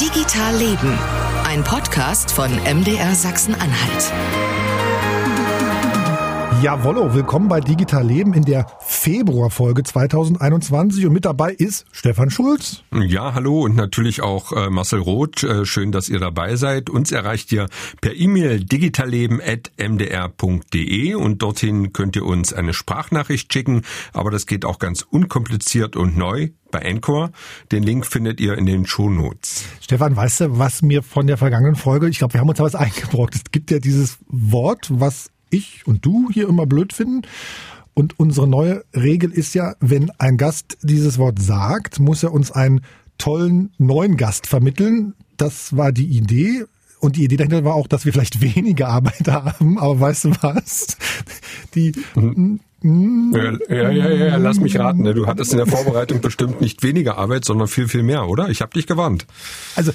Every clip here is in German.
Digital Leben, ein Podcast von MDR Sachsen-Anhalt. Jawollo, willkommen bei Digital Leben in der Februarfolge 2021 und mit dabei ist Stefan Schulz. Ja, hallo und natürlich auch äh, Marcel Roth. Äh, schön, dass ihr dabei seid. Uns erreicht ihr per E-Mail digitalleben.mdr.de und dorthin könnt ihr uns eine Sprachnachricht schicken, aber das geht auch ganz unkompliziert und neu bei Encore. Den Link findet ihr in den Shownotes. Stefan, weißt du, was mir von der vergangenen Folge, ich glaube, wir haben uns da was eingebrockt. Es gibt ja dieses Wort, was ich und du hier immer blöd finden. Und unsere neue Regel ist ja, wenn ein Gast dieses Wort sagt, muss er uns einen tollen neuen Gast vermitteln. Das war die Idee. Und die Idee dahinter war auch, dass wir vielleicht weniger Arbeit haben. Aber weißt du was? Die ja, ja, ja, ja, lass mich raten. Ne? Du hattest in der Vorbereitung bestimmt nicht weniger Arbeit, sondern viel, viel mehr, oder? Ich habe dich gewarnt. Also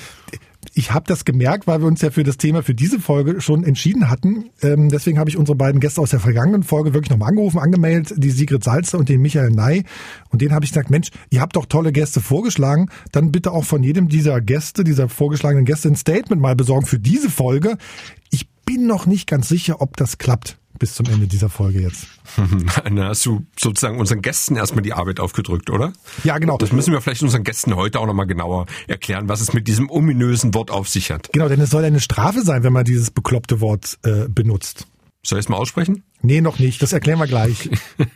ich habe das gemerkt, weil wir uns ja für das Thema für diese Folge schon entschieden hatten. Ähm, deswegen habe ich unsere beiden Gäste aus der vergangenen Folge wirklich nochmal angerufen, angemeldet, die Sigrid Salzer und den Michael Ney. Und denen habe ich gesagt, Mensch, ihr habt doch tolle Gäste vorgeschlagen, dann bitte auch von jedem dieser Gäste, dieser vorgeschlagenen Gäste ein Statement mal besorgen für diese Folge. Ich bin noch nicht ganz sicher, ob das klappt bis zum Ende dieser Folge jetzt. Dann hast du sozusagen unseren Gästen erstmal die Arbeit aufgedrückt, oder? Ja, genau. Das müssen wir vielleicht unseren Gästen heute auch nochmal genauer erklären, was es mit diesem ominösen Wort auf sich hat. Genau, denn es soll eine Strafe sein, wenn man dieses bekloppte Wort äh, benutzt. Soll ich es mal aussprechen? Nee, noch nicht. Das erklären wir gleich.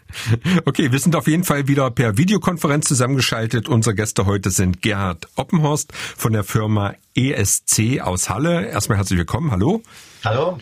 okay, wir sind auf jeden Fall wieder per Videokonferenz zusammengeschaltet. Unsere Gäste heute sind Gerhard Oppenhorst von der Firma ESC aus Halle. Erstmal herzlich willkommen. Hallo. Hallo.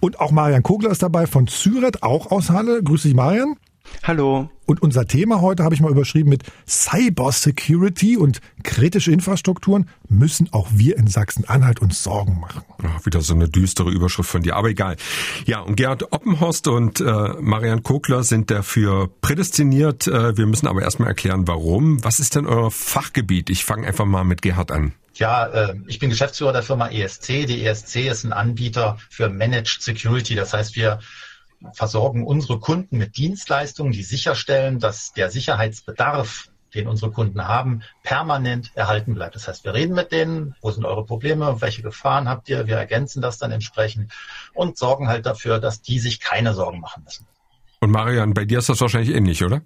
Und auch Marian Kogler ist dabei von Zyret, auch aus Halle. Grüß dich, Marian. Hallo. Und unser Thema heute habe ich mal überschrieben mit Cyber Security und kritische Infrastrukturen müssen auch wir in Sachsen-Anhalt uns Sorgen machen. Ach, wieder so eine düstere Überschrift von dir, aber egal. Ja, und Gerhard Oppenhorst und äh, Marian Kogler sind dafür prädestiniert. Äh, wir müssen aber erstmal erklären, warum. Was ist denn euer Fachgebiet? Ich fange einfach mal mit Gerhard an. Ja, äh, ich bin Geschäftsführer der Firma ESC. Die ESC ist ein Anbieter für Managed Security. Das heißt, wir versorgen unsere Kunden mit Dienstleistungen, die sicherstellen, dass der Sicherheitsbedarf, den unsere Kunden haben, permanent erhalten bleibt. Das heißt, wir reden mit denen, wo sind eure Probleme, welche Gefahren habt ihr, wir ergänzen das dann entsprechend und sorgen halt dafür, dass die sich keine Sorgen machen müssen. Und Marian, bei dir ist das wahrscheinlich ähnlich, oder?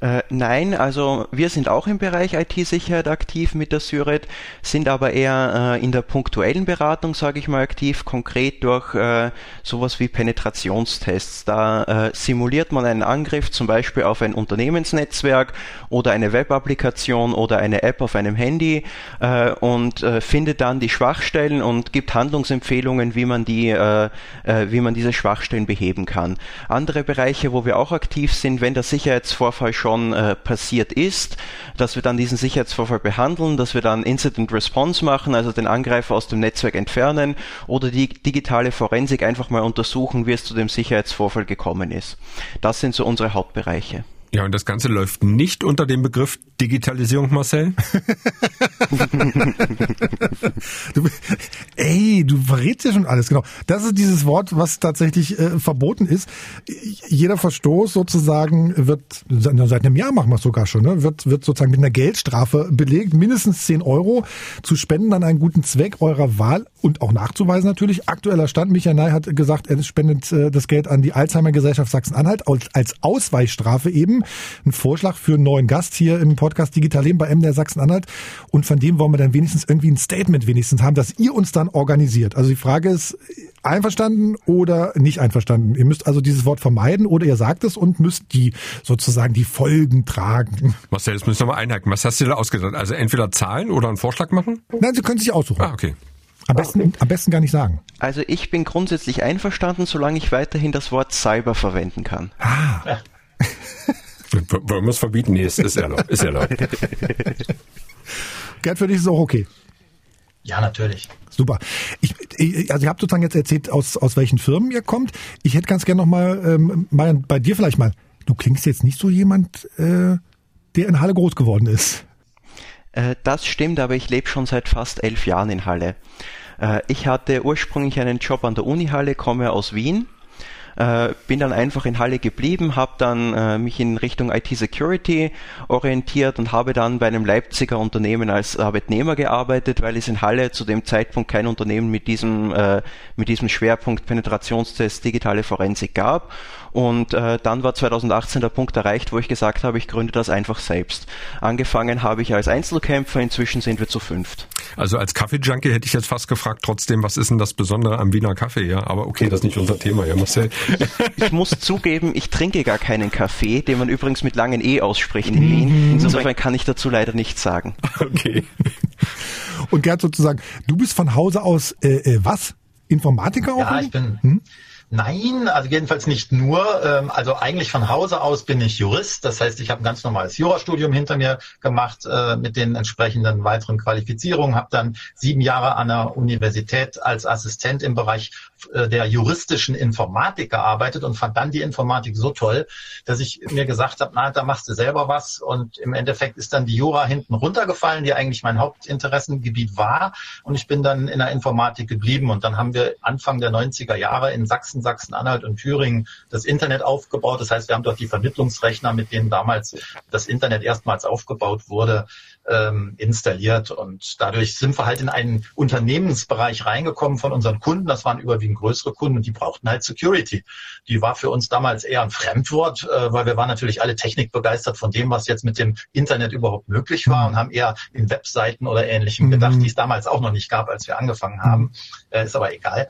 Äh, nein, also wir sind auch im Bereich IT-Sicherheit aktiv mit der Syret, sind aber eher äh, in der punktuellen Beratung, sage ich mal, aktiv, konkret durch äh, sowas wie Penetrationstests. Da äh, simuliert man einen Angriff zum Beispiel auf ein Unternehmensnetzwerk oder eine Web-Applikation oder eine App auf einem Handy äh, und findet dann die Schwachstellen und gibt Handlungsempfehlungen, wie man die, wie man diese Schwachstellen beheben kann. Andere Bereiche, wo wir auch aktiv sind, wenn der Sicherheitsvorfall schon schon äh, passiert ist, dass wir dann diesen Sicherheitsvorfall behandeln, dass wir dann Incident Response machen, also den Angreifer aus dem Netzwerk entfernen oder die digitale Forensik einfach mal untersuchen, wie es zu dem Sicherheitsvorfall gekommen ist. Das sind so unsere Hauptbereiche. Ja, und das Ganze läuft nicht unter dem Begriff Digitalisierung, Marcel? du, ey, du verrätst ja schon alles, genau. Das ist dieses Wort, was tatsächlich äh, verboten ist. Jeder Verstoß sozusagen wird, seit einem Jahr machen wir es sogar schon, ne, wird, wird sozusagen mit einer Geldstrafe belegt, mindestens 10 Euro zu spenden an einen guten Zweck eurer Wahl und auch nachzuweisen natürlich. Aktueller Stand, Michael Ney hat gesagt, er spendet äh, das Geld an die Alzheimer-Gesellschaft Sachsen-Anhalt als Ausweichstrafe eben ein Vorschlag für einen neuen Gast hier im Podcast Digital Leben bei MDR Sachsen-Anhalt. Und von dem wollen wir dann wenigstens irgendwie ein Statement wenigstens haben, dass ihr uns dann organisiert. Also die Frage ist, einverstanden oder nicht einverstanden? Ihr müsst also dieses Wort vermeiden oder ihr sagt es und müsst die sozusagen die Folgen tragen. Marcel, jetzt müssen wir mal einhaken. Was hast du da ausgedacht? Also entweder Zahlen oder einen Vorschlag machen? Nein, Sie können sich aussuchen. Ah, okay. Am besten, am besten gar nicht sagen. Also ich bin grundsätzlich einverstanden, solange ich weiterhin das Wort Cyber verwenden kann. Ah. Ja. Wollen wir es verbieten? Nee, es ist erlaubt. Ist erlaubt. Gerd, für dich ist es auch okay. Ja, natürlich. Super. Ich, also ihr habt sozusagen jetzt erzählt, aus, aus welchen Firmen ihr kommt. Ich hätte ganz gerne nochmal, ähm, Marian, bei dir vielleicht mal. Du klingst jetzt nicht so jemand, äh, der in Halle groß geworden ist. Äh, das stimmt, aber ich lebe schon seit fast elf Jahren in Halle. Äh, ich hatte ursprünglich einen Job an der Uni Halle, komme aus Wien Äh, bin dann einfach in Halle geblieben, habe dann äh, mich in Richtung IT-Security orientiert und habe dann bei einem Leipziger Unternehmen als Arbeitnehmer gearbeitet, weil es in Halle zu dem Zeitpunkt kein Unternehmen mit diesem, mit diesem Schwerpunkt Penetrationstest digitale Forensik gab. Und äh, dann war 2018 der Punkt erreicht, wo ich gesagt habe, ich gründe das einfach selbst. Angefangen habe ich als Einzelkämpfer, inzwischen sind wir zu fünft. Also als Kaffee-Junkie hätte ich jetzt fast gefragt, trotzdem, was ist denn das Besondere am Wiener Kaffee? Ja, aber okay, das ist nicht unser Thema, ja, Marcel. Ich muss zugeben, ich trinke gar keinen Kaffee, den man übrigens mit langen E ausspricht in Wien. Mhm. Insofern kann ich dazu leider nichts sagen. Okay. Und Gerd sozusagen, du bist von Hause aus äh, äh, was? Informatiker auch? Ja, ich bin, hm? Nein, also jedenfalls nicht nur. Ähm, also eigentlich von Hause aus bin ich Jurist. Das heißt, ich habe ein ganz normales Jurastudium hinter mir gemacht äh, mit den entsprechenden weiteren Qualifizierungen. Habe dann sieben Jahre an der Universität als Assistent im Bereich äh, der juristischen Informatik gearbeitet und fand dann die Informatik so toll, dass ich mir gesagt habe, na, da machst du selber was. Und im Endeffekt ist dann die Jura hinten runtergefallen, die eigentlich mein Hauptinteressengebiet war. Und ich bin dann in der Informatik geblieben. Und dann haben wir Anfang der 90er Jahre in Sachsen Sachsen, Sachsen-Anhalt und Thüringen das Internet aufgebaut. Das heißt, wir haben dort die Vermittlungsrechner, mit denen damals das Internet erstmals aufgebaut wurde, ähm, installiert. Und dadurch sind wir halt in einen Unternehmensbereich reingekommen von unseren Kunden. Das waren überwiegend größere Kunden und die brauchten halt Security. Die war für uns damals eher ein Fremdwort, äh, weil wir waren natürlich alle technikbegeistert von dem, was jetzt mit dem Internet überhaupt möglich war und haben eher in Webseiten oder Ähnlichem mhm. gedacht, die es damals auch noch nicht gab, als wir angefangen haben. Äh, ist aber egal.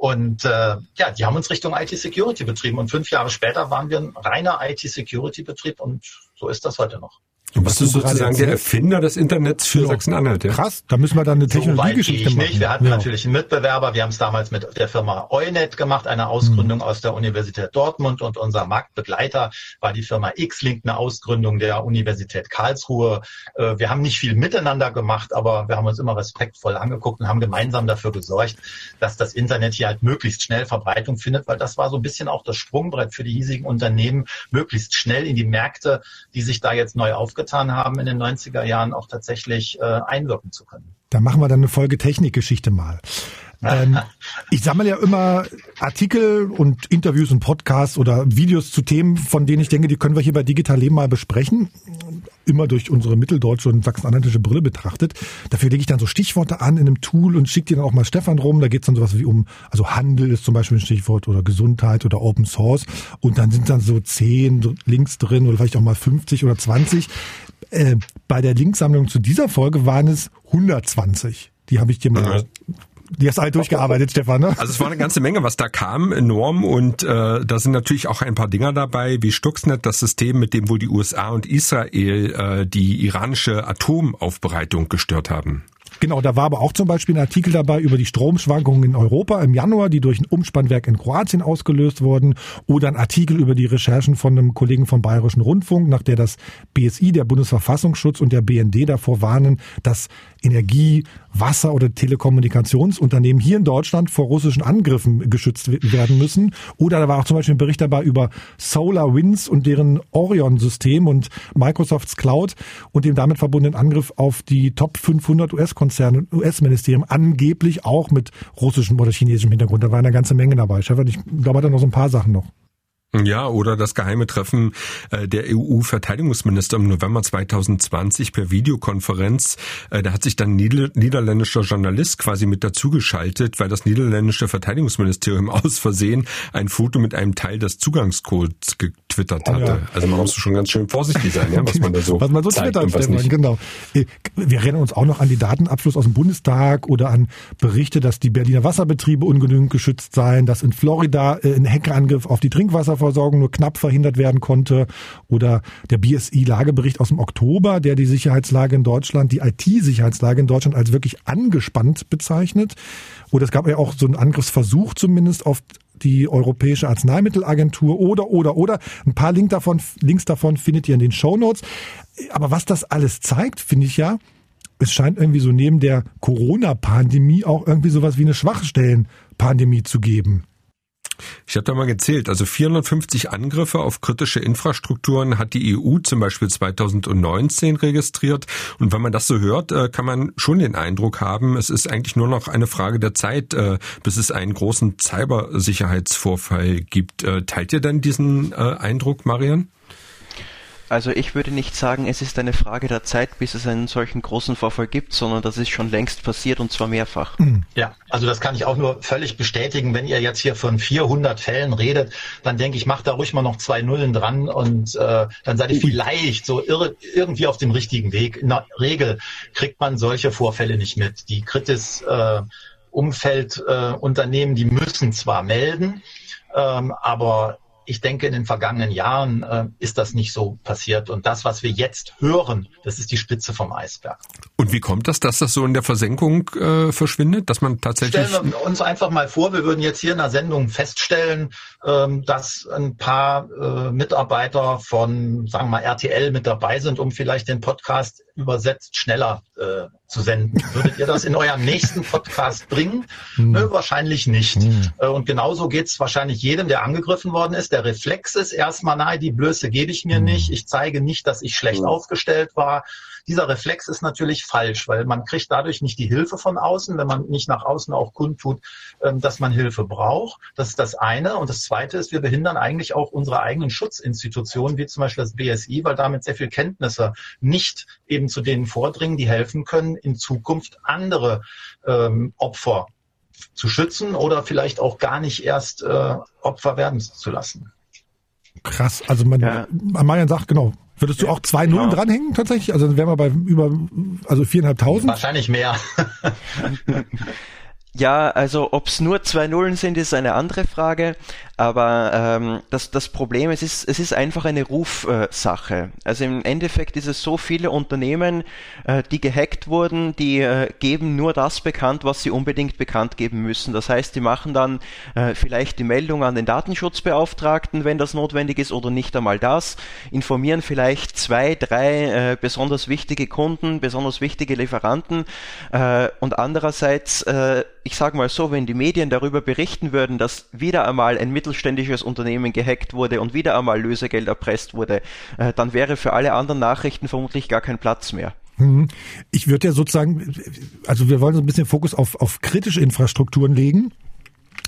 Und äh, ja, die haben uns Richtung IT-Security betrieben. Und fünf Jahre später waren wir ein reiner IT-Security-Betrieb und so ist das heute noch. Du bist sozusagen der Erfinder des Internets für ja. Sachsen-Anhalt. Ja? Krass, da müssen wir dann eine Technologiegeschichte so machen. Nicht. Wir hatten ja. natürlich einen Mitbewerber. Wir haben es damals mit der Firma Eunet gemacht, eine Ausgründung mhm. aus der Universität Dortmund und unser Marktbegleiter war die Firma X-Link, eine Ausgründung der Universität Karlsruhe. Äh, wir haben nicht viel miteinander gemacht, aber wir haben uns immer respektvoll angeguckt und haben gemeinsam dafür gesorgt, dass das Internet hier halt möglichst schnell Verbreitung findet, weil das war so ein bisschen auch das Sprungbrett für die hiesigen Unternehmen, möglichst schnell in die Märkte, die sich da jetzt neu aufgebaut aufgetan haben, in den 90er Jahren auch tatsächlich äh, einwirken zu können. Da machen wir dann eine Folge Technikgeschichte mal. Ähm, ich sammle ja immer Artikel und Interviews und Podcasts oder Videos zu Themen, von denen ich denke, die können wir hier bei Digital Leben mal besprechen. Immer durch unsere mitteldeutsche und sachsen-anhaltische Brille betrachtet. Dafür lege ich dann so Stichworte an in einem Tool und schicke die dann auch mal Stefan rum. Da geht es dann sowas wie um, also Handel ist zum Beispiel ein Stichwort oder Gesundheit oder Open Source. Und dann sind dann so zehn Links drin oder vielleicht auch mal 50 oder 20. Äh, bei der Linksammlung zu dieser Folge waren es 120. Die habe ich dir mal die hast halt durchgearbeitet, Stefan, ne? Also es war eine ganze Menge, was da kam, enorm. Und äh, da sind natürlich auch ein paar Dinger dabei, wie Stuxnet, das System, mit dem wohl die USA und Israel äh, die iranische Atomaufbereitung gestört haben. Genau, da war aber auch zum Beispiel ein Artikel dabei über die Stromschwankungen in Europa im Januar, die durch ein Umspannwerk in Kroatien ausgelöst wurden. Oder ein Artikel über die Recherchen von einem Kollegen vom Bayerischen Rundfunk, nach der das BSI, der Bundesverfassungsschutz und der BND davor warnen, dass Energie, Wasser- oder Telekommunikationsunternehmen hier in Deutschland vor russischen Angriffen geschützt werden müssen. Oder da war auch zum Beispiel ein Bericht dabei über Solar Winds und deren Orion-System und Microsofts Cloud und dem damit verbundenen Angriff auf die Top 500 US-Konzerne, US-Ministerien, angeblich auch mit russischem oder chinesischem Hintergrund. Da war eine ganze Menge dabei. Stefan, ich glaube, da noch so ein paar Sachen noch. Ja, oder das geheime Treffen äh, der EU-Verteidigungsminister im November 2020 per Videokonferenz. Äh, da hat sich dann ein niederländischer Journalist quasi mit dazugeschaltet, weil das niederländische Verteidigungsministerium aus Versehen ein Foto mit einem Teil des Zugangscodes getwittert hatte. Ja. Also man muss schon ganz schön vorsichtig sein, ja, was man da so Was man so twittert, Stefan, genau. Äh, wir erinnern uns auch noch an die Datenabfluss aus dem Bundestag oder an Berichte, dass die Berliner Wasserbetriebe ungenügend geschützt seien, dass in Florida ein Hackerangriff auf die Trinkwasser Wasserversorgung nur knapp verhindert werden konnte. Oder der BSI-Lagebericht aus dem Oktober, der die Sicherheitslage in Deutschland, die IT-Sicherheitslage in Deutschland als wirklich angespannt bezeichnet. Oder es gab ja auch so einen Angriffsversuch zumindest auf die Europäische Arzneimittelagentur oder, oder, oder. Ein paar Link davon, Links davon findet ihr in den Show Notes. Aber was das alles zeigt, finde ich ja, es scheint irgendwie so neben der Corona-Pandemie auch irgendwie sowas wie eine Schwachstellenpandemie zu geben. Ich habe da mal gezählt, also 450 Angriffe auf kritische Infrastrukturen hat die EU zum Beispiel 2019 registriert. Und wenn man das so hört, äh, kann man schon den Eindruck haben, es ist eigentlich nur noch eine Frage der Zeit, äh, bis es einen großen Cybersicherheitsvorfall gibt. Äh, teilt ihr denn diesen Eindruck, Marian? Also ich würde nicht sagen, es ist eine Frage der Zeit, bis es einen solchen großen Vorfall gibt, sondern das ist schon längst passiert und zwar mehrfach. Hm. Ja, also das kann ich auch nur völlig bestätigen. Wenn ihr jetzt hier von 400 Fällen redet, dann denke ich, macht da ruhig mal noch zwei Nullen dran und äh, dann seid ihr vielleicht so irre, irgendwie auf dem richtigen Weg. In der Regel kriegt man solche Vorfälle nicht mit. Die Kritis äh, Umfeldunternehmen, äh, die müssen zwar melden, ähm, aber ich denke, in den vergangenen Jahren äh, ist das nicht so passiert. Und das, was wir jetzt hören, das ist die Spitze vom Eisberg. Und wie kommt das, dass das so in der Versenkung äh, verschwindet, dass man tatsächlich... Stellen wir uns einfach mal vor, wir würden jetzt hier in der Sendung feststellen, ähm, dass ein paar äh, Mitarbeiter von, sagen wir mal, RTL mit dabei sind, um vielleicht den Podcast übersetzt schneller äh, zu senden. Würdet ihr das in eurem nächsten Podcast bringen? Hm. Nö, wahrscheinlich nicht. Hm. Äh, und genauso geht's wahrscheinlich jedem, der angegriffen worden ist. Der Reflex ist erstmal, nein, die Blöße gebe ich mir hm. nicht. Ich zeige nicht, dass ich schlecht aufgestellt war. Dieser Reflex ist natürlich falsch, weil man kriegt dadurch nicht die Hilfe von außen, wenn man nicht nach außen auch kundtut, ähm, dass man Hilfe braucht. Das ist das eine. Und das zweite ist, wir behindern eigentlich auch unsere eigenen Schutzinstitutionen, wie zum Beispiel das BSI, weil damit sehr viel Kenntnisse nicht eben zu denen vordringen, die helfen können, in Zukunft andere ähm, Opfer zu schützen oder vielleicht auch gar nicht erst äh, Opfer werden zu lassen. Krass, also man, ja. Marian sagt genau, Würdest du auch zwei Nullen genau. dranhängen tatsächlich? Also dann wären wir bei über also viereinhalbtausend? Wahrscheinlich mehr. Ja, also ob es nur zwei Nullen sind, ist eine andere Frage. Aber ähm, das, das Problem, es ist, es ist einfach eine Rufsache. Also im Endeffekt ist es so viele Unternehmen, äh, die gehackt wurden, die äh, geben nur das bekannt, was sie unbedingt bekannt geben müssen. Das heißt, die machen dann äh, vielleicht die Meldung an den Datenschutzbeauftragten, wenn das notwendig ist, oder nicht einmal das, informieren vielleicht zwei, drei äh, besonders wichtige Kunden, besonders wichtige Lieferanten äh, und andererseits äh, ich sage mal so, wenn die Medien darüber berichten würden, dass wieder einmal ein mittelständisches Unternehmen gehackt wurde und wieder einmal Lösegeld erpresst wurde, äh, dann wäre für alle anderen Nachrichten vermutlich gar kein Platz mehr. Mhm. Ich würde ja sozusagen, also wir wollen so ein bisschen Fokus auf, auf kritische Infrastrukturen legen.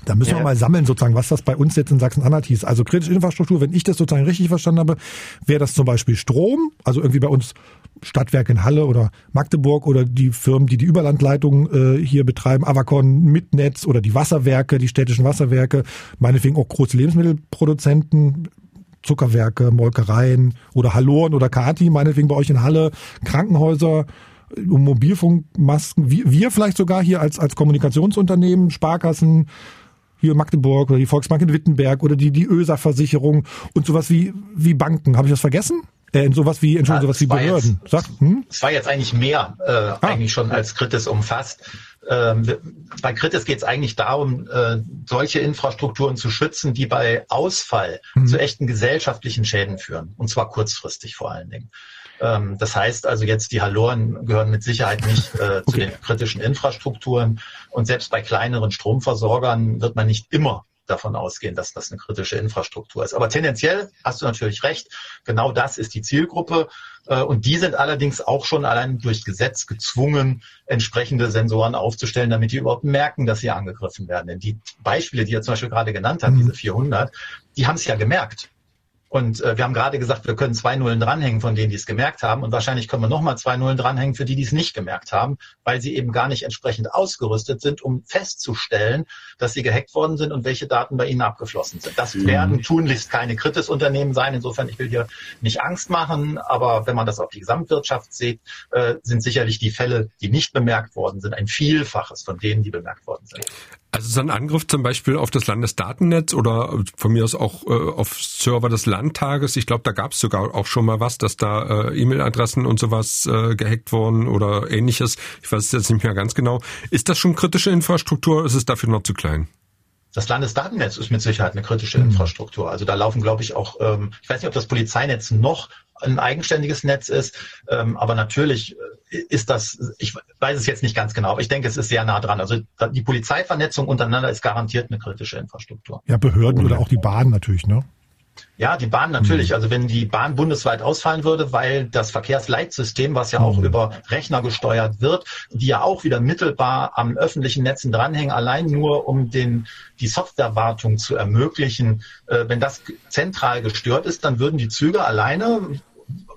Da müssen ja. wir mal sammeln, sozusagen, was das bei uns jetzt in Sachsen-Anhalt hieß. Also kritische Infrastruktur, wenn ich das sozusagen richtig verstanden habe, wäre das zum Beispiel Strom, also irgendwie bei uns Stadtwerke in Halle oder Magdeburg oder die Firmen, die die Überlandleitungen äh, hier betreiben, Avacon, Mitnetz oder die Wasserwerke, die städtischen Wasserwerke, meinetwegen auch große Lebensmittelproduzenten, Zuckerwerke, Molkereien oder Halloren oder Kati, meinetwegen bei euch in Halle, Krankenhäuser, Mobilfunkmasken, wir, wir vielleicht sogar hier als, als Kommunikationsunternehmen, Sparkassen, hier Magdeburg oder die Volksbank in Wittenberg oder die, die ÖSA-Versicherung und sowas wie, wie Banken. Habe ich das vergessen? Äh, in sowas wie, Entschuldigung, ja, sowas wie Behörden. Jetzt, Sag, hm? Es war jetzt eigentlich mehr, äh, ah. eigentlich schon als Kritis umfasst. Ähm, bei Kritis geht es eigentlich darum, äh, solche Infrastrukturen zu schützen, die bei Ausfall mhm. zu echten gesellschaftlichen Schäden führen. Und zwar kurzfristig vor allen Dingen. Ähm, das heißt also jetzt, die Halloren gehören mit Sicherheit nicht äh, okay. zu den kritischen Infrastrukturen. Und selbst bei kleineren Stromversorgern wird man nicht immer davon ausgehen, dass das eine kritische Infrastruktur ist. Aber tendenziell hast du natürlich recht. Genau das ist die Zielgruppe. Äh, und die sind allerdings auch schon allein durch Gesetz gezwungen, entsprechende Sensoren aufzustellen, damit die überhaupt merken, dass sie angegriffen werden. Denn die Beispiele, die ihr zum Beispiel gerade genannt habt, mhm. diese 400, die haben es ja gemerkt. Und äh, wir haben gerade gesagt, wir können zwei Nullen dranhängen von denen, die es gemerkt haben. Und wahrscheinlich können wir nochmal zwei Nullen dranhängen für die, die es nicht gemerkt haben, weil sie eben gar nicht entsprechend ausgerüstet sind, um festzustellen, dass sie gehackt worden sind und welche Daten bei ihnen abgeflossen sind. Das mhm. werden tunlichst keine Kritis-Unternehmen sein. Insofern, ich will hier nicht Angst machen, aber wenn man das auf die Gesamtwirtschaft sieht, äh, sind sicherlich die Fälle, die nicht bemerkt worden sind, ein Vielfaches von denen, die bemerkt worden sind. Also so ein Angriff zum Beispiel auf das Landesdatennetz oder von mir aus auch äh, auf Server des Landtages. Ich glaube, da gab es sogar auch schon mal was, dass da äh, E-Mail-Adressen und sowas äh, gehackt wurden oder ähnliches. Ich weiß es jetzt nicht mehr ganz genau. Ist das schon kritische Infrastruktur oder ist es dafür noch zu klein? Das Landesdatennetz ist mit Sicherheit eine kritische mhm. Infrastruktur. Also da laufen, glaube ich, auch, ähm, ich weiß nicht, ob das Polizeinetz noch ein eigenständiges Netz ist, ähm, aber natürlich ist das, ich weiß es jetzt nicht ganz genau, aber ich denke, es ist sehr nah dran. Also die Polizeivernetzung untereinander ist garantiert eine kritische Infrastruktur. Ja, Behörden oder auch die Bahn natürlich, ne? Ja, die Bahn natürlich. Mhm. Also wenn die Bahn bundesweit ausfallen würde, weil das Verkehrsleitsystem, was ja auch mhm. über Rechner gesteuert wird, die ja auch wieder mittelbar am öffentlichen Netzen dranhängen, allein nur um den, die Softwarewartung zu ermöglichen, äh, wenn das zentral gestört ist, dann würden die Züge alleine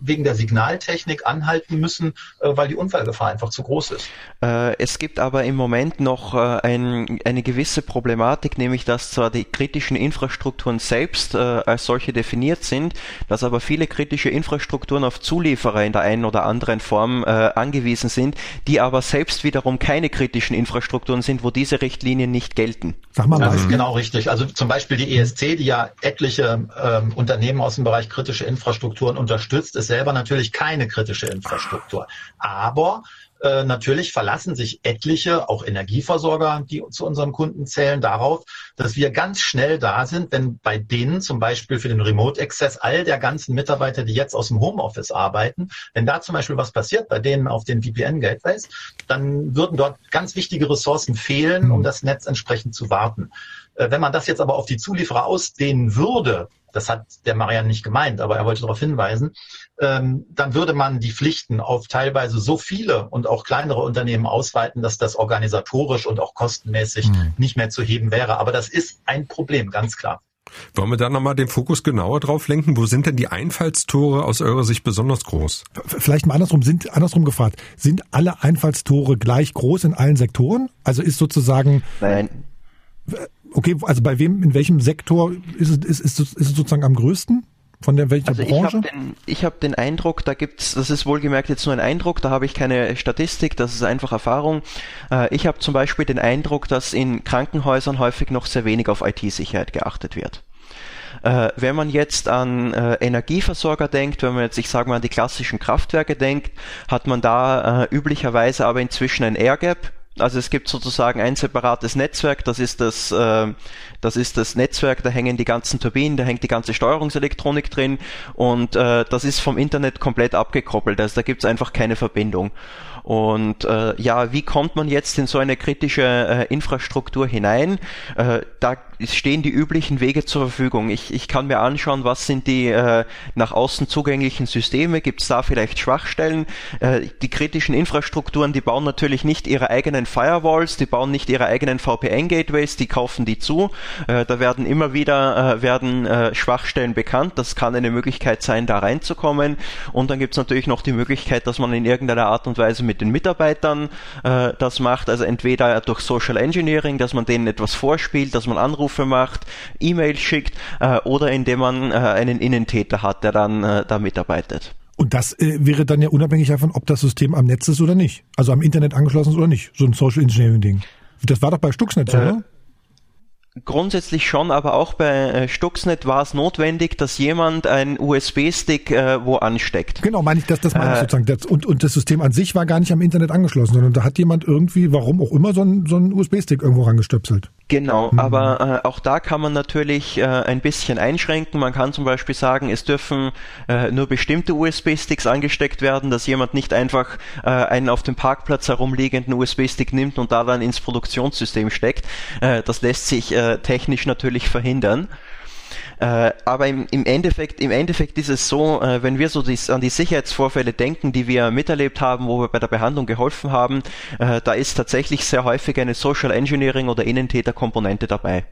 wegen der Signaltechnik anhalten müssen, äh, weil die Unfallgefahr einfach zu groß ist. Äh, es gibt aber im Moment noch äh, ein, eine gewisse Problematik, nämlich dass zwar die kritischen Infrastrukturen selbst als solche definiert sind, dass aber viele kritische Infrastrukturen auf Zulieferer in der einen oder anderen Form angewiesen sind, die aber selbst wiederum keine kritischen Infrastrukturen sind, wo diese Richtlinien nicht gelten. Sag mal, das ist genau richtig. Also zum Beispiel die ESC, die ja etliche ähm, Unternehmen aus dem Bereich kritische Infrastrukturen unterstützt, ist selber natürlich keine kritische Infrastruktur. Aber äh, natürlich verlassen sich etliche, auch Energieversorger, die zu unseren Kunden zählen, darauf, dass wir ganz schnell da sind, wenn bei denen zum Beispiel für den Remote Access all der ganzen Mitarbeiter, die jetzt aus dem Homeoffice arbeiten, wenn da zum Beispiel was passiert bei denen auf den VPN-Gateways, dann würden dort ganz wichtige Ressourcen fehlen, um das Netz entsprechend zu warten. Äh, wenn man das jetzt aber auf die Zulieferer ausdehnen würde, das hat der Marian nicht gemeint, aber er wollte darauf hinweisen, ähm, dann würde man die Pflichten auf teilweise so viele und auch kleinere Unternehmen ausweiten, dass das organisatorisch und auch kostenmäßig mhm. nicht mehr zu heben wäre. Aber das ist ein Problem, ganz klar. Wollen wir da nochmal den Fokus genauer drauf lenken? Wo sind denn die Einfallstore aus eurer Sicht besonders groß? Vielleicht mal andersrum, sind, andersrum gefragt. Sind alle Einfallstore gleich groß in allen Sektoren? Also ist sozusagen. Nein. Okay, also bei wem, in welchem Sektor ist es, ist, ist, ist es sozusagen am größten? Von der welcher also Branche? Ich habe den, hab den Eindruck, da gibt's, das ist wohlgemerkt jetzt nur ein Eindruck, da habe ich keine Statistik, das ist einfach Erfahrung. Äh, ich habe zum Beispiel den Eindruck, dass in Krankenhäusern häufig noch sehr wenig auf IT-Sicherheit geachtet wird. Äh, wenn man jetzt an äh, Energieversorger denkt, wenn man jetzt, ich sage mal, an die klassischen Kraftwerke denkt, hat man da üblicherweise aber inzwischen ein Airgap, also es gibt sozusagen ein separates Netzwerk, das ist das, äh, das ist das Netzwerk, da hängen die ganzen Turbinen, da hängt die ganze Steuerungselektronik drin und äh, das ist vom Internet komplett abgekoppelt. Also da gibt es einfach keine Verbindung. Und äh, ja, wie kommt man jetzt in so eine kritische äh, Infrastruktur hinein? Äh, da stehen die üblichen Wege zur Verfügung. Ich, ich kann mir anschauen, was sind die äh, nach außen zugänglichen Systeme, gibt es da vielleicht Schwachstellen? Äh, die kritischen Infrastrukturen, die bauen natürlich nicht ihre eigenen Firewalls, die bauen nicht ihre eigenen VPN-Gateways, die kaufen die zu. Äh, da werden immer wieder äh, werden äh, Schwachstellen bekannt. Das kann eine Möglichkeit sein, da reinzukommen. Und dann gibt es natürlich noch die Möglichkeit, dass man in irgendeiner Art und Weise mit den Mitarbeitern äh, das macht. Also entweder durch Social Engineering, dass man denen etwas vorspielt, dass man Anrufe Anrufe macht, E-Mails schickt äh, oder indem man äh, einen Innentäter hat, der dann äh, da mitarbeitet. Und das äh, wäre dann ja unabhängig davon, ob das System am Netz ist oder nicht. Also am Internet angeschlossen ist oder nicht. So ein Social Engineering Ding. Das war doch bei Stuxnet, äh, oder? Grundsätzlich schon, aber auch bei äh, Stuxnet war es notwendig, dass jemand einen USB-Stick äh, wo ansteckt. Genau, meine ich, das, das meine ich äh, sozusagen. Das, und, und das System an sich war gar nicht am Internet angeschlossen, sondern da hat jemand irgendwie, warum auch immer, so einen, so einen USB-Stick irgendwo rangestöpselt. Genau, mhm. aber äh, auch da kann man natürlich äh, ein bisschen einschränken. Man kann zum Beispiel sagen, es dürfen äh, nur bestimmte USB-Sticks angesteckt werden, dass jemand nicht einfach äh, einen auf dem Parkplatz herumliegenden USB-Stick nimmt und da dann ins Produktionssystem steckt. Äh, das lässt sich äh, technisch natürlich verhindern. Äh, aber im, im, Endeffekt, im Endeffekt ist es so, äh, wenn wir so dies, an die Sicherheitsvorfälle denken, die wir miterlebt haben, wo wir bei der Behandlung geholfen haben, äh, da ist tatsächlich sehr häufig eine Social Engineering oder Innentäterkomponente dabei.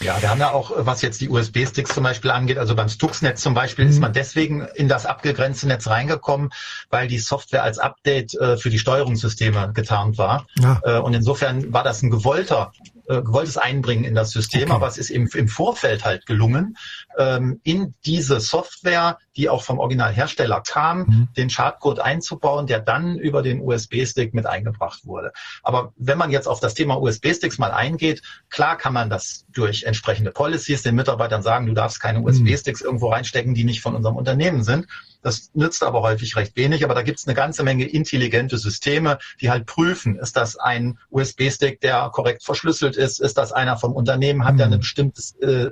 Ja, wir haben ja auch, was jetzt die USB-Sticks zum Beispiel angeht, also beim Stuxnet zum Beispiel, mhm. ist man deswegen in das abgegrenzte Netz reingekommen, weil die Software als Update äh, für die Steuerungssysteme getarnt war. Ja. Äh, und insofern war das ein gewollter äh, gewolltes Einbringen in das System, okay. aber es ist im, im Vorfeld halt gelungen, ähm, in diese Software, die auch vom Originalhersteller kam, mhm. den Schadcode einzubauen, der dann über den USB-Stick mit eingebracht wurde. Aber wenn man jetzt auf das Thema USB-Sticks mal eingeht, klar kann man das durch entsprechende Policies den Mitarbeitern sagen, du darfst keine mhm. USB-Sticks irgendwo reinstecken, die nicht von unserem Unternehmen sind. Das nützt aber häufig recht wenig. Aber da gibt es eine ganze Menge intelligente Systeme, die halt prüfen, ist das ein USB-Stick, der korrekt verschlüsselt ist? Ist das einer vom Unternehmen? Hat der eine, bestimmtes, äh,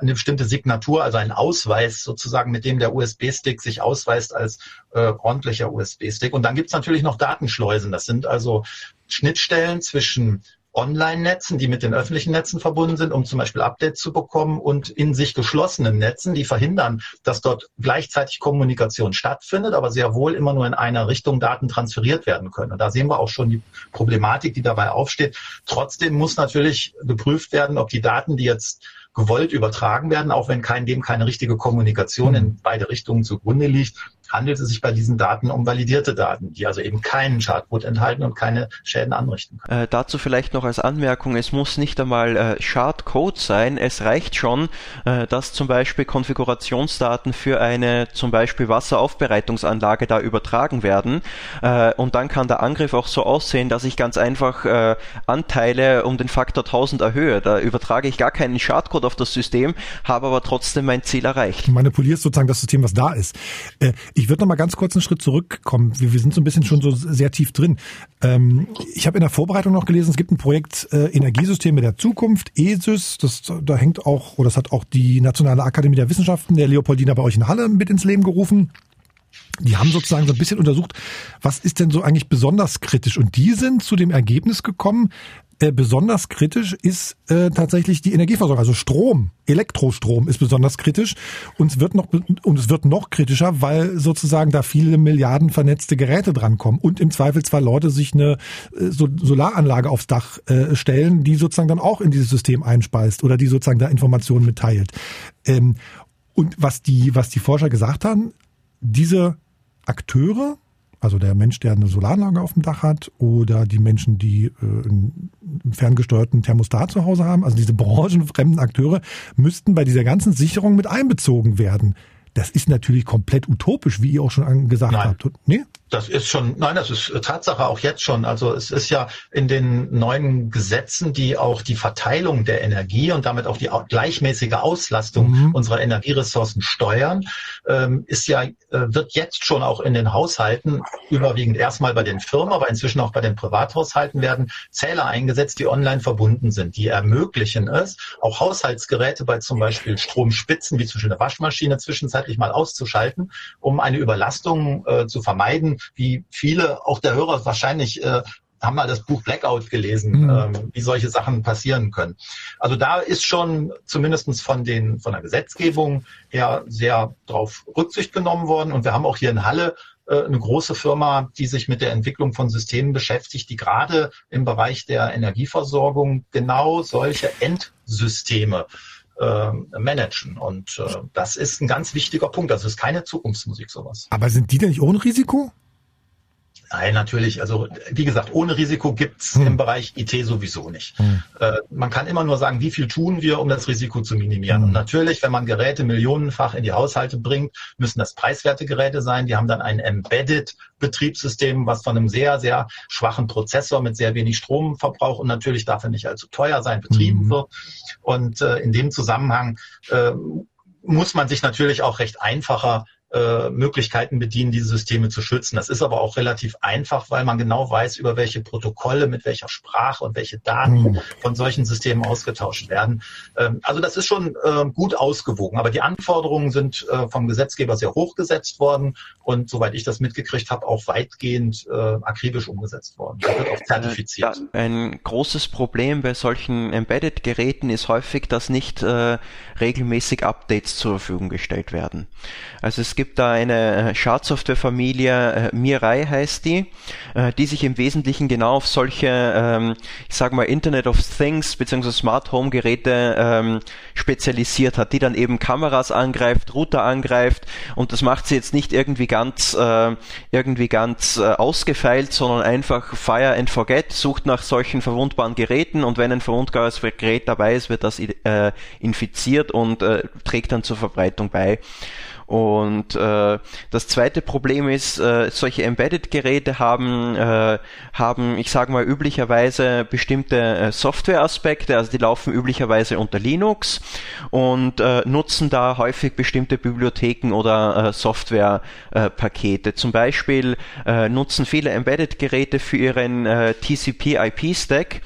eine bestimmte Signatur, also einen Ausweis sozusagen, mit dem der USB-Stick sich ausweist als äh, ordentlicher USB-Stick? Und dann gibt es natürlich noch Datenschleusen. Das sind also Schnittstellen zwischen Online-Netzen, die mit den öffentlichen Netzen verbunden sind, um zum Beispiel Updates zu bekommen und in sich geschlossenen Netzen, die verhindern, dass dort gleichzeitig Kommunikation stattfindet, aber sehr wohl immer nur in einer Richtung Daten transferiert werden können. Und da sehen wir auch schon die Problematik, die dabei aufsteht. Trotzdem muss natürlich geprüft werden, ob die Daten, die jetzt gewollt übertragen werden, auch wenn kein, dem keine richtige Kommunikation in beide Richtungen zugrunde liegt, handelt es sich bei diesen Daten um validierte Daten, die also eben keinen Schadcode enthalten und keine Schäden anrichten können. Äh, dazu vielleicht noch als Anmerkung, es muss nicht einmal äh, Schadcode sein, es reicht schon, äh, dass zum Beispiel Konfigurationsdaten für eine zum Beispiel Wasseraufbereitungsanlage da übertragen werden äh, und dann kann der Angriff auch so aussehen, dass ich ganz einfach äh, Anteile um den Faktor 1000 erhöhe. Da übertrage ich gar keinen Schadcode auf das System, habe aber trotzdem mein Ziel erreicht. Du manipulierst sozusagen das System, was da ist. Ich würde noch mal ganz kurz einen Schritt zurückkommen. Wir, wir sind so ein bisschen schon so sehr tief drin. Ähm, ich habe in der Vorbereitung noch gelesen, es gibt ein Projekt äh, Energiesysteme der Zukunft, ESYS. Das, da hängt auch, oder das hat auch die Nationale Akademie der Wissenschaften der Leopoldina bei euch in Halle mit ins Leben gerufen. Die haben sozusagen so ein bisschen untersucht, was ist denn so eigentlich besonders kritisch? Und die sind zu dem Ergebnis gekommen, äh, besonders kritisch ist äh, tatsächlich die Energieversorgung, also Strom, Elektrostrom ist besonders kritisch und es wird noch und es wird noch kritischer, weil sozusagen da viele Milliarden vernetzte Geräte drankommen und im Zweifelsfall Leute sich eine äh, so Solaranlage aufs Dach äh, stellen, die sozusagen dann auch in dieses System einspeist oder die sozusagen da Informationen mitteilt. Ähm, und was die was die Forscher gesagt haben, diese Akteure also der Mensch, der eine Solaranlage auf dem Dach hat oder die Menschen, die äh, einen ferngesteuerten Thermostat zu Hause haben, also diese branchenfremden Akteure, müssten bei dieser ganzen Sicherung mit einbezogen werden. Das ist natürlich komplett utopisch, wie ihr auch schon gesagt Nein. habt. Nee? Das ist schon, nein, das ist Tatsache auch jetzt schon. Also es ist ja in den neuen Gesetzen, die auch die Verteilung der Energie und damit auch die gleichmäßige Auslastung mhm. unserer Energieressourcen steuern, ähm, ist ja, äh, wird jetzt schon auch in den Haushalten, überwiegend erstmal bei den Firmen, aber inzwischen auch bei den Privathaushalten werden Zähler eingesetzt, die online verbunden sind, die ermöglichen es, auch Haushaltsgeräte bei zum Beispiel Stromspitzen, wie zum Beispiel eine Waschmaschine, zwischenzeitlich mal auszuschalten, um eine Überlastung äh, zu vermeiden wie viele, auch der Hörer wahrscheinlich äh, haben mal das Buch Blackout gelesen, mhm. ähm, wie solche Sachen passieren können. Also da ist schon zumindestens von den von der Gesetzgebung her sehr drauf Rücksicht genommen worden. Und wir haben auch hier in Halle äh, eine große Firma, die sich mit der Entwicklung von Systemen beschäftigt, die gerade im Bereich der Energieversorgung genau solche Endsysteme äh, managen. Und äh, das ist ein ganz wichtiger Punkt. Das ist keine Zukunftsmusik sowas. Aber sind die denn nicht ohne Risiko? Nein, natürlich. Also wie gesagt, ohne Risiko gibt's hm. im Bereich IT sowieso nicht. Hm. Äh, man kann immer nur sagen, wie viel tun wir, um das Risiko zu minimieren. Hm. Und natürlich, wenn man Geräte millionenfach in die Haushalte bringt, müssen das preiswerte Geräte sein. Die haben dann ein Embedded Betriebssystem, was von einem sehr, sehr schwachen Prozessor mit sehr wenig Stromverbrauch und natürlich darf er nicht allzu teuer sein, betrieben hm. wird. Und äh, in dem Zusammenhang äh, muss man sich natürlich auch recht einfacher äh, Möglichkeiten bedienen, diese Systeme zu schützen. Das ist aber auch relativ einfach, weil man genau weiß, über welche Protokolle, mit welcher Sprache und welche Daten mhm. von solchen Systemen ausgetauscht werden. Ähm, also das ist schon äh, gut ausgewogen. Aber die Anforderungen sind äh, vom Gesetzgeber sehr hoch gesetzt worden und soweit ich das mitgekriegt habe, auch weitgehend äh, akribisch umgesetzt worden. Das wird auch zertifiziert. Ein großes Problem bei solchen Embedded-Geräten ist häufig, dass nicht äh, regelmäßig Updates zur Verfügung gestellt werden. Also es gibt da eine äh, Schadsoftwarefamilie, äh, Mirai heißt die, äh, die sich im Wesentlichen genau auf solche, ähm, ich sag mal, Internet of Things bzw. Smart Home Geräte ähm, spezialisiert hat, die dann eben Kameras angreift, Router angreift und das macht sie jetzt nicht irgendwie ganz, irgendwie ganz ausgefeilt, sondern einfach Fire and Forget, sucht nach solchen verwundbaren Geräten und wenn ein verwundbares Gerät dabei ist, wird das infiziert und trägt dann zur Verbreitung bei. Und äh, das zweite Problem ist, äh, solche Embedded-Geräte haben, äh, haben, ich sage mal, üblicherweise bestimmte äh, Software-Aspekte, also die laufen üblicherweise unter Linux und äh, nutzen da häufig bestimmte Bibliotheken oder äh, Software-Pakete. Zum Beispiel äh, nutzen viele Embedded-Geräte für ihren äh, TCP-IP-Stack,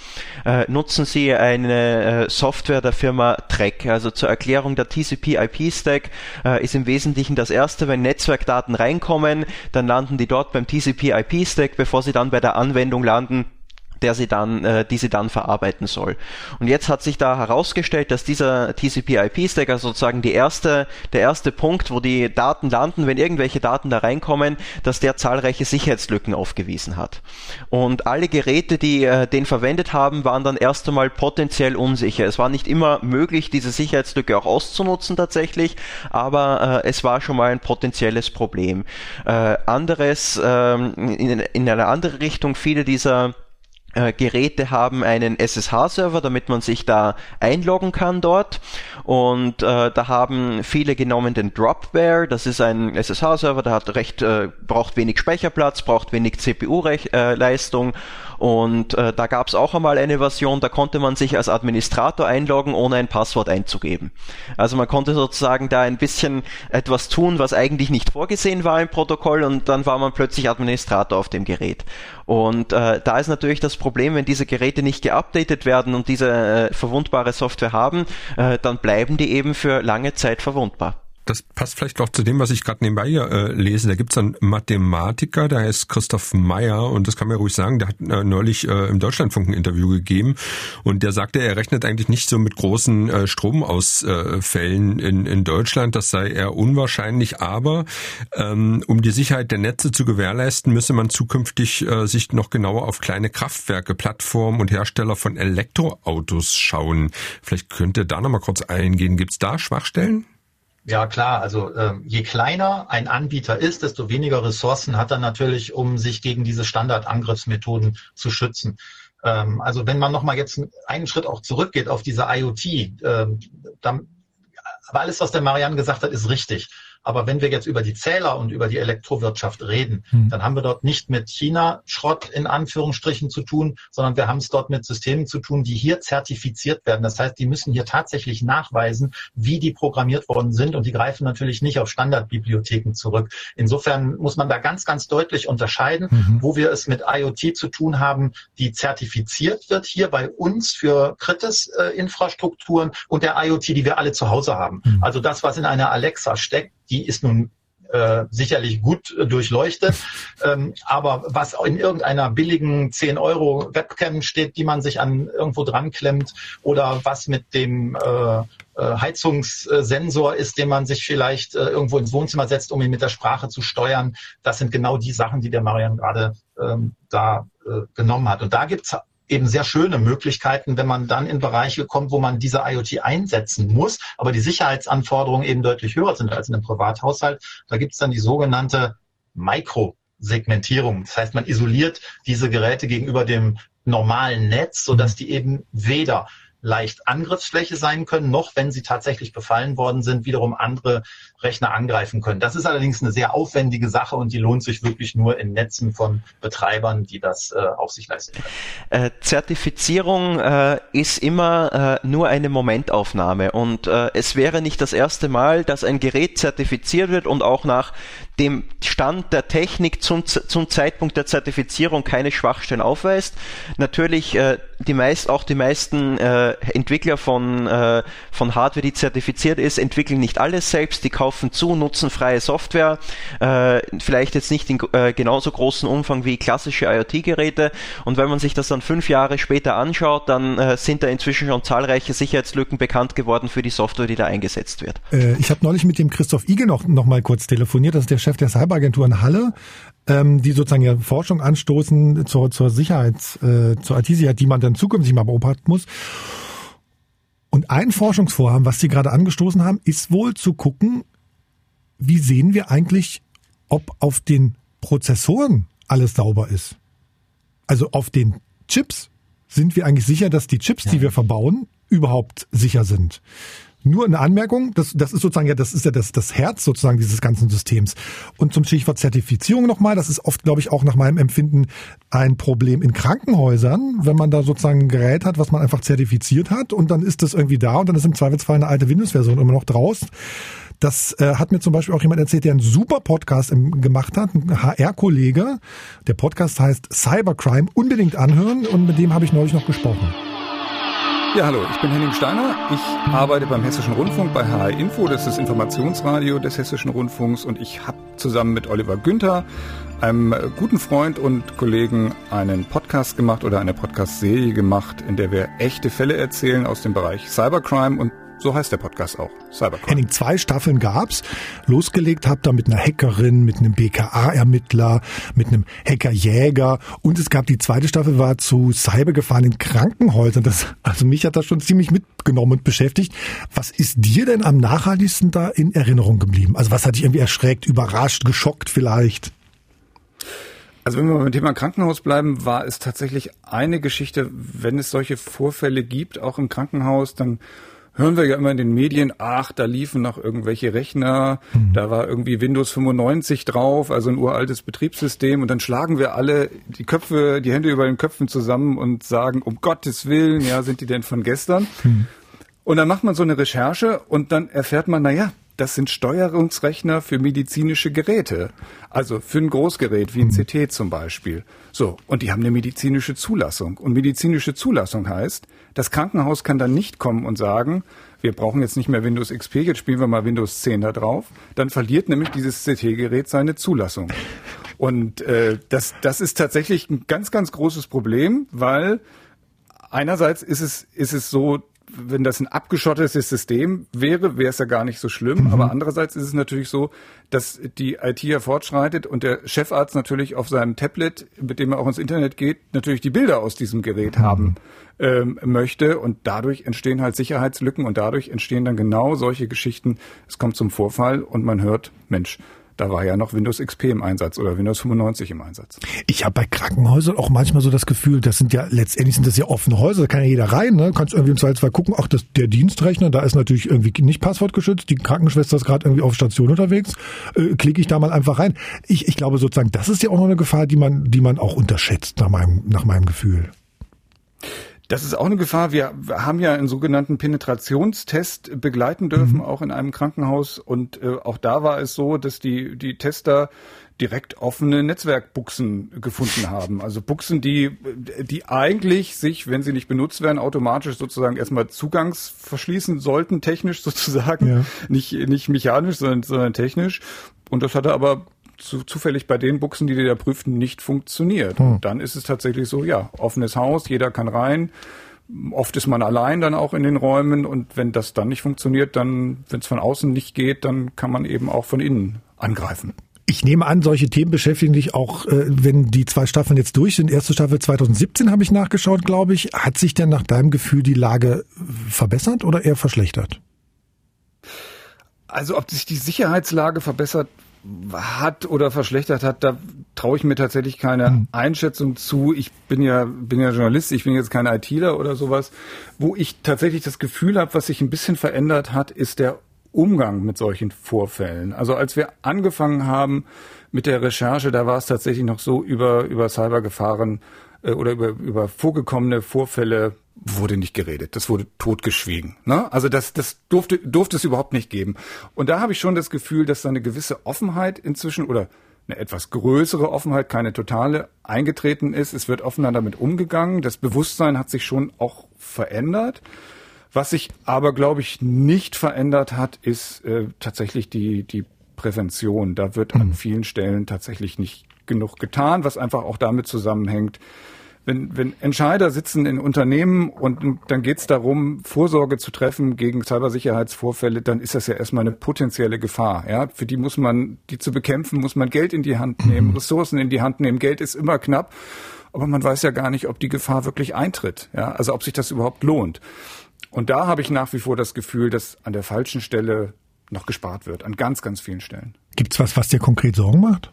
äh, nutzen sie eine äh, Software der Firma Trek. Also zur Erklärung, der TCP-IP-Stack äh, ist im Wesentlichen Wesentlichen das erste, wenn Netzwerkdaten reinkommen, dann landen die dort beim TCP/IP-Stack, bevor sie dann bei der Anwendung landen, der sie dann, äh, die sie dann verarbeiten soll. Und jetzt hat sich da herausgestellt, dass dieser TCP/IP-Stack, also sozusagen die erste, der erste Punkt, wo die Daten landen, wenn irgendwelche Daten da reinkommen, dass der zahlreiche Sicherheitslücken aufgewiesen hat. Und alle Geräte, die äh, den verwendet haben, waren dann erst einmal potenziell unsicher. Es war nicht immer möglich, diese Sicherheitslücke auch auszunutzen tatsächlich, aber äh, es war schon mal ein potenzielles Problem. Äh, anderes, ähm, in, in eine andere Richtung, viele dieser Geräte haben einen SSH-Server, damit man sich da einloggen kann dort. Und äh, da haben viele genommen den Dropware. Das ist ein SSH-Server, der hat recht, äh, braucht wenig Speicherplatz, braucht wenig CPU-Leistung. Äh, und äh, da gab es auch einmal eine Version, da konnte man sich als Administrator einloggen, ohne ein Passwort einzugeben. Also man konnte sozusagen da ein bisschen etwas tun, was eigentlich nicht vorgesehen war im Protokoll und dann war man plötzlich Administrator auf dem Gerät. Und äh, da ist natürlich das Problem, wenn diese Geräte nicht geupdatet werden und diese äh, verwundbare Software haben, äh, dann bleiben die eben für lange Zeit verwundbar das passt vielleicht auch zu dem, was ich gerade nebenbei hier äh, lese. Da gibt es einen Mathematiker, der heißt Christoph Meyer und das kann man ja ruhig sagen, der hat äh, neulich äh, im Deutschlandfunk ein Interview gegeben und der sagte, er rechnet eigentlich nicht so mit großen äh, Stromausfällen in, in Deutschland. Das sei eher unwahrscheinlich, aber ähm, um die Sicherheit der Netze zu gewährleisten, müsse man zukünftig äh, sich noch genauer auf kleine Kraftwerke, Plattformen und Hersteller von Elektroautos schauen. Vielleicht könnte da noch mal kurz eingehen. Gibt es da Schwachstellen? Ja, klar. Also ähm, je kleiner ein Anbieter ist, desto weniger Ressourcen hat er natürlich, um sich gegen diese Standardangriffsmethoden zu schützen. Ähm, also wenn man nochmal jetzt einen Schritt auch zurückgeht auf diese IoT, ähm, dann, aber alles, was der Marianne gesagt hat, ist richtig. Aber wenn wir jetzt über die Zähler und über die Elektrowirtschaft reden, hm. dann haben wir dort nicht mit China-Schrott in Anführungsstrichen zu tun, sondern wir haben es dort mit Systemen zu tun, die hier zertifiziert werden. Das heißt, die müssen hier tatsächlich nachweisen, wie die programmiert worden sind und die greifen natürlich nicht auf Standardbibliotheken zurück. Insofern muss man da ganz, ganz deutlich unterscheiden, mhm. wo wir es mit IoT zu tun haben, die zertifiziert wird hier bei uns für Kritis-Infrastrukturen und der IoT, die wir alle zu Hause haben. Mhm. Also das, was in einer Alexa steckt, die ist nun äh, sicherlich gut äh, durchleuchtet. Ähm, aber was in irgendeiner billigen 10 Euro Webcam steht, die man sich an irgendwo dran klemmt oder was mit dem äh, äh, Heizungssensor ist, den man sich vielleicht äh, irgendwo ins Wohnzimmer setzt, um ihn mit der Sprache zu steuern. Das sind genau die Sachen, die der Marian gerade ähm, da äh, genommen hat. Und da gibt's eben sehr schöne Möglichkeiten, wenn man dann in Bereiche kommt, wo man diese IoT einsetzen muss, aber die Sicherheitsanforderungen eben deutlich höher sind als in einem Privathaushalt. Da gibt es dann die sogenannte Mikrosegmentierung. Das heißt, man isoliert diese Geräte gegenüber dem normalen Netz, sodass die eben weder leicht Angriffsfläche sein können, noch wenn sie tatsächlich befallen worden sind, wiederum andere Rechner angreifen können. Das ist allerdings eine sehr aufwendige Sache und die lohnt sich wirklich nur in Netzen von Betreibern, die das äh, auf sich leisten können. Äh, Zertifizierung äh, ist immer äh, nur eine Momentaufnahme und äh, es wäre nicht das erste Mal, dass ein Gerät zertifiziert wird und auch nach dem Stand der Technik zum, zum Zeitpunkt der Zertifizierung keine Schwachstellen aufweist. Natürlich äh, die meist, auch die meisten äh, Entwickler von, äh, von Hardware, die zertifiziert ist, entwickeln nicht alles selbst, die kaufen zu, nutzen freie Software, äh, vielleicht jetzt nicht in äh, genauso großen Umfang wie klassische IoT-Geräte. Und wenn man sich das dann fünf Jahre später anschaut, dann äh, sind da inzwischen schon zahlreiche Sicherheitslücken bekannt geworden für die Software, die da eingesetzt wird. Äh, ich habe neulich mit dem Christoph Igel noch, noch mal kurz telefoniert, das ist der Chef Chef der Cyberagentur in Halle, ähm, die sozusagen ja Forschung anstoßen zur, zur Sicherheit, äh, zur IT-Sicherheit, die man dann zukünftig mal beobachten muss. Und ein Forschungsvorhaben, was Sie gerade angestoßen haben, ist wohl zu gucken, wie sehen wir eigentlich, ob auf den Prozessoren alles sauber ist. Also auf den Chips sind wir eigentlich sicher, dass die Chips, ja. die wir verbauen, überhaupt sicher sind. Nur eine Anmerkung, das, das ist sozusagen ja, das ist ja das, das Herz sozusagen dieses ganzen Systems. Und zum Stichwort Zertifizierung nochmal, das ist oft, glaube ich, auch nach meinem Empfinden ein Problem in Krankenhäusern, wenn man da sozusagen ein Gerät hat, was man einfach zertifiziert hat und dann ist das irgendwie da und dann ist im Zweifelsfall eine alte Windows-Version immer noch draus. Das äh, hat mir zum Beispiel auch jemand erzählt, der einen super Podcast im, gemacht hat, ein HR-Kollege. Der Podcast heißt Cybercrime. Unbedingt anhören und mit dem habe ich neulich noch gesprochen. Ja, hallo, ich bin Henning Steiner. Ich arbeite beim Hessischen Rundfunk bei HR Info. Das ist das Informationsradio des Hessischen Rundfunks. Und ich habe zusammen mit Oliver Günther, einem guten Freund und Kollegen, einen Podcast gemacht oder eine Podcast-Serie gemacht, in der wir echte Fälle erzählen aus dem Bereich Cybercrime und so heißt der Podcast auch. Cybercrime. Henning, zwei Staffeln gab's. Losgelegt habt ihr mit einer Hackerin, mit einem BKA-Ermittler, mit einem Hackerjäger und es gab die zweite Staffel war zu Cybergefahren in Krankenhäusern. Das, also mich hat das schon ziemlich mitgenommen und beschäftigt. Was ist dir denn am nachhaltigsten da in Erinnerung geblieben? Also was hat dich irgendwie erschreckt, überrascht, geschockt vielleicht? Also wenn wir beim Thema Krankenhaus bleiben, war es tatsächlich eine Geschichte, wenn es solche Vorfälle gibt, auch im Krankenhaus, dann hören wir ja immer in den Medien, ach, da liefen noch irgendwelche Rechner, mhm. da war irgendwie Windows 95 drauf, also ein uraltes Betriebssystem und dann schlagen wir alle die Köpfe, die Hände über den Köpfen zusammen und sagen, um Gottes Willen, ja, sind die denn von gestern? Mhm. Und dann macht man so eine Recherche und dann erfährt man, na ja, das sind Steuerungsrechner für medizinische Geräte. Also für ein Großgerät wie ein mhm. CT zum Beispiel. So, und die haben eine medizinische Zulassung. Und medizinische Zulassung heißt, das Krankenhaus kann dann nicht kommen und sagen, wir brauchen jetzt nicht mehr Windows XP, jetzt spielen wir mal Windows 10 da drauf. Dann verliert nämlich dieses CT-Gerät seine Zulassung. Und äh, das, das ist tatsächlich ein ganz, ganz großes Problem, weil einerseits ist es, ist es so, wenn das ein abgeschottetes System wäre, wäre es ja gar nicht so schlimm. Mhm. Aber andererseits ist es natürlich so, dass die IT ja fortschreitet und der Chefarzt natürlich auf seinem Tablet, mit dem er auch ins Internet geht, natürlich die Bilder aus diesem Gerät mhm. haben ähm, möchte. Und dadurch entstehen halt Sicherheitslücken und dadurch entstehen dann genau solche Geschichten. Es kommt zum Vorfall und man hört, Mensch, da war ja noch Windows XP im Einsatz oder Windows 95 im Einsatz. Ich habe bei Krankenhäusern auch manchmal so das Gefühl, das sind ja letztendlich sind das ja offene Häuser, da kann ja jeder rein, ne? Kannst irgendwie im Zweifelsfall gucken, ach, das, der Dienstrechner, da ist natürlich irgendwie nicht passwortgeschützt, die Krankenschwester ist gerade irgendwie auf Station unterwegs, äh, klicke ich da mal einfach rein. Ich, ich glaube sozusagen, das ist ja auch noch eine Gefahr, die man, die man auch unterschätzt, nach meinem, nach meinem Gefühl. Das ist auch eine Gefahr. Wir haben ja einen sogenannten Penetrationstest begleiten dürfen, mhm. auch in einem Krankenhaus. Und äh, auch da war es so, dass die, die Tester direkt offene Netzwerkbuchsen gefunden haben. Also Buchsen, die, die eigentlich sich, wenn sie nicht benutzt werden, automatisch sozusagen erstmal zugangsverschließen sollten, technisch sozusagen. Ja. Nicht, nicht mechanisch, sondern, sondern technisch. Und das hatte aber zu, zufällig bei den Buchsen, die die da prüften, nicht funktioniert. Hm. Und dann ist es tatsächlich so, ja, offenes Haus, jeder kann rein. Oft ist man allein dann auch in den Räumen und wenn das dann nicht funktioniert, dann, wenn es von außen nicht geht, dann kann man eben auch von innen angreifen. Ich nehme an, solche Themen beschäftigen dich auch, äh, wenn die zwei Staffeln jetzt durch sind. Erste Staffel 2017 habe ich nachgeschaut, glaube ich. Hat sich denn nach deinem Gefühl die Lage verbessert oder eher verschlechtert? Also ob sich die Sicherheitslage verbessert, hat oder verschlechtert hat, da traue ich mir tatsächlich keine mhm. Einschätzung zu. Ich bin ja bin ja Journalist, ich bin jetzt kein ITler oder sowas. Wo ich tatsächlich das Gefühl habe, was sich ein bisschen verändert hat, ist der Umgang mit solchen Vorfällen. Also als wir angefangen haben mit der Recherche, da war es tatsächlich noch so über über Cybergefahren oder über über vorgekommene Vorfälle wurde nicht geredet, das wurde totgeschwiegen. Ne? Also das, das durfte, durfte es überhaupt nicht geben. Und da habe ich schon das Gefühl, dass da eine gewisse Offenheit inzwischen oder eine etwas größere Offenheit, keine totale, eingetreten ist. Es wird offener damit umgegangen. Das Bewusstsein hat sich schon auch verändert. Was sich aber, glaube ich, nicht verändert hat, ist äh, tatsächlich die, die Prävention. Da wird an hm. vielen Stellen tatsächlich nicht genug getan, was einfach auch damit zusammenhängt, wenn, wenn Entscheider sitzen in Unternehmen und dann geht es darum, Vorsorge zu treffen gegen Cybersicherheitsvorfälle, dann ist das ja erstmal eine potenzielle Gefahr. Ja? Für die muss man, die zu bekämpfen, muss man Geld in die Hand nehmen, mhm. Ressourcen in die Hand nehmen. Geld ist immer knapp, aber man weiß ja gar nicht, ob die Gefahr wirklich eintritt. Ja? Also ob sich das überhaupt lohnt. Und da habe ich nach wie vor das Gefühl, dass an der falschen Stelle noch gespart wird, an ganz, ganz vielen Stellen. Gibt's was, was dir konkret Sorgen macht?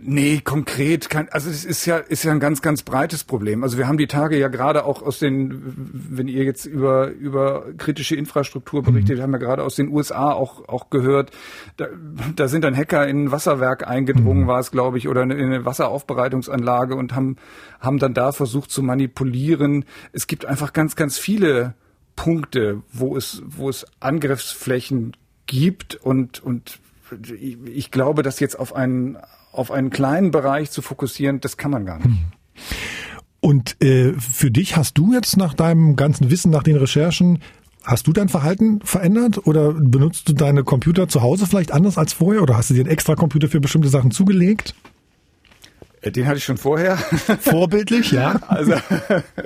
Nee, konkret kann, also es ist ja, ist ja ein ganz, ganz breites Problem. Also wir haben die Tage ja gerade auch aus den, wenn ihr jetzt über, über kritische Infrastruktur berichtet, mhm. haben wir gerade aus den USA auch, auch gehört, da, da sind dann Hacker in ein Wasserwerk eingedrungen, mhm. war es, glaube ich, oder in eine Wasseraufbereitungsanlage und haben, haben dann da versucht zu manipulieren. Es gibt einfach ganz, ganz viele Punkte, wo es, wo es Angriffsflächen gibt und, und ich glaube, dass jetzt auf einen, auf einen kleinen Bereich zu fokussieren, das kann man gar nicht. Hm. Und äh, für dich hast du jetzt nach deinem ganzen Wissen, nach den Recherchen, hast du dein Verhalten verändert oder benutzt du deine Computer zu Hause vielleicht anders als vorher oder hast du dir einen extra Computer für bestimmte Sachen zugelegt? Äh, den hatte ich schon vorher. Vorbildlich, ja. Also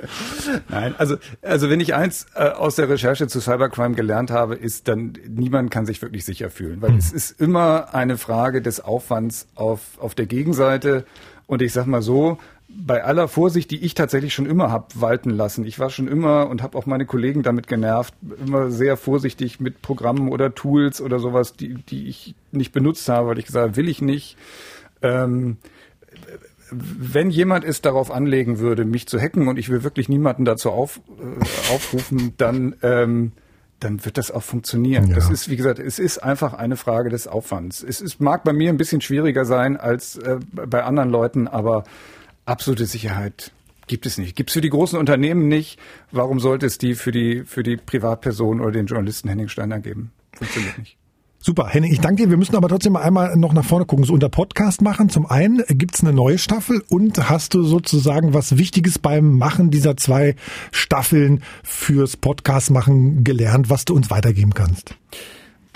nein, also also wenn ich eins äh, aus der Recherche zu Cybercrime gelernt habe, ist dann niemand kann sich wirklich sicher fühlen, weil mhm. es ist immer eine Frage des Aufwands auf auf der Gegenseite und ich sag mal so, bei aller Vorsicht, die ich tatsächlich schon immer hab walten lassen. Ich war schon immer und habe auch meine Kollegen damit genervt, immer sehr vorsichtig mit Programmen oder Tools oder sowas, die die ich nicht benutzt habe, weil ich gesagt habe, will ich nicht. Ähm, wenn jemand es darauf anlegen würde, mich zu hacken und ich will wirklich niemanden dazu auf, äh, aufrufen, dann ähm, dann wird das auch funktionieren. Ja. Das ist, wie gesagt, es ist einfach eine Frage des Aufwands. Es ist, mag bei mir ein bisschen schwieriger sein als äh, bei anderen Leuten, aber absolute Sicherheit gibt es nicht. Gibt es für die großen Unternehmen nicht. Warum sollte es die für die, für die Privatperson oder den Journalisten Henning Steiner geben? Funktioniert nicht. Super, Henning, ich danke dir. Wir müssen aber trotzdem einmal noch nach vorne gucken, so unter Podcast machen. Zum einen gibt's eine neue Staffel und hast du sozusagen was Wichtiges beim Machen dieser zwei Staffeln fürs Podcast machen gelernt, was du uns weitergeben kannst?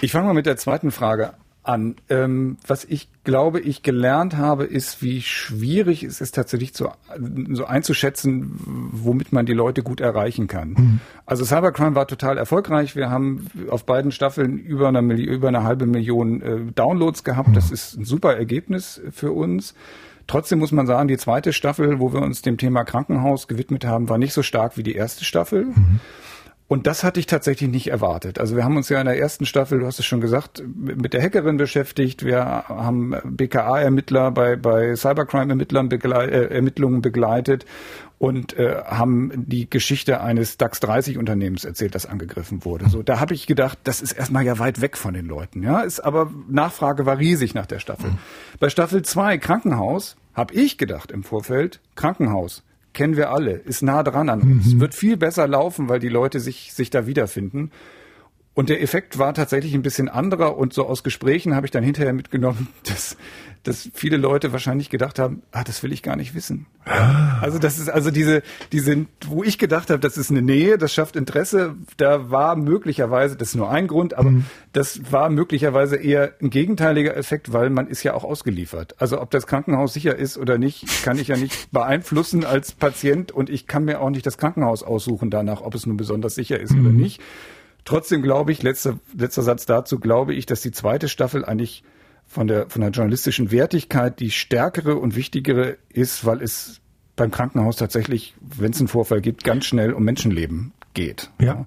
Ich fange mal mit der zweiten Frage an. Ähm, was ich glaube, ich gelernt habe, ist, wie schwierig es ist tatsächlich zu, so einzuschätzen, womit man die Leute gut erreichen kann. Mhm. Also Cybercrime war total erfolgreich. Wir haben auf beiden Staffeln über eine, Million, über eine halbe Million äh, Downloads gehabt. Mhm. Das ist ein super Ergebnis für uns. Trotzdem muss man sagen, die zweite Staffel, wo wir uns dem Thema Krankenhaus gewidmet haben, war nicht so stark wie die erste Staffel. Mhm. Und das hatte ich tatsächlich nicht erwartet. Also wir haben uns ja in der ersten Staffel, du hast es schon gesagt, mit der Hackerin beschäftigt. Wir haben BKA-Ermittler bei, bei Cybercrime-Ermittlern begleit, äh, Ermittlungen begleitet und äh, haben die Geschichte eines DAX 30 Unternehmens erzählt, das angegriffen wurde. So, da habe ich gedacht, das ist erstmal ja weit weg von den Leuten. Ja, ist aber Nachfrage war riesig nach der Staffel. Mhm. Bei Staffel 2 Krankenhaus habe ich gedacht im Vorfeld Krankenhaus kennen wir alle, ist nah dran an uns, mhm. wird viel besser laufen, weil die Leute sich, sich da wiederfinden. Und der Effekt war tatsächlich ein bisschen anderer und so aus Gesprächen habe ich dann hinterher mitgenommen, dass, dass viele Leute wahrscheinlich gedacht haben, ah, das will ich gar nicht wissen. Ah. Also das ist also diese, diese, wo ich gedacht habe, das ist eine Nähe, das schafft Interesse, da war möglicherweise, das ist nur ein Grund, aber mhm. das war möglicherweise eher ein gegenteiliger Effekt, weil man ist ja auch ausgeliefert. Also ob das Krankenhaus sicher ist oder nicht, kann ich ja nicht beeinflussen als Patient und ich kann mir auch nicht das Krankenhaus aussuchen danach, ob es nun besonders sicher ist mhm. oder nicht. Trotzdem glaube ich, letzter, letzter Satz dazu, glaube ich, dass die zweite Staffel eigentlich von der, von der journalistischen Wertigkeit die stärkere und wichtigere ist, weil es beim Krankenhaus tatsächlich, wenn es einen Vorfall gibt, ganz schnell um Menschenleben geht. Ja.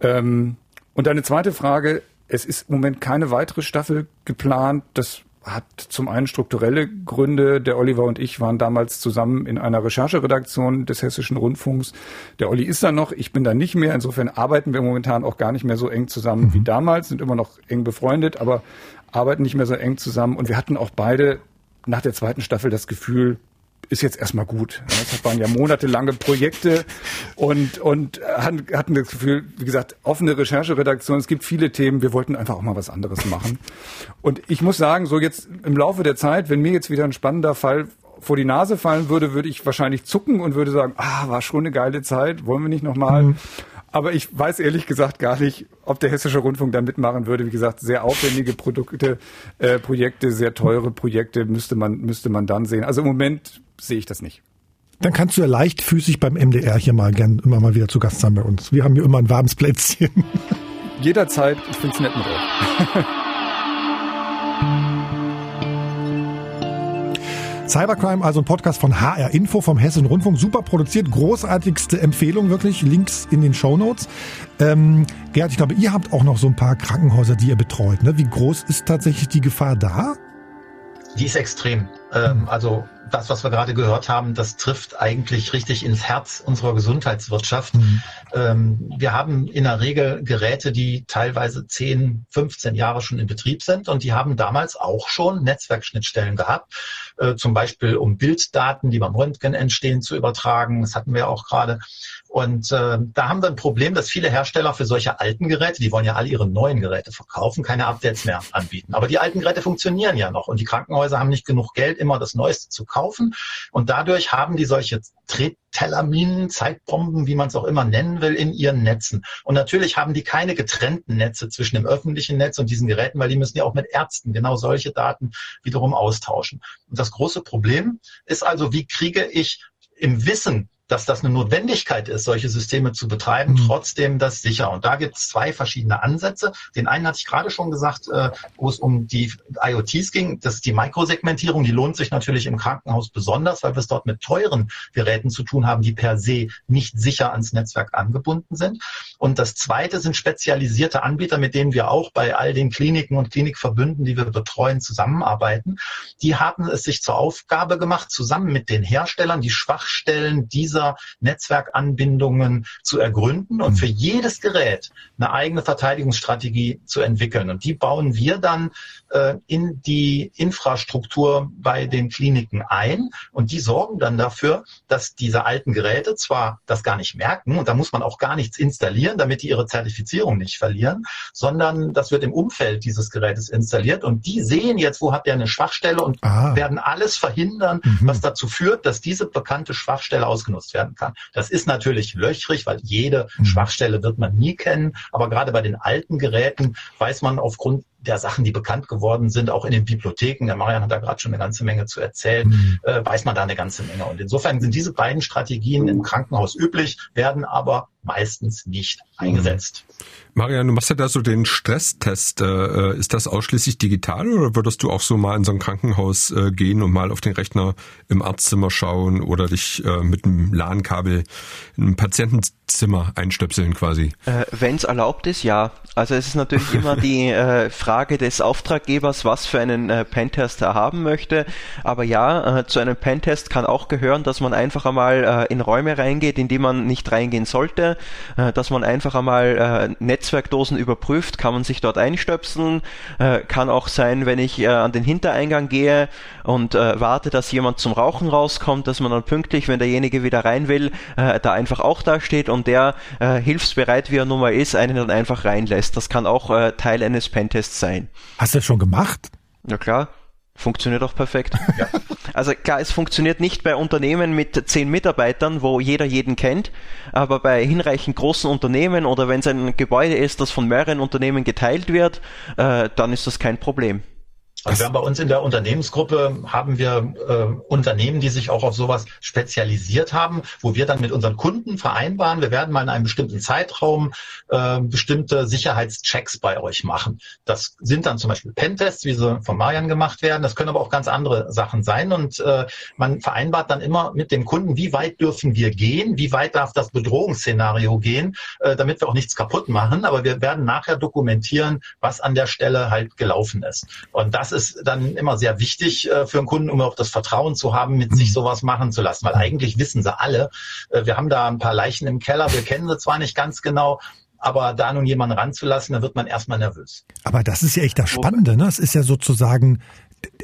Ähm, und eine zweite Frage, es ist im Moment keine weitere Staffel geplant. Das hat zum einen strukturelle Gründe. Der Oliver und ich waren damals zusammen in einer Rechercheredaktion des Hessischen Rundfunks. Der Olli ist da noch, ich bin da nicht mehr. Insofern arbeiten wir momentan auch gar nicht mehr so eng zusammen mhm. wie damals, sind immer noch eng befreundet, aber arbeiten nicht mehr so eng zusammen. Und wir hatten auch beide nach der zweiten Staffel das Gefühl, ist jetzt erstmal gut. Das waren ja monatelange Projekte und, und hatten das Gefühl, wie gesagt, offene Rechercheredaktion. Es gibt viele Themen. Wir wollten einfach auch mal was anderes machen. Und ich muss sagen, so jetzt im Laufe der Zeit, wenn mir jetzt wieder ein spannender Fall vor die Nase fallen würde, würde ich wahrscheinlich zucken und würde sagen, ah, war schon eine geile Zeit, wollen wir nicht nochmal. Mhm. Aber ich weiß ehrlich gesagt gar nicht, ob der Hessische Rundfunk da mitmachen würde. Wie gesagt, sehr aufwendige Produkte, äh, Projekte, sehr teure Projekte müsste man, müsste man dann sehen. Also im Moment sehe ich das nicht. Dann kannst du ja leichtfüßig beim MDR hier mal gern immer mal wieder zu Gast sein bei uns. Wir haben hier immer ein warmes Plätzchen. Jederzeit, ich finde es nett mit euch. Cybercrime, also ein Podcast von HR Info vom Hessischen Rundfunk. Super produziert, großartigste Empfehlung wirklich. Links in den Show Notes. Ähm, Gerd, ich glaube, ihr habt auch noch so ein paar Krankenhäuser, die ihr betreut. Ne? Wie groß ist tatsächlich die Gefahr da? Die ist extrem. Ähm, also das, was wir gerade gehört haben, das trifft eigentlich richtig ins Herz unserer Gesundheitswirtschaft. Mhm. Ähm, wir haben in der Regel Geräte, die teilweise 10, 15 Jahre schon in Betrieb sind und die haben damals auch schon Netzwerkschnittstellen gehabt, äh, zum Beispiel um Bilddaten, die beim Röntgen entstehen, zu übertragen. Das hatten wir auch gerade. Und äh, da haben wir ein Problem, dass viele Hersteller für solche alten Geräte, die wollen ja alle ihre neuen Geräte verkaufen, keine Updates mehr anbieten. Aber die alten Geräte funktionieren ja noch und die Krankenhäuser haben nicht genug Geld, immer das Neueste zu kaufen. Und dadurch haben die solche Trettellaminen, Zeitbomben, wie man es auch immer nennen will, in ihren Netzen. Und natürlich haben die keine getrennten Netze zwischen dem öffentlichen Netz und diesen Geräten, weil die müssen ja auch mit Ärzten genau solche Daten wiederum austauschen. Und das große Problem ist also, wie kriege ich im Wissen dass das eine Notwendigkeit ist, solche Systeme zu betreiben, mhm. trotzdem das sicher. Und da gibt es zwei verschiedene Ansätze. Den einen hatte ich gerade schon gesagt, äh, wo es um die IoTs ging. Das ist die Mikrosegmentierung. Die lohnt sich natürlich im Krankenhaus besonders, weil wir es dort mit teuren Geräten zu tun haben, die per se nicht sicher ans Netzwerk angebunden sind. Und das zweite sind spezialisierte Anbieter, mit denen wir auch bei all den Kliniken und Klinikverbünden, die wir betreuen, zusammenarbeiten. Die haben es sich zur Aufgabe gemacht, zusammen mit den Herstellern die Schwachstellen dieser dieser Netzwerkanbindungen zu ergründen und für jedes Gerät eine eigene Verteidigungsstrategie zu entwickeln. Und die bauen wir dann äh, in die Infrastruktur bei den Kliniken ein und die sorgen dann dafür, dass diese alten Geräte zwar das gar nicht merken und da muss man auch gar nichts installieren, damit die ihre Zertifizierung nicht verlieren, sondern das wird im Umfeld dieses Gerätes installiert und die sehen jetzt, wo hat der eine Schwachstelle und Aha. werden alles verhindern, mhm. was dazu führt, dass diese bekannte Schwachstelle ausgenutzt werden kann. Das ist natürlich löchrig, weil jede mhm. Schwachstelle wird man nie kennen, aber gerade bei den alten Geräten weiß man aufgrund der Sachen, die bekannt geworden sind, auch in den Bibliotheken, der Marian hat da gerade schon eine ganze Menge zu erzählen, mhm. äh, weiß man da eine ganze Menge. Und insofern sind diese beiden Strategien im Krankenhaus üblich, werden aber meistens nicht eingesetzt. Marian, du machst ja da so den Stresstest. Äh, äh, ist das ausschließlich digital oder würdest du auch so mal in so ein Krankenhaus äh, gehen und mal auf den Rechner im Arztzimmer schauen oder dich mit einem LAN-Kabel in einem Patientenzimmer einstöpseln quasi? Äh, Wenn es erlaubt ist, ja. Also es ist natürlich immer die äh, Frage des Auftraggebers, was für einen äh, Pentest er haben möchte. Aber ja, zu einem Pentest kann auch gehören, dass man einfach einmal in Räume reingeht, in die man nicht reingehen sollte äh, dass man einfach einmal äh, Netzwerkdosen überprüft, kann man sich dort einstöpseln, äh, kann auch sein, wenn ich an den Hintereingang gehe und warte, dass jemand zum Rauchen rauskommt, dass man dann pünktlich, wenn derjenige wieder rein will, da einfach auch da steht und der hilfsbereit, wie er nun mal ist, einen dann einfach reinlässt. Das kann auch Teil eines Pentests sein. Hast du das schon gemacht? Ja klar. Funktioniert auch perfekt. Ja. Also klar, es funktioniert nicht bei Unternehmen mit zehn Mitarbeitern, wo jeder jeden kennt, aber bei hinreichend großen Unternehmen oder wenn es ein Gebäude ist, das von mehreren Unternehmen geteilt wird, äh, dann ist das kein Problem. Also wir haben bei uns in der Unternehmensgruppe haben wir äh, Unternehmen, die sich auch auf sowas spezialisiert haben, wo wir dann mit unseren Kunden vereinbaren, wir werden mal in einem bestimmten Zeitraum äh, bestimmte Sicherheitschecks bei euch machen. Das sind dann zum Beispiel Pentests, wie sie von Marian gemacht werden. Das können aber auch ganz andere Sachen sein. Und äh, man vereinbart dann immer mit dem Kunden, wie weit dürfen wir gehen, wie weit darf das Bedrohungsszenario gehen, äh, damit wir auch nichts kaputt machen. Aber wir werden nachher dokumentieren, was an der Stelle halt gelaufen ist. Und das das ist dann immer sehr wichtig äh, für einen Kunden, um auch das Vertrauen zu haben, mit sich mhm. sowas machen zu lassen. Weil eigentlich wissen sie alle, äh, wir haben da ein paar Leichen im Keller, wir kennen sie zwar nicht ganz genau, aber da nun jemanden ranzulassen, da wird man erstmal nervös. Aber das ist ja echt das Spannende, ne? Es ist ja sozusagen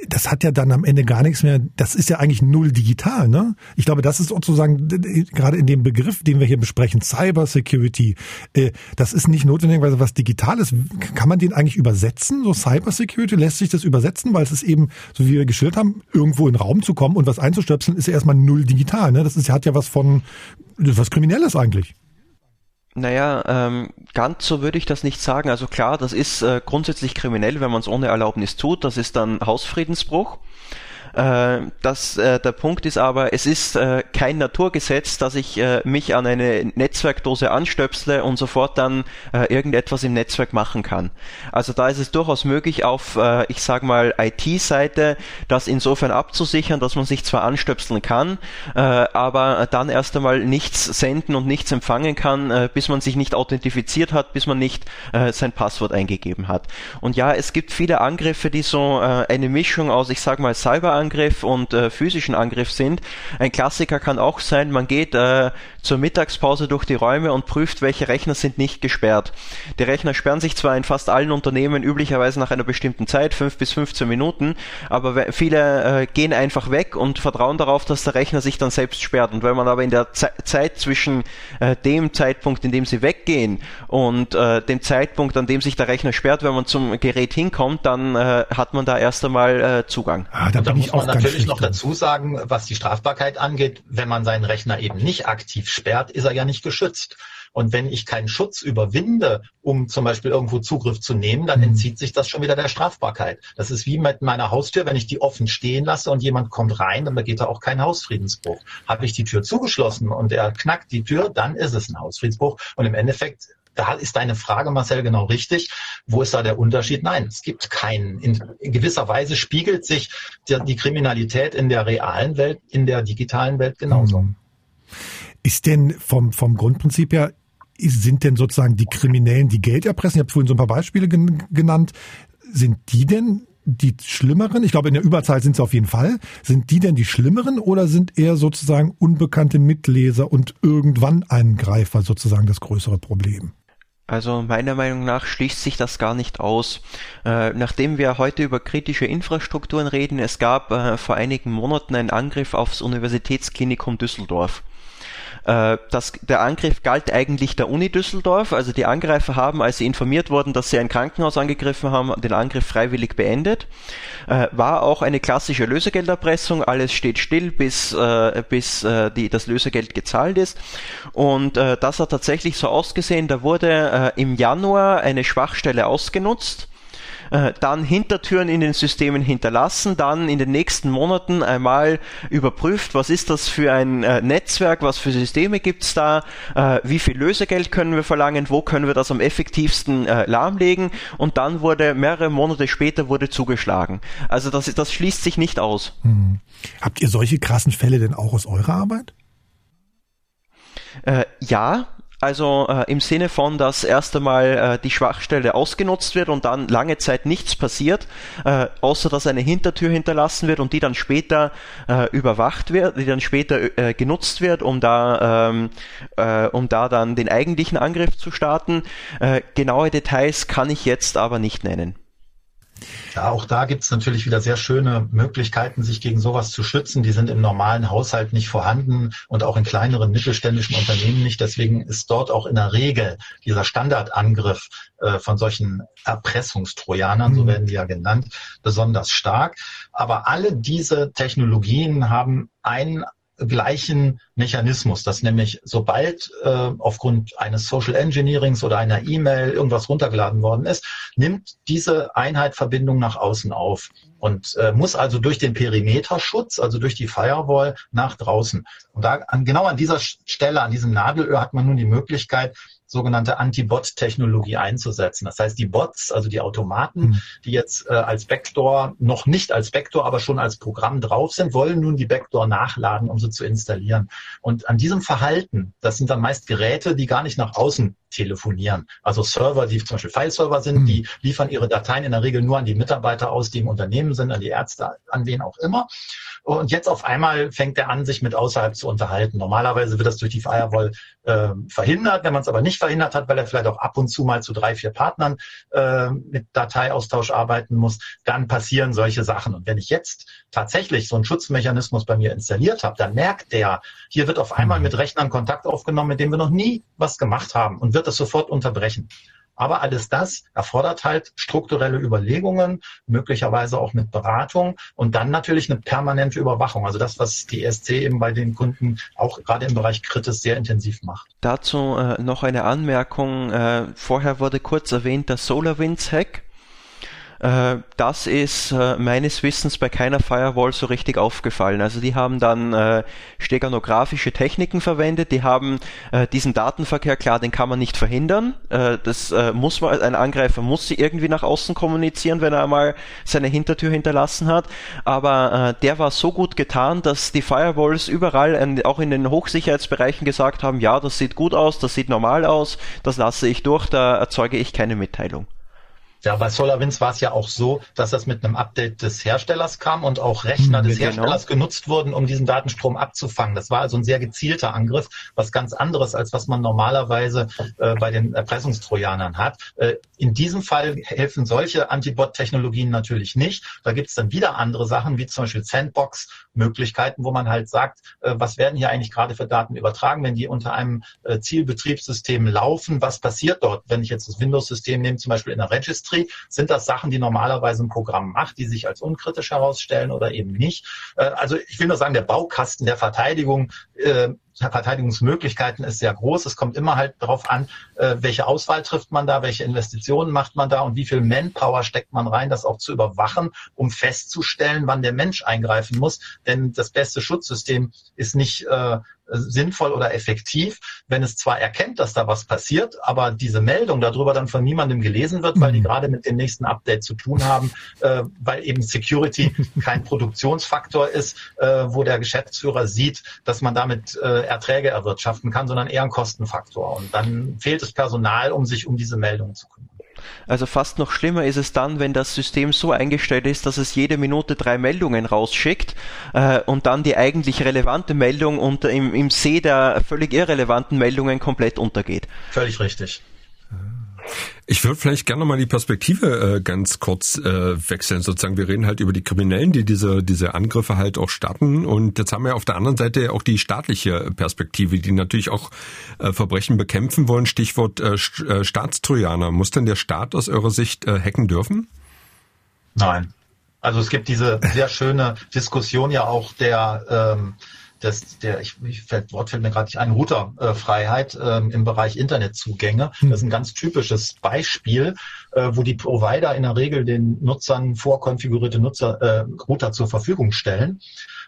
das hat ja dann am Ende gar nichts mehr, das ist ja eigentlich null digital, ne? Ich glaube, das ist sozusagen gerade in dem Begriff, den wir hier besprechen, Cyber Security, äh, das ist nicht notwendigerweise was Digitales. Kann man den eigentlich übersetzen? So Cyber Security, lässt sich das übersetzen, weil es ist eben, so wie wir geschildert haben, irgendwo in den Raum zu kommen und was einzustöpseln, ist ja erstmal null digital, ne? Das ist, hat ja was von, was Kriminelles eigentlich. Naja, ähm, ganz so würde ich das nicht sagen. Also klar, das ist äh, grundsätzlich kriminell, wenn man es ohne Erlaubnis tut. Das ist dann Hausfriedensbruch. Äh, das, äh, der Punkt ist aber, es ist äh, kein Naturgesetz, dass ich mich an eine Netzwerkdose anstöpsle und sofort dann irgendetwas im Netzwerk machen kann. Also da ist es durchaus möglich, auf, ich sage mal, IT-Seite das insofern abzusichern, dass man sich zwar anstöpseln kann, aber dann erst einmal nichts senden und nichts empfangen kann, bis man sich nicht authentifiziert hat, bis man nicht sein Passwort eingegeben hat. Und ja, es gibt viele Angriffe, die so eine Mischung aus, ich sage mal, Cyberangriffen Cyberangriff und äh, physischen Angriff sind. Ein Klassiker kann auch sein, man geht äh, zur Mittagspause durch die Räume und prüft, welche Rechner sind nicht gesperrt. Die Rechner sperren sich zwar in fast allen Unternehmen üblicherweise nach einer bestimmten Zeit, 5 bis 15 Minuten, aber viele äh, gehen einfach weg und vertrauen darauf, dass der Rechner sich dann selbst sperrt. Und wenn man aber in der Ze Zeit zwischen äh, dem Zeitpunkt, in dem sie weggehen und äh, dem Zeitpunkt, an dem sich der Rechner sperrt, wenn man zum Gerät hinkommt, dann äh, hat man da erst einmal äh, Zugang. Ah, da, da muss man natürlich noch dazu sagen, was die Strafbarkeit angeht, wenn man seinen Rechner eben nicht aktiv sperrt, ist er ja nicht geschützt. Und wenn ich keinen Schutz überwinde, um zum Beispiel irgendwo Zugriff zu nehmen, dann mhm. entzieht sich das schon wieder der Strafbarkeit. Das ist wie mit meiner Haustür, wenn ich die offen stehen lasse und jemand kommt rein, dann begeht er auch keinen Hausfriedensbruch. Habe ich die Tür zugeschlossen und er knackt die Tür, dann ist es ein Hausfriedensbruch. Und im Endeffekt da ist deine Frage, Marcel, genau richtig. Wo ist da der Unterschied? Nein, es gibt keinen. In, gewisser Weise spiegelt sich die, die, Kriminalität in der realen Welt, in der digitalen Welt genauso. Mhm. Ist denn vom, vom Grundprinzip her sind denn sozusagen die Kriminellen, die Geld erpressen, ich habe vorhin so ein paar Beispiele gen genannt, sind die denn die schlimmeren? Ich glaube, in der Überzahl sind sie auf jeden Fall. Sind die denn die schlimmeren oder sind eher sozusagen unbekannte Mitleser und irgendwann Eingreifer sozusagen das größere Problem? Also meiner Meinung nach schließt sich das gar nicht aus. Äh, nachdem wir heute über kritische Infrastrukturen reden, es gab äh, vor einigen Monaten einen Angriff aufs Universitätsklinikum Düsseldorf. Äh, das, der Angriff galt eigentlich der Uni Düsseldorf. Also die Angreifer haben, als sie informiert wurden, dass sie ein Krankenhaus angegriffen haben, den Angriff freiwillig beendet. Äh, war auch eine klassische Lösegelderpressung. Alles steht still, bis, äh, bis die, das Lösegeld gezahlt ist. Und das hat tatsächlich so ausgesehen. Da wurde im Januar eine Schwachstelle ausgenutzt äh, dann Hintertüren in den Systemen hinterlassen, dann in den nächsten Monaten einmal überprüft, was ist das für ein äh, Netzwerk, was für Systeme gibt's da, äh, wie viel Lösegeld können wir verlangen, wo können wir das am effektivsten lahmlegen und dann wurde mehrere Monate später wurde zugeschlagen. Also das, das schließt sich nicht aus. Hm. Habt ihr solche krassen Fälle denn auch aus eurer Arbeit? Ja, also äh, im Sinne von, dass erst einmal äh, die Schwachstelle ausgenutzt wird und dann lange Zeit nichts passiert, äh, außer dass eine Hintertür hinterlassen wird und die dann später äh, überwacht wird, die dann später äh, genutzt wird, um da, ähm, äh, um da dann den eigentlichen Angriff zu starten. Genaue Details kann ich jetzt aber nicht nennen. Ja, auch da gibt es natürlich wieder sehr schöne Möglichkeiten, sich gegen sowas zu schützen. Die sind im normalen Haushalt nicht vorhanden und auch in kleineren mittelständischen Unternehmen nicht. Deswegen ist dort auch in der Regel dieser Standardangriff äh, von solchen Erpressungstrojanern, mhm. so werden die ja genannt, besonders stark. Aber alle diese Technologien haben einen gleichen Mechanismus, dass nämlich sobald äh, aufgrund eines Social Engineerings oder einer E-Mail irgendwas runtergeladen worden ist, nimmt diese Einheit Verbindung nach außen auf und äh, muss also durch den Perimeterschutz, also durch die Firewall nach draußen. Und da an, genau an dieser Stelle, an diesem Nadelöhr hat man nun die Möglichkeit, sogenannte Anti-Bot-Technologie einzusetzen. Das heißt, die Bots, also die Automaten, mhm. die jetzt äh, als Backdoor, noch nicht als Backdoor, aber schon als Programm drauf sind, wollen nun die Backdoor nachladen, um sie zu installieren. Und an diesem Verhalten, das sind dann meist Geräte, die gar nicht nach außen telefonieren. Also Server, die zum Beispiel File-Server sind, mhm. die liefern ihre Dateien in der Regel nur an die Mitarbeiter aus, die im Unternehmen sind, an die Ärzte, an wen auch immer. Und jetzt auf einmal fängt er an, sich mit außerhalb zu unterhalten. Normalerweise wird das durch die Firewall äh, verhindert. Wenn man es aber nicht verhindert hat, weil er vielleicht auch ab und zu mal zu drei, vier Partnern äh, mit Dateiaustausch arbeiten muss, dann passieren solche Sachen. Und wenn ich jetzt tatsächlich so einen Schutzmechanismus bei mir installiert habe, dann merkt der, hier wird auf einmal mit Rechnern Kontakt aufgenommen, mit dem wir noch nie was gemacht haben und wird das sofort unterbrechen. Aber alles das erfordert halt strukturelle Überlegungen, möglicherweise auch mit Beratung und dann natürlich eine permanente Überwachung. Also das, was die ESC eben bei den Kunden auch gerade im Bereich Kritis sehr intensiv macht. Dazu äh, noch eine Anmerkung. Äh, vorher wurde kurz erwähnt der SolarWinds-Hack. Äh, das ist äh, meines Wissens bei keiner Firewall so richtig aufgefallen. Also die haben dann äh, steganographische Techniken verwendet, die haben diesen Datenverkehr, klar, den kann man nicht verhindern. das muss man, ein Angreifer muss sie irgendwie nach außen kommunizieren, wenn er einmal seine Hintertür hinterlassen hat. Aber der war so gut getan, dass die Firewalls überall, auch in den Hochsicherheitsbereichen gesagt haben, ja, das sieht gut aus, das sieht normal aus, das lasse ich durch, da erzeuge ich keine Mitteilung. Ja, bei SolarWinds war es ja auch so, dass das mit einem Update des Herstellers kam und auch Rechner des genau. Herstellers genutzt wurden, um diesen Datenstrom abzufangen. Das war also ein sehr gezielter Angriff, was ganz anderes, als was man normalerweise äh, bei den Erpressungstrojanern hat. Äh, in diesem Fall helfen solche Antibot-Technologien natürlich nicht. Da gibt es dann wieder andere Sachen, wie zum Beispiel Sandbox-Möglichkeiten, wo man halt sagt, äh, was werden hier eigentlich gerade für Daten übertragen, wenn die unter einem äh, Zielbetriebssystem laufen, was passiert dort? Wenn ich jetzt das Windows-System nehme, zum Beispiel in der Registry, Industrie? Sind das Sachen, die normalerweise ein Programm macht, die sich als unkritisch herausstellen oder eben nicht? Äh, also ich will nur sagen, der Baukasten der Verteidigung äh, Verteidigungsmöglichkeiten ist sehr groß. Es kommt immer halt darauf an, äh, welche Auswahl trifft man da, welche Investitionen macht man da und wie viel Manpower steckt man rein, das auch zu überwachen, um festzustellen, wann der Mensch eingreifen muss. Denn das beste Schutzsystem ist nicht sinnvoll oder effektiv, wenn es zwar erkennt, dass da was passiert, aber diese Meldung darüber dann von niemandem gelesen wird, weil die mhm. gerade mit dem nächsten Update zu tun haben, äh, weil eben Security kein Produktionsfaktor ist, äh, wo der Geschäftsführer sieht, dass man damit äh, Erträge erwirtschaften kann, sondern eher ein Kostenfaktor. Und dann fehlt es Personal, um sich um diese Meldungen zu kümmern. Also fast noch schlimmer ist es dann, wenn das System so eingestellt ist, dass es jede Minute drei Meldungen rausschickt äh, und dann die eigentlich relevante Meldung unter im, im See der völlig irrelevanten Meldungen komplett untergeht. Völlig richtig. Ich würde vielleicht gerne mal die Perspektive äh, ganz kurz äh, wechseln. Sozusagen, wir reden halt über die Kriminellen, die diese, diese Angriffe halt auch starten. Und jetzt haben wir auf der anderen Seite auch die staatliche Perspektive, die natürlich auch äh, Verbrechen bekämpfen wollen. Stichwort äh, äh, Staatstrojaner. Muss denn der Staat aus eurer Sicht äh, hacken dürfen? Nein. Also es gibt diese sehr schöne Diskussion ja auch der ähm, das, der, ich, ich fällt, Wort fällt mir gerade nicht ein, Routerfreiheit ähm, im Bereich Internetzugänge. Hm. Das ist ein ganz typisches Beispiel, äh, wo die Provider in der Regel den Nutzern vorkonfigurierte Nutzer, äh, Router zur Verfügung stellen.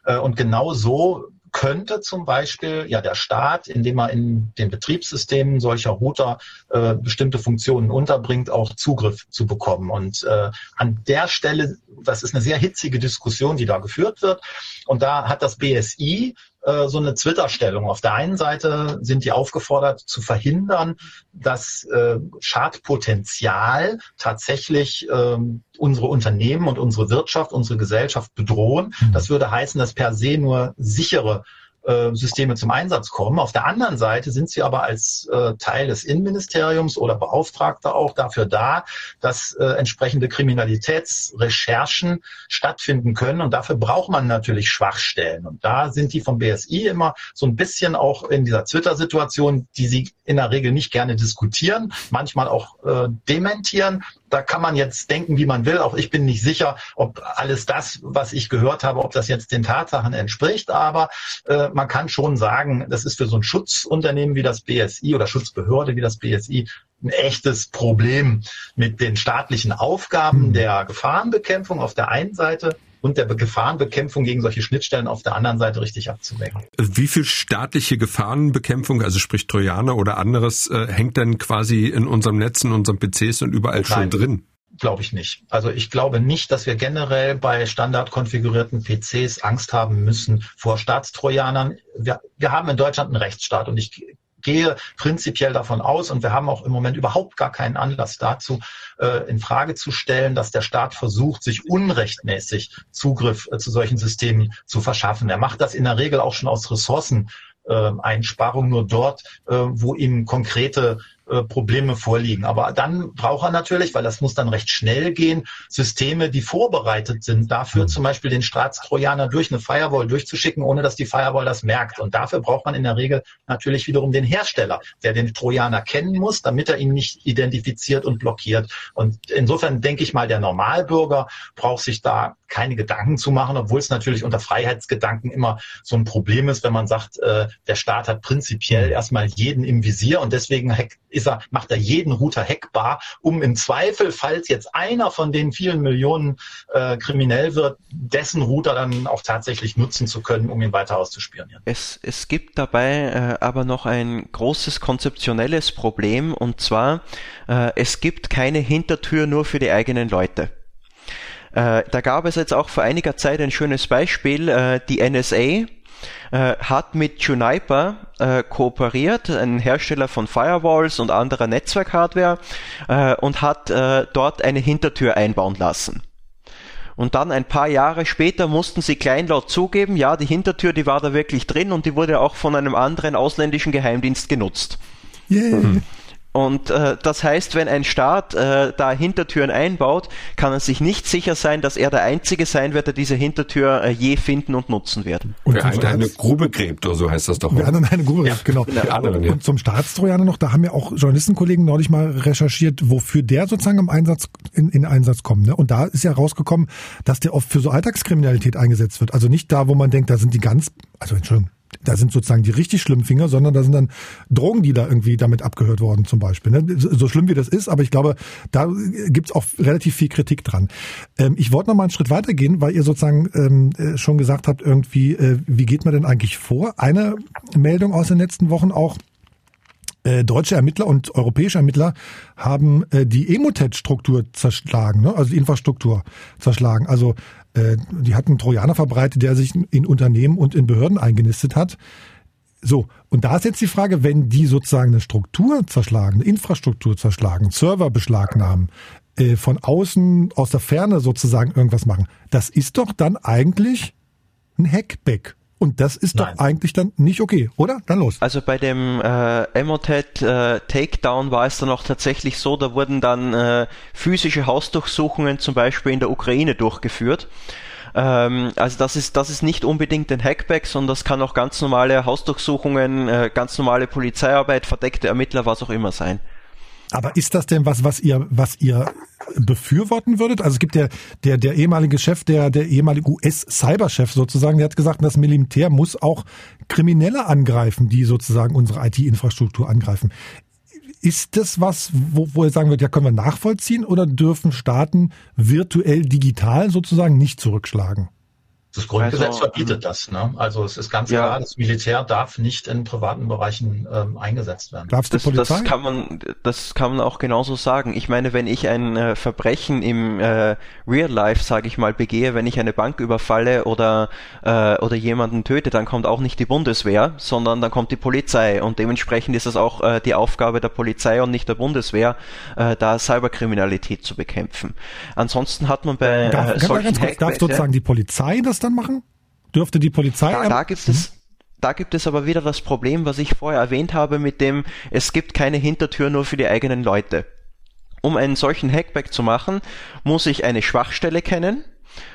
Äh, und genau so könnte zum Beispiel ja der Staat, indem er in den Betriebssystemen solcher Router äh, bestimmte Funktionen unterbringt, auch Zugriff zu bekommen. Und äh, an der Stelle, das ist eine sehr hitzige Diskussion, die da geführt wird. Und da hat das BSI äh, so eine Twitter-Stellung. Auf der einen Seite sind die aufgefordert zu verhindern, dass äh, Schadpotenzial tatsächlich ähm, unsere Unternehmen und unsere Wirtschaft, unsere Gesellschaft bedrohen. Mhm. Das würde heißen, dass per se nur sichere äh, Systeme zum Einsatz kommen. Auf der anderen Seite sind sie aber als äh, Teil des Innenministeriums oder Beauftragter auch dafür da, dass äh, entsprechende Kriminalitätsrecherchen stattfinden können. Und dafür braucht man natürlich Schwachstellen. Und da sind die vom BSI immer so ein bisschen auch in dieser Twitter-Situation, die sie in der Regel nicht gerne diskutieren, manchmal auch äh, dementieren, da kann man jetzt denken, wie man will. Auch ich bin nicht sicher, ob alles das, was ich gehört habe, ob das jetzt den Tatsachen entspricht. Aber äh, man kann schon sagen, das ist für so ein Schutzunternehmen wie das BSI oder Schutzbehörde wie das BSI ein echtes Problem mit den staatlichen Aufgaben hm. der Gefahrenbekämpfung auf der einen Seite und der Gefahrenbekämpfung gegen solche Schnittstellen auf der anderen Seite richtig abzuwägen. Wie viel staatliche Gefahrenbekämpfung, also sprich Trojaner oder anderes, äh, hängt denn quasi in unserem Netz, in unseren PCs und überall Nein. schon drin? Glaube ich nicht. Also ich glaube nicht, dass wir generell bei standard konfigurierten PCs Angst haben müssen vor Staatstrojanern. Wir, wir haben in Deutschland einen Rechtsstaat und ich gehe prinzipiell davon aus und wir haben auch im Moment überhaupt gar keinen Anlass dazu, äh, in Frage zu stellen, dass der Staat versucht, sich unrechtmäßig Zugriff äh, zu solchen Systemen zu verschaffen. Er macht das in der Regel auch schon aus Ressourceneinsparung, nur dort, äh, wo ihm konkrete äh, Probleme vorliegen. Aber dann braucht er natürlich, weil das muss dann recht schnell gehen, Systeme, die vorbereitet sind, dafür mhm. zum Beispiel den Staatstrojaner durch eine Firewall durchzuschicken, ohne dass die Firewall das merkt. Und dafür braucht man in der Regel natürlich wiederum den Hersteller, der den Trojaner kennen muss, damit er ihn nicht identifiziert und blockiert. Und insofern denke ich mal, der Normalbürger braucht sich da keine Gedanken zu machen, obwohl es natürlich unter Freiheitsgedanken immer so ein Problem ist, wenn man sagt, äh, der Staat hat prinzipiell mhm. erstmal jeden im Visier und deswegen ist er, macht er jeden Router hackbar, um im Zweifel, falls jetzt einer von den vielen Millionen äh, kriminell wird, dessen Router dann auch tatsächlich nutzen zu können, um ihn weiter auszuspionieren. Es, es gibt dabei äh, aber noch ein großes konzeptionelles Problem und zwar, äh, es gibt keine Hintertür nur für die eigenen Leute. Äh, da gab es jetzt auch vor einiger Zeit ein schönes Beispiel, äh, die NSA äh, hat mit Juniper äh, kooperiert, ein Hersteller von Firewalls und anderer Netzwerkhardware, äh, und hat äh, dort eine Hintertür einbauen lassen. Und dann ein paar Jahre später mussten sie kleinlaut zugeben, ja, die Hintertür, die war da wirklich drin und die wurde auch von einem anderen ausländischen Geheimdienst genutzt. Yeah. Mhm. Und äh, das heißt, wenn ein Staat äh, da Hintertüren einbaut, kann er sich nicht sicher sein, dass er der Einzige sein wird, der diese Hintertür äh, je finden und nutzen wird. Und wer eine, eine Grube gräbt, oder so heißt das doch. Wer eine Grube gräbt, genau. Ja, anderen, ja. Und zum Staatstrojaner noch, da haben ja auch Journalistenkollegen neulich mal recherchiert, wofür der sozusagen im Einsatz, in, in Einsatz kommt. Ne? Und da ist ja rausgekommen, dass der oft für so Alltagskriminalität eingesetzt wird. Also nicht da, wo man denkt, da sind die ganz, also Entschuldigung, da sind sozusagen die richtig schlimmen Finger, sondern da sind dann Drogendealer irgendwie damit abgehört worden zum Beispiel. Ne? So schlimm wie das ist, aber ich glaube, da gibt's auch relativ viel Kritik dran. Ähm, ich wollte noch mal einen Schritt weitergehen, weil ihr sozusagen ähm, äh, schon gesagt habt, irgendwie, äh, wie geht man denn eigentlich vor? Eine Meldung aus den letzten Wochen auch, äh, deutsche Ermittler und europäische Ermittler haben die Emotet-Struktur zerschlagen, ne? also die Infrastruktur zerschlagen. Also die hatten einen Trojaner verbreitet, der sich in Unternehmen und in Behörden eingenistet hat. So, und da ist jetzt die Frage, wenn die sozusagen eine Struktur zerschlagen, eine Infrastruktur zerschlagen, Server beschlagnahmen, äh, von außen, aus der Ferne sozusagen irgendwas machen, das ist doch dann eigentlich ein Hackback. Und das ist Nein. doch eigentlich dann nicht okay, oder? Dann los. Also bei dem äh, Emotet äh, Takedown war es dann auch tatsächlich so, da wurden dann äh, physische Hausdurchsuchungen zum Beispiel in der Ukraine durchgeführt. Ähm, also das ist, das ist nicht unbedingt ein Hackback, sondern das kann auch ganz normale Hausdurchsuchungen, äh, ganz normale Polizeiarbeit, verdeckte Ermittler, was auch immer sein. Aber ist das denn was, was ihr, was ihr befürworten würdet? Also es gibt ja der, der ehemalige Chef, der, der ehemalige US-Cyberchef sozusagen, der hat gesagt, das Militär muss auch Kriminelle angreifen, die sozusagen unsere IT-Infrastruktur angreifen. Ist das was, wo, wo ihr sagen würdet, ja, können wir nachvollziehen oder dürfen Staaten virtuell digital sozusagen nicht zurückschlagen? Das Grundgesetz also, verbietet das. Ne? Also es ist ganz ja. klar, das Militär darf nicht in privaten Bereichen ähm, eingesetzt werden. Darf das, Polizei? das kann man, das kann man auch genauso sagen. Ich meine, wenn ich ein äh, Verbrechen im äh, Real Life, sage ich mal, begehe, wenn ich eine Bank überfalle oder äh, oder jemanden töte, dann kommt auch nicht die Bundeswehr, sondern dann kommt die Polizei und dementsprechend ist es auch äh, die Aufgabe der Polizei und nicht der Bundeswehr, äh, da Cyberkriminalität zu bekämpfen. Ansonsten hat man bei darf, äh, solchen ganz kurz, darf sozusagen die Polizei das dann machen? Dürfte die Polizei? Da, da gibt es, da gibt es aber wieder das Problem, was ich vorher erwähnt habe, mit dem, es gibt keine Hintertür nur für die eigenen Leute. Um einen solchen Hackback zu machen, muss ich eine Schwachstelle kennen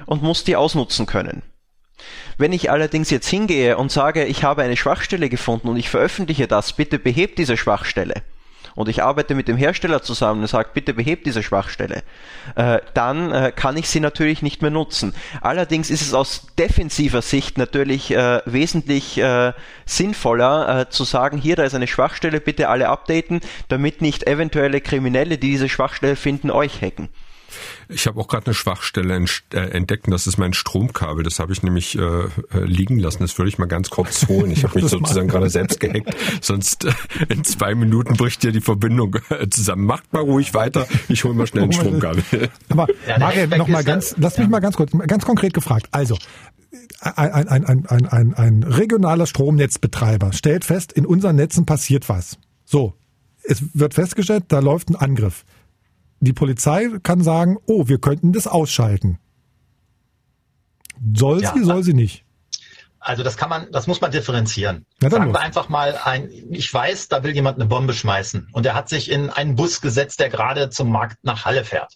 und muss die ausnutzen können. Wenn ich allerdings jetzt hingehe und sage, ich habe eine Schwachstelle gefunden und ich veröffentliche das, bitte behebt diese Schwachstelle, und ich arbeite mit dem Hersteller zusammen und sage, bitte behebt diese Schwachstelle, äh, dann äh, kann ich sie natürlich nicht mehr nutzen. Allerdings ist es aus defensiver Sicht natürlich äh, wesentlich äh, sinnvoller äh, zu sagen, hier, da ist eine Schwachstelle, bitte alle updaten, damit nicht eventuelle Kriminelle, die diese Schwachstelle finden, euch hacken. Ich habe auch gerade eine Schwachstelle äh, entdeckt und das ist mein Stromkabel. Das habe ich nämlich äh, äh, liegen lassen. Das würde ich mal ganz kurz holen. Ich habe mich sozusagen gerade selbst gehackt. Sonst äh, in zwei Minuten bricht hier die Verbindung äh, zusammen. Macht mal ruhig weiter. Ich hole mal schnell ein Stromkabel. Aber ja, Mario, noch mal ganz, lass mich mal ganz kurz, ganz konkret gefragt. Also ein, ein, ein, ein, ein, ein regionaler Stromnetzbetreiber stellt fest, in unseren Netzen passiert was. So, es wird festgestellt, da läuft ein Angriff. Die Polizei kann sagen, oh, wir könnten das ausschalten. Soll ja, sie, soll sie nicht? Also das kann man, das muss man differenzieren. Ja, Sagen los. wir einfach mal ein, ich weiß, da will jemand eine Bombe schmeißen und er hat sich in einen Bus gesetzt, der gerade zum Markt nach Halle fährt.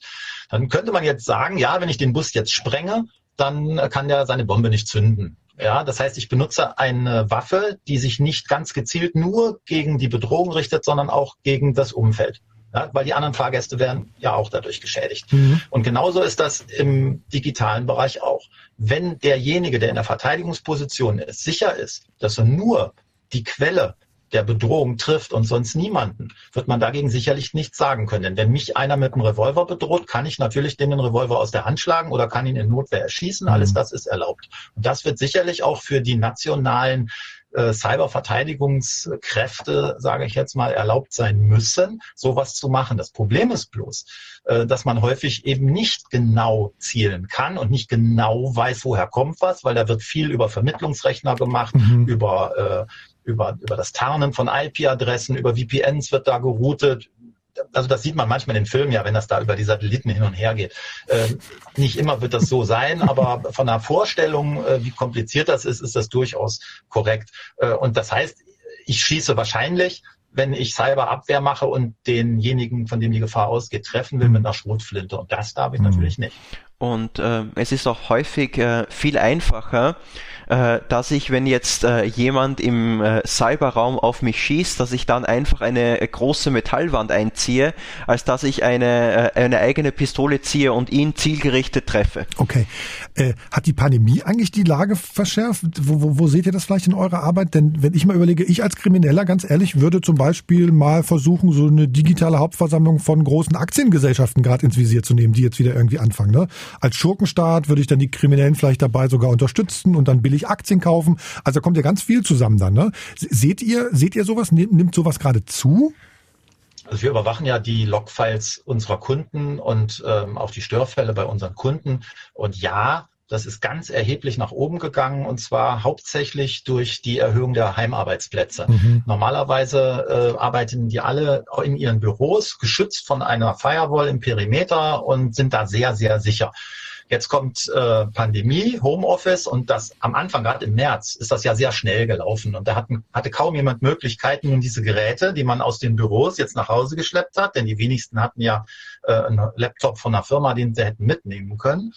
Dann könnte man jetzt sagen, ja, wenn ich den Bus jetzt sprenge, dann kann der seine Bombe nicht zünden. Ja, das heißt, ich benutze eine Waffe, die sich nicht ganz gezielt nur gegen die Bedrohung richtet, sondern auch gegen das Umfeld ja, weil die anderen Fahrgäste werden ja auch dadurch geschädigt. Mhm. Und genauso ist das im digitalen Bereich auch. Wenn derjenige, der in der Verteidigungsposition ist, sicher ist, dass er nur die Quelle der Bedrohung trifft und sonst niemanden, wird man dagegen sicherlich nichts sagen können. Denn wenn mich einer mit einem Revolver bedroht, kann ich natürlich den Revolver aus der Hand schlagen oder kann ihn in Notwehr erschießen. Alles mhm. das ist erlaubt. Und das wird sicherlich auch für die nationalen äh, Cyberverteidigungskräfte, sage ich jetzt mal, erlaubt sein müssen, sowas zu machen. Das Problem ist bloß, äh, dass man häufig eben nicht genau zielen kann und nicht genau weiß, woher kommt was, weil da wird viel über Vermittlungsrechner gemacht, mhm. über äh, über, über das Tarnen von IP-Adressen, über VPNs wird da geroutet, also das sieht man manchmal in den Filmen ja, wenn das da über die Satelliten hin und her geht. Ähm, nicht immer wird das so sein, aber von der Vorstellung, äh, wie kompliziert das ist, ist das durchaus korrekt. Äh, und das heißt, ich schieße wahrscheinlich, wenn ich Cyberabwehr mache und denjenigen, von dem die Gefahr ausgeht, treffen will mit einer Schrotflinte. Und das darf ich mhm. natürlich nicht. Und äh, es ist auch häufig äh, viel einfacher, äh, dass ich, wenn jetzt äh, jemand im äh, Cyberraum auf mich schießt, dass ich dann einfach eine äh, große Metallwand einziehe, als dass ich eine, äh, eine eigene Pistole ziehe und ihn zielgerichtet treffe. Okay. Äh, hat die Pandemie eigentlich die Lage verschärft? Wo, wo, wo seht ihr das vielleicht in eurer Arbeit? Denn wenn ich mal überlege, ich als Krimineller, ganz ehrlich, würde zum Beispiel mal versuchen, so eine digitale Hauptversammlung von großen Aktiengesellschaften gerade ins Visier zu nehmen, die jetzt wieder irgendwie anfangen. Ne? Als Schurkenstaat würde ich dann die Kriminellen vielleicht dabei sogar unterstützen und dann billig Aktien kaufen. Also kommt ja ganz viel zusammen dann. Ne? Seht ihr, seht ihr sowas? Nimmt sowas gerade zu? Also wir überwachen ja die Logfiles unserer Kunden und ähm, auch die Störfälle bei unseren Kunden. Und ja, das ist ganz erheblich nach oben gegangen und zwar hauptsächlich durch die Erhöhung der Heimarbeitsplätze. Mhm. Normalerweise äh, arbeiten die alle in ihren Büros, geschützt von einer Firewall im Perimeter und sind da sehr, sehr sicher. Jetzt kommt äh, Pandemie, Homeoffice und das am Anfang, gerade im März, ist das ja sehr schnell gelaufen. Und da hatten, hatte kaum jemand Möglichkeiten, nun diese Geräte, die man aus den Büros jetzt nach Hause geschleppt hat, denn die wenigsten hatten ja äh, einen Laptop von einer Firma, den sie hätten mitnehmen können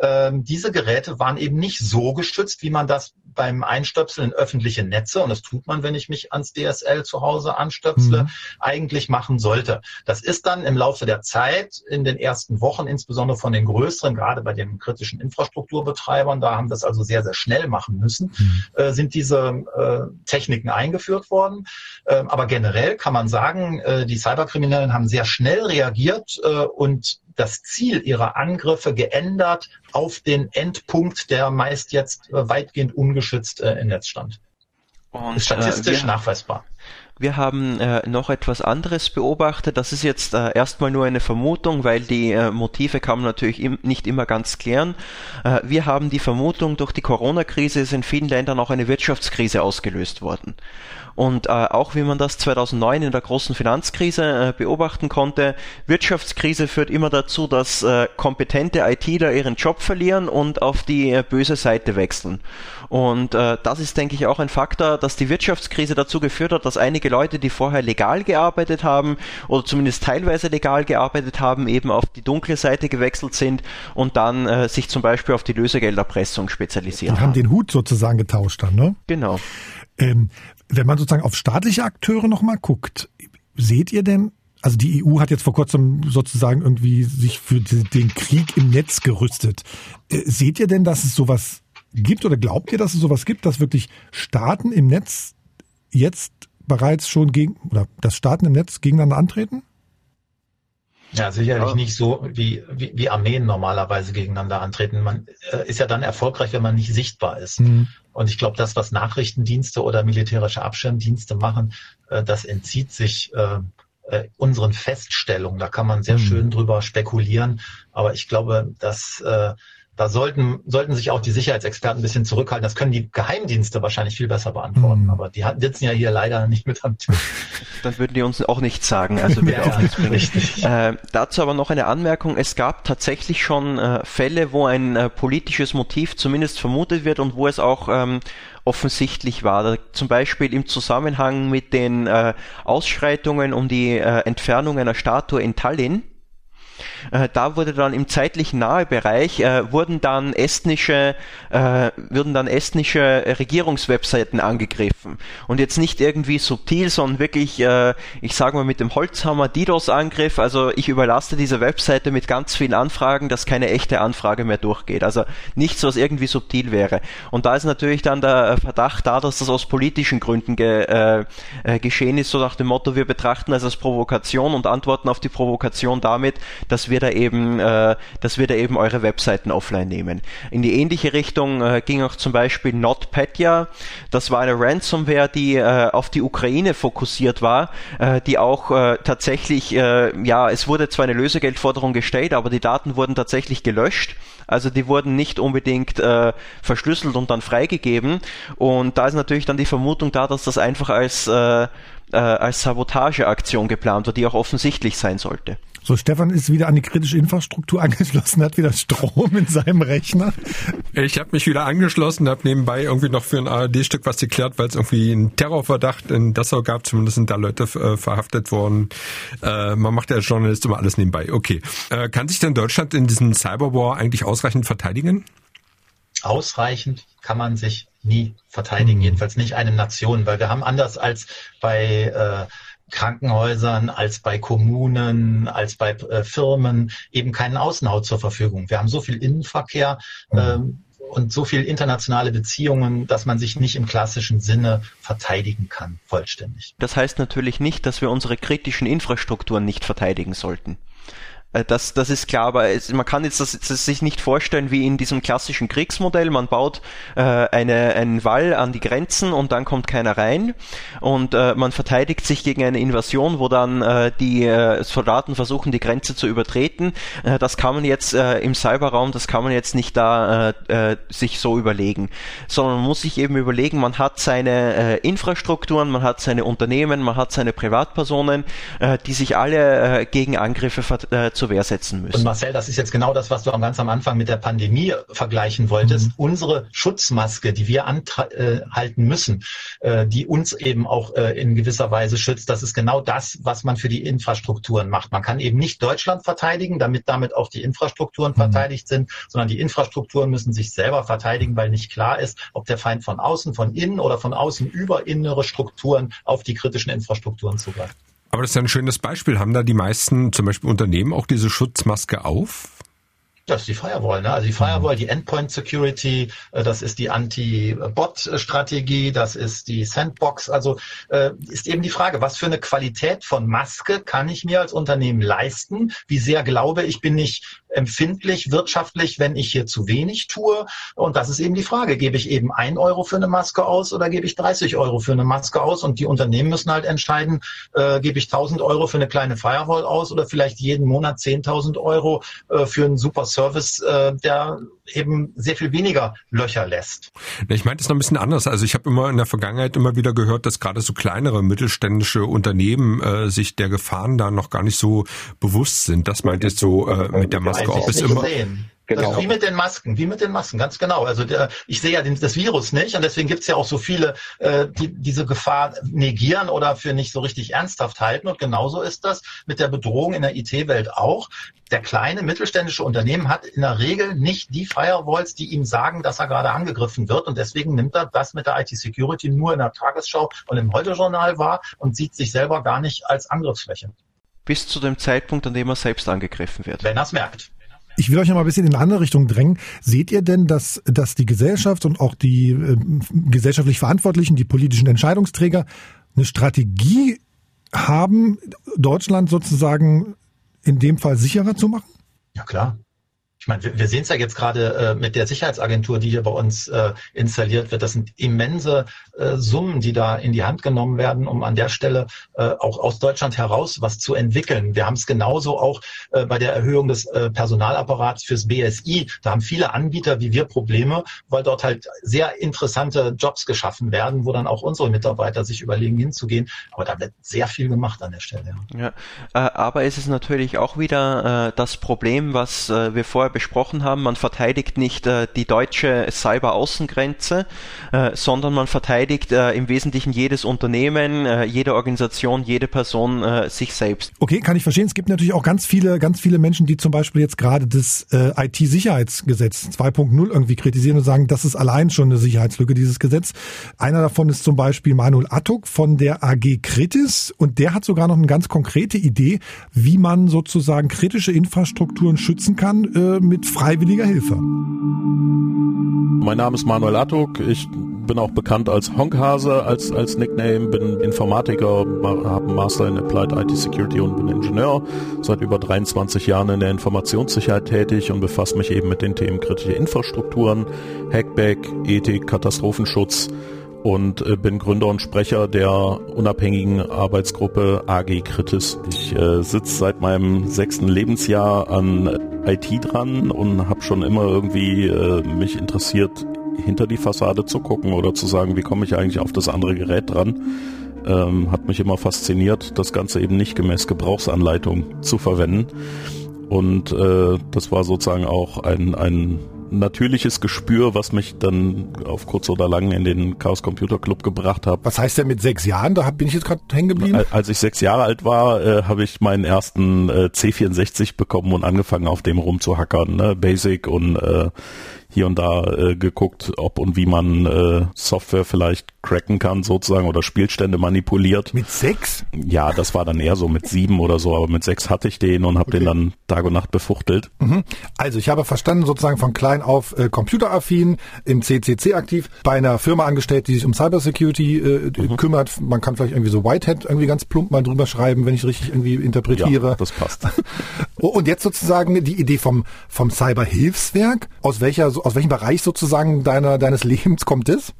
ähm, diese Geräte waren eben nicht so geschützt, wie man das beim Einstöpseln in öffentliche Netze, und das tut man, wenn ich mich ans DSL zu Hause anstöpsle, mhm. eigentlich machen sollte. Das ist dann im Laufe der Zeit in den ersten Wochen, insbesondere von den größeren, gerade bei den kritischen Infrastrukturbetreibern, da haben das also sehr, sehr schnell machen müssen, mhm. äh, sind diese äh, Techniken eingeführt worden. Äh, aber generell kann man sagen, äh, die Cyberkriminellen haben sehr schnell reagiert äh, und das Ziel ihrer Angriffe geändert auf den Endpunkt, der meist jetzt weitgehend ungeschützt äh, im Netz stand. Und, ist statistisch äh, wir, nachweisbar. Wir haben äh, noch etwas anderes beobachtet. Das ist jetzt äh, erstmal nur eine Vermutung, weil die äh, Motive kann man natürlich im, nicht immer ganz klären. Äh, wir haben die Vermutung, durch die Corona-Krise ist in vielen Ländern auch eine Wirtschaftskrise ausgelöst worden. Und äh, auch wie man das 2009 in der großen Finanzkrise äh, beobachten konnte, Wirtschaftskrise führt immer dazu, dass äh, kompetente ITler ihren Job verlieren und auf die äh, böse Seite wechseln. Und äh, das ist, denke ich, auch ein Faktor, dass die Wirtschaftskrise dazu geführt hat, dass einige Leute, die vorher legal gearbeitet haben oder zumindest teilweise legal gearbeitet haben, eben auf die dunkle Seite gewechselt sind und dann äh, sich zum Beispiel auf die Lösegelderpressung spezialisiert haben. haben den Hut sozusagen getauscht dann, ne? Genau. Ähm, wenn man sozusagen auf staatliche Akteure nochmal guckt, seht ihr denn, also die EU hat jetzt vor kurzem sozusagen irgendwie sich für den Krieg im Netz gerüstet. Äh, seht ihr denn, dass es sowas gibt oder glaubt ihr, dass es sowas gibt, dass wirklich Staaten im Netz jetzt bereits schon gegen oder dass Staaten im Netz gegeneinander antreten? Ja, sicherlich nicht so, wie, wie, wie Armeen normalerweise gegeneinander antreten. Man äh, ist ja dann erfolgreich, wenn man nicht sichtbar ist. Mhm. Und ich glaube, das, was Nachrichtendienste oder militärische Abschirmdienste machen, äh, das entzieht sich äh, äh, unseren Feststellungen. Da kann man sehr mhm. schön drüber spekulieren. Aber ich glaube, dass äh, da sollten, sollten sich auch die Sicherheitsexperten ein bisschen zurückhalten. Das können die Geheimdienste wahrscheinlich viel besser beantworten. Mhm. Aber die sitzen ja hier leider nicht mit am Tisch. Dann würden die uns auch nichts sagen. Also ja, auch nichts richtig. Äh, dazu aber noch eine Anmerkung. Es gab tatsächlich schon äh, Fälle, wo ein äh, politisches Motiv zumindest vermutet wird und wo es auch ähm, offensichtlich war. Zum Beispiel im Zusammenhang mit den äh, Ausschreitungen um die äh, Entfernung einer Statue in Tallinn äh, da wurde dann im zeitlichen Nahebereich äh, wurden dann estnische äh, wurden dann estnische Regierungswebseiten angegriffen und jetzt nicht irgendwie subtil, sondern wirklich, äh, ich sage mal mit dem Holzhammer DDoS-Angriff. Also ich überlaste diese Webseite mit ganz vielen Anfragen, dass keine echte Anfrage mehr durchgeht. Also nichts, was irgendwie subtil wäre. Und da ist natürlich dann der Verdacht da, dass das aus politischen Gründen ge, äh, äh, geschehen ist, so nach dem Motto, wir betrachten das als Provokation und antworten auf die Provokation damit, dass wir da eben, äh, dass wir da eben eure Webseiten offline nehmen. In die ähnliche Richtung äh, ging auch zum Beispiel NotPetya. Das war eine Ransomware, die äh, auf die Ukraine fokussiert war, äh, die auch äh, tatsächlich, äh, ja, es wurde zwar eine Lösegeldforderung gestellt, aber die Daten wurden tatsächlich gelöscht. Also die wurden nicht unbedingt äh, verschlüsselt und dann freigegeben. Und da ist natürlich dann die Vermutung da, dass das einfach als, äh, äh, als Sabotageaktion geplant war, die auch offensichtlich sein sollte. So, Stefan ist wieder an die kritische Infrastruktur angeschlossen, hat wieder Strom in seinem Rechner. Ich habe mich wieder angeschlossen, habe nebenbei irgendwie noch für ein ARD-Stück was geklärt, weil es irgendwie einen Terrorverdacht in Dessau gab. Zumindest sind da Leute äh, verhaftet worden. Äh, man macht ja als Journalist immer alles nebenbei. Okay. Äh, kann sich denn Deutschland in diesem Cyberwar eigentlich ausreichend verteidigen? Ausreichend kann man sich nie verteidigen, mhm. jedenfalls nicht eine Nation, weil wir haben anders als bei äh, Krankenhäusern, als bei Kommunen, als bei äh, Firmen eben keinen Außenhaut zur Verfügung. Wir haben so viel Innenverkehr äh, und so viel internationale Beziehungen, dass man sich nicht im klassischen Sinne verteidigen kann, vollständig. Das heißt natürlich nicht, dass wir unsere kritischen Infrastrukturen nicht verteidigen sollten. Äh, das, das ist klar, aber es, man kann jetzt das, das, sich nicht vorstellen wie in diesem klassischen Kriegsmodell. Man baut äh, eine, einen Wall an die Grenzen und dann kommt keiner rein und äh, man verteidigt sich gegen eine Invasion, wo dann äh, die äh, Soldaten versuchen, die Grenze zu übertreten. Äh, das kann man jetzt äh, im Cyberraum, das kann man jetzt nicht da äh, äh, sich so überlegen, sondern man muss sich eben überlegen, man hat seine äh, Infrastrukturen, man hat seine Unternehmen, man hat seine Privatpersonen, äh, die sich alle äh, gegen Angriffe äh, zur Wehr setzen müssen. Und Marcel, das ist jetzt genau das, was du ganz am Anfang mit der Pandemie vergleichen wolltest. Mhm. Unsere Schutzmaske, die wir anhalten müssen, äh, die uns eben auch äh, in gewisser Weise schützt, das ist genau das, was man für die Infrastrukturen macht. Man kann eben nicht Deutschland verteidigen, damit damit auch die Infrastrukturen mhm. verteidigt sind, sondern die Infrastrukturen müssen sich selber verteidigen, weil nicht klar ist, ob der Feind von außen, von innen oder von außen über innere Strukturen auf die kritischen Infrastrukturen zugreift. Aber das ist ja ein schönes Beispiel. Haben da die meisten, zum Beispiel Unternehmen, auch diese Schutzmaske auf? Das ist die Firewall. Ne? Also die Firewall, die Endpoint Security, äh, das ist die Anti-Bot-Strategie, das ist die Sandbox. Also äh, ist eben die Frage, was für eine Qualität von Maske kann ich mir als Unternehmen leisten? Wie sehr glaube ich, bin ich empfindlich wirtschaftlich, wenn ich hier zu wenig tue? Und das ist eben die Frage. Gebe ich eben ein Euro für eine Maske aus oder gebe ich 30 Euro für eine Maske aus? Und die Unternehmen müssen halt entscheiden, äh, gebe ich 1000 Euro für eine kleine Firewall aus oder vielleicht jeden Monat 10.000 Euro äh, für einen super Service Service, äh, der eben sehr viel weniger Löcher lässt. Ich meine das noch ein bisschen anders. Also ich habe immer in der Vergangenheit immer wieder gehört, dass gerade so kleinere mittelständische Unternehmen äh, sich der Gefahren da noch gar nicht so bewusst sind. Das meint jetzt so äh, mit der Maske. Ob es immer sehen. Genau. wie mit den Masken, wie mit den Masken, ganz genau. Also der, ich sehe ja den, das Virus nicht und deswegen gibt es ja auch so viele, äh, die diese Gefahr negieren oder für nicht so richtig ernsthaft halten. Und genauso ist das mit der Bedrohung in der IT-Welt auch. Der kleine mittelständische Unternehmen hat in der Regel nicht die Firewalls, die ihm sagen, dass er gerade angegriffen wird. Und deswegen nimmt er das mit der IT-Security nur in der Tagesschau und im Heute-Journal wahr und sieht sich selber gar nicht als Angriffsfläche. Bis zu dem Zeitpunkt, an dem er selbst angegriffen wird. Wenn er es merkt. Ich will euch noch mal ein bisschen in eine andere Richtung drängen. Seht ihr denn, dass, dass die Gesellschaft und auch die äh, gesellschaftlich Verantwortlichen, die politischen Entscheidungsträger eine Strategie haben, Deutschland sozusagen in dem Fall sicherer zu machen? Ja klar. Ich meine, wir, sehen es ja jetzt gerade äh, mit der Sicherheitsagentur, die hier bei uns äh, installiert wird. Das sind immense äh, Summen, die da in die Hand genommen werden, um an der Stelle äh, auch aus Deutschland heraus was zu entwickeln. Wir haben es genauso auch äh, bei der Erhöhung des äh, Personalapparats fürs BSI. Da haben viele Anbieter wie wir Probleme, weil dort halt sehr interessante Jobs geschaffen werden, wo dann auch unsere Mitarbeiter sich überlegen, hinzugehen. Aber da wird sehr viel gemacht an der Stelle. Ja, ja aber es ist natürlich auch wieder das Problem, was wir vorher besprochen haben, man verteidigt nicht äh, die deutsche Cyber-Außengrenze, äh, sondern man verteidigt äh, im Wesentlichen jedes Unternehmen, äh, jede Organisation, jede Person äh, sich selbst. Okay, kann ich verstehen. Es gibt natürlich auch ganz viele, ganz viele Menschen, die zum Beispiel jetzt gerade das äh, IT-Sicherheitsgesetz 2.0 irgendwie kritisieren und sagen, das ist allein schon eine Sicherheitslücke, dieses Gesetz. Einer davon ist zum Beispiel Manuel Attuk von der AG Kritis und der hat sogar noch eine ganz konkrete Idee, wie man sozusagen kritische Infrastrukturen schützen kann. Äh, mit freiwilliger Hilfe. Mein Name ist Manuel Attuk. Ich bin auch bekannt als Honkhase als, als Nickname, bin Informatiker, habe einen Master in Applied IT Security und bin Ingenieur. Seit über 23 Jahren in der Informationssicherheit tätig und befasse mich eben mit den Themen kritische Infrastrukturen, Hackback, Ethik, Katastrophenschutz und äh, bin Gründer und Sprecher der unabhängigen Arbeitsgruppe AG Kritis. Ich äh, sitze seit meinem sechsten Lebensjahr an IT dran und habe schon immer irgendwie äh, mich interessiert, hinter die Fassade zu gucken oder zu sagen, wie komme ich eigentlich auf das andere Gerät dran. Ähm, hat mich immer fasziniert, das Ganze eben nicht gemäß Gebrauchsanleitung zu verwenden. Und äh, das war sozusagen auch ein, ein natürliches Gespür, was mich dann auf kurz oder lang in den Chaos Computer Club gebracht hat. Was heißt denn mit sechs Jahren? Da bin ich jetzt gerade hängen geblieben. Als ich sechs Jahre alt war, äh, habe ich meinen ersten äh, C64 bekommen und angefangen auf dem rumzuhackern, ne? Basic und äh, hier und da äh, geguckt, ob und wie man äh, Software vielleicht cracken kann sozusagen oder Spielstände manipuliert. Mit sechs? Ja, das war dann eher so mit sieben oder so, aber mit sechs hatte ich den und habe okay. den dann Tag und Nacht befuchtelt. Mhm. Also ich habe verstanden, sozusagen von klein auf äh, computeraffin, im CCC aktiv, bei einer Firma angestellt, die sich um Cybersecurity äh, mhm. kümmert. Man kann vielleicht irgendwie so Whitehead irgendwie ganz plump mal drüber schreiben, wenn ich richtig irgendwie interpretiere. Ja, das passt. und jetzt sozusagen die Idee vom, vom Cyberhilfswerk. Aus welcher, aus welchem Bereich sozusagen deiner, deines Lebens kommt es?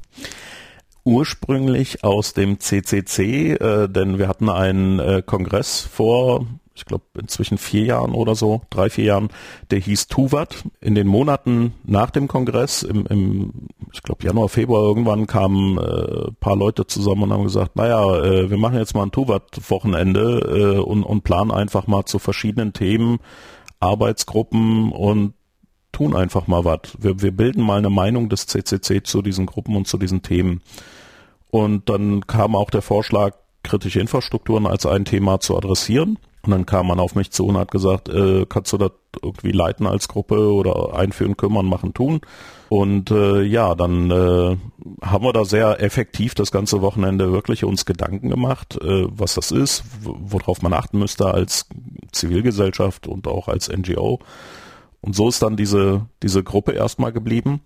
ursprünglich aus dem CCC, äh, denn wir hatten einen äh, Kongress vor, ich glaube inzwischen vier Jahren oder so, drei, vier Jahren, der hieß Tuvat. In den Monaten nach dem Kongress, im, im ich glaube Januar, Februar irgendwann kamen äh, paar Leute zusammen und haben gesagt, naja, äh, wir machen jetzt mal ein Tuvat-Wochenende äh, und, und planen einfach mal zu verschiedenen Themen Arbeitsgruppen und tun einfach mal was. Wir, wir bilden mal eine Meinung des CCC zu diesen Gruppen und zu diesen Themen. Und dann kam auch der Vorschlag, kritische Infrastrukturen als ein Thema zu adressieren. Und dann kam man auf mich zu und hat gesagt, äh, kannst du das irgendwie leiten als Gruppe oder einführen, kümmern, machen, tun. Und äh, ja, dann äh, haben wir da sehr effektiv das ganze Wochenende wirklich uns Gedanken gemacht, äh, was das ist, worauf man achten müsste als Zivilgesellschaft und auch als NGO. Und so ist dann diese, diese Gruppe erstmal geblieben.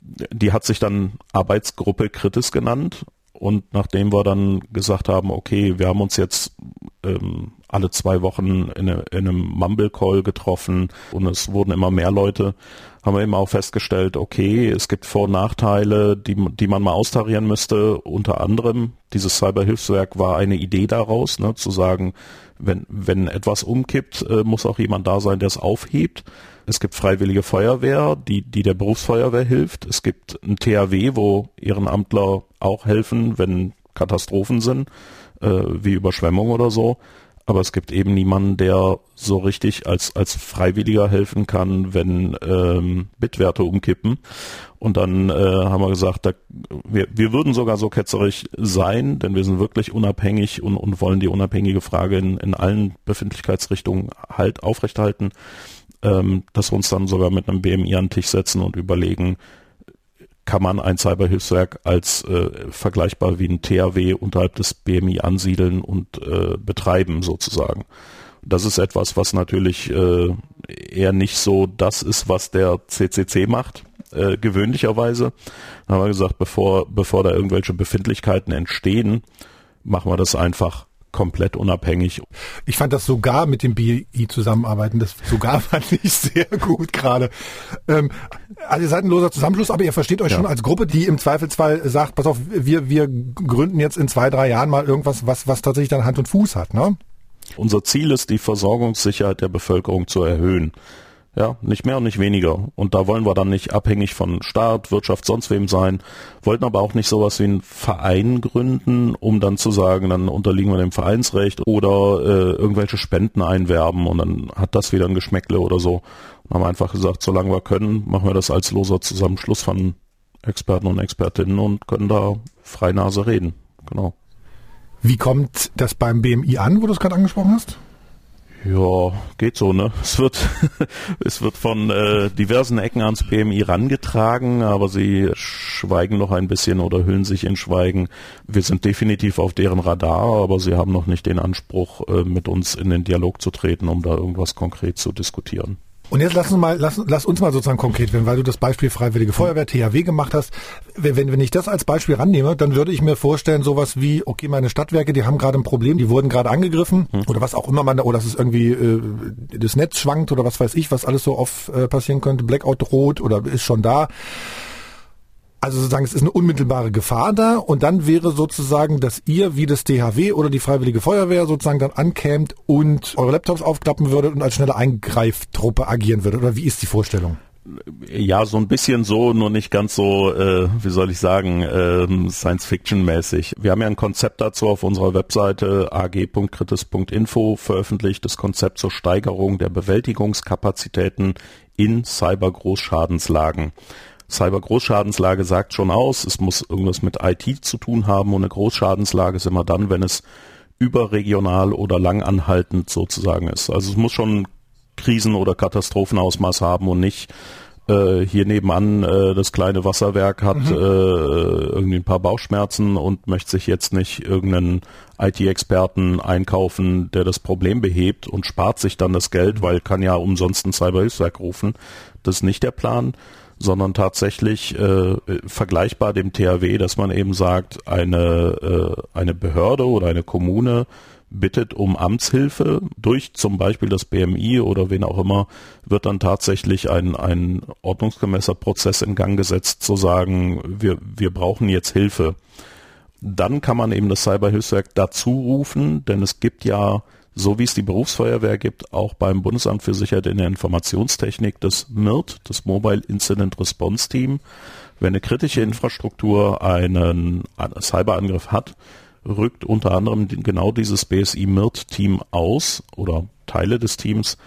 Die hat sich dann Arbeitsgruppe Kritis genannt. Und nachdem wir dann gesagt haben, okay, wir haben uns jetzt ähm, alle zwei Wochen in, eine, in einem Mumble-Call getroffen und es wurden immer mehr Leute, haben wir eben auch festgestellt, okay, es gibt Vor- und Nachteile, die, die man mal austarieren müsste. Unter anderem, dieses Cyberhilfswerk war eine Idee daraus, ne, zu sagen, wenn, wenn etwas umkippt, äh, muss auch jemand da sein, der es aufhebt. Es gibt freiwillige Feuerwehr, die, die der Berufsfeuerwehr hilft. Es gibt ein THW, wo Ehrenamtler auch helfen, wenn Katastrophen sind, äh, wie Überschwemmung oder so. Aber es gibt eben niemanden, der so richtig als, als Freiwilliger helfen kann, wenn ähm, Bitwerte umkippen. Und dann äh, haben wir gesagt, da, wir, wir würden sogar so ketzerig sein, denn wir sind wirklich unabhängig und, und wollen die unabhängige Frage in, in allen Befindlichkeitsrichtungen halt aufrechterhalten ähm, dass wir uns dann sogar mit einem BMI an den Tisch setzen und überlegen, kann man ein Cyberhilfswerk als äh, vergleichbar wie ein THW unterhalb des BMI ansiedeln und äh, betreiben sozusagen. Das ist etwas, was natürlich äh, eher nicht so das ist, was der CCC macht, äh, gewöhnlicherweise. Da haben wir gesagt, bevor, bevor da irgendwelche Befindlichkeiten entstehen, machen wir das einfach komplett unabhängig. Ich fand das sogar mit dem BI zusammenarbeiten, das sogar fand ich sehr gut gerade. Ähm, also ihr seid ein loser Zusammenschluss, aber ihr versteht euch ja. schon als Gruppe, die im Zweifelsfall sagt, pass auf, wir, wir gründen jetzt in zwei, drei Jahren mal irgendwas, was, was tatsächlich dann Hand und Fuß hat, ne? Unser Ziel ist, die Versorgungssicherheit der Bevölkerung zu erhöhen. Ja, nicht mehr und nicht weniger. Und da wollen wir dann nicht abhängig von Staat, Wirtschaft, sonst wem sein, wollten aber auch nicht sowas wie einen Verein gründen, um dann zu sagen, dann unterliegen wir dem Vereinsrecht oder äh, irgendwelche Spenden einwerben und dann hat das wieder ein Geschmäckle oder so. Und haben einfach gesagt, solange wir können, machen wir das als loser Zusammenschluss von Experten und Expertinnen und können da freinase reden. Genau. Wie kommt das beim BMI an, wo du es gerade angesprochen hast? Ja, geht so, ne? Es wird, es wird von äh, diversen Ecken ans PMI rangetragen, aber sie schweigen noch ein bisschen oder hüllen sich in Schweigen. Wir sind definitiv auf deren Radar, aber sie haben noch nicht den Anspruch, äh, mit uns in den Dialog zu treten, um da irgendwas konkret zu diskutieren. Und jetzt lass uns mal, lass, lass uns mal sozusagen konkret werden, weil du das Beispiel Freiwillige Feuerwehr, THW gemacht hast. Wenn, wenn ich das als Beispiel rannehme, dann würde ich mir vorstellen, sowas wie, okay, meine Stadtwerke, die haben gerade ein Problem, die wurden gerade angegriffen hm. oder was auch immer man da, oder dass es irgendwie äh, das Netz schwankt oder was weiß ich, was alles so oft äh, passieren könnte, Blackout droht oder ist schon da. Also sozusagen, es ist eine unmittelbare Gefahr da und dann wäre sozusagen, dass ihr wie das DHW oder die Freiwillige Feuerwehr sozusagen dann ankämt und eure Laptops aufklappen würdet und als schnelle Eingreiftruppe agieren würdet. Oder wie ist die Vorstellung? Ja, so ein bisschen so, nur nicht ganz so, äh, wie soll ich sagen, äh, Science-Fiction-mäßig. Wir haben ja ein Konzept dazu auf unserer Webseite ag.kritis.info veröffentlicht, das Konzept zur Steigerung der Bewältigungskapazitäten in Cyber-Großschadenslagen. Cyber-Großschadenslage sagt schon aus, es muss irgendwas mit IT zu tun haben und eine Großschadenslage ist immer dann, wenn es überregional oder langanhaltend sozusagen ist. Also es muss schon Krisen- oder Katastrophenausmaß haben und nicht äh, hier nebenan äh, das kleine Wasserwerk hat mhm. äh, irgendwie ein paar Bauchschmerzen und möchte sich jetzt nicht irgendeinen IT-Experten einkaufen, der das Problem behebt und spart sich dann das Geld, weil kann ja umsonst ein Cyberhilfswerk rufen. Das ist nicht der Plan, sondern tatsächlich äh, vergleichbar dem THW, dass man eben sagt, eine, äh, eine Behörde oder eine Kommune bittet um Amtshilfe durch zum Beispiel das BMI oder wen auch immer, wird dann tatsächlich ein, ein ordnungsgemäßer Prozess in Gang gesetzt, zu sagen, wir, wir brauchen jetzt Hilfe. Dann kann man eben das Cyberhilfswerk dazu rufen, denn es gibt ja so wie es die Berufsfeuerwehr gibt, auch beim Bundesamt für Sicherheit in der Informationstechnik das MIRT, das Mobile Incident Response Team. Wenn eine kritische Infrastruktur einen Cyberangriff hat, rückt unter anderem genau dieses BSI MIRT Team aus oder Teile des Teams,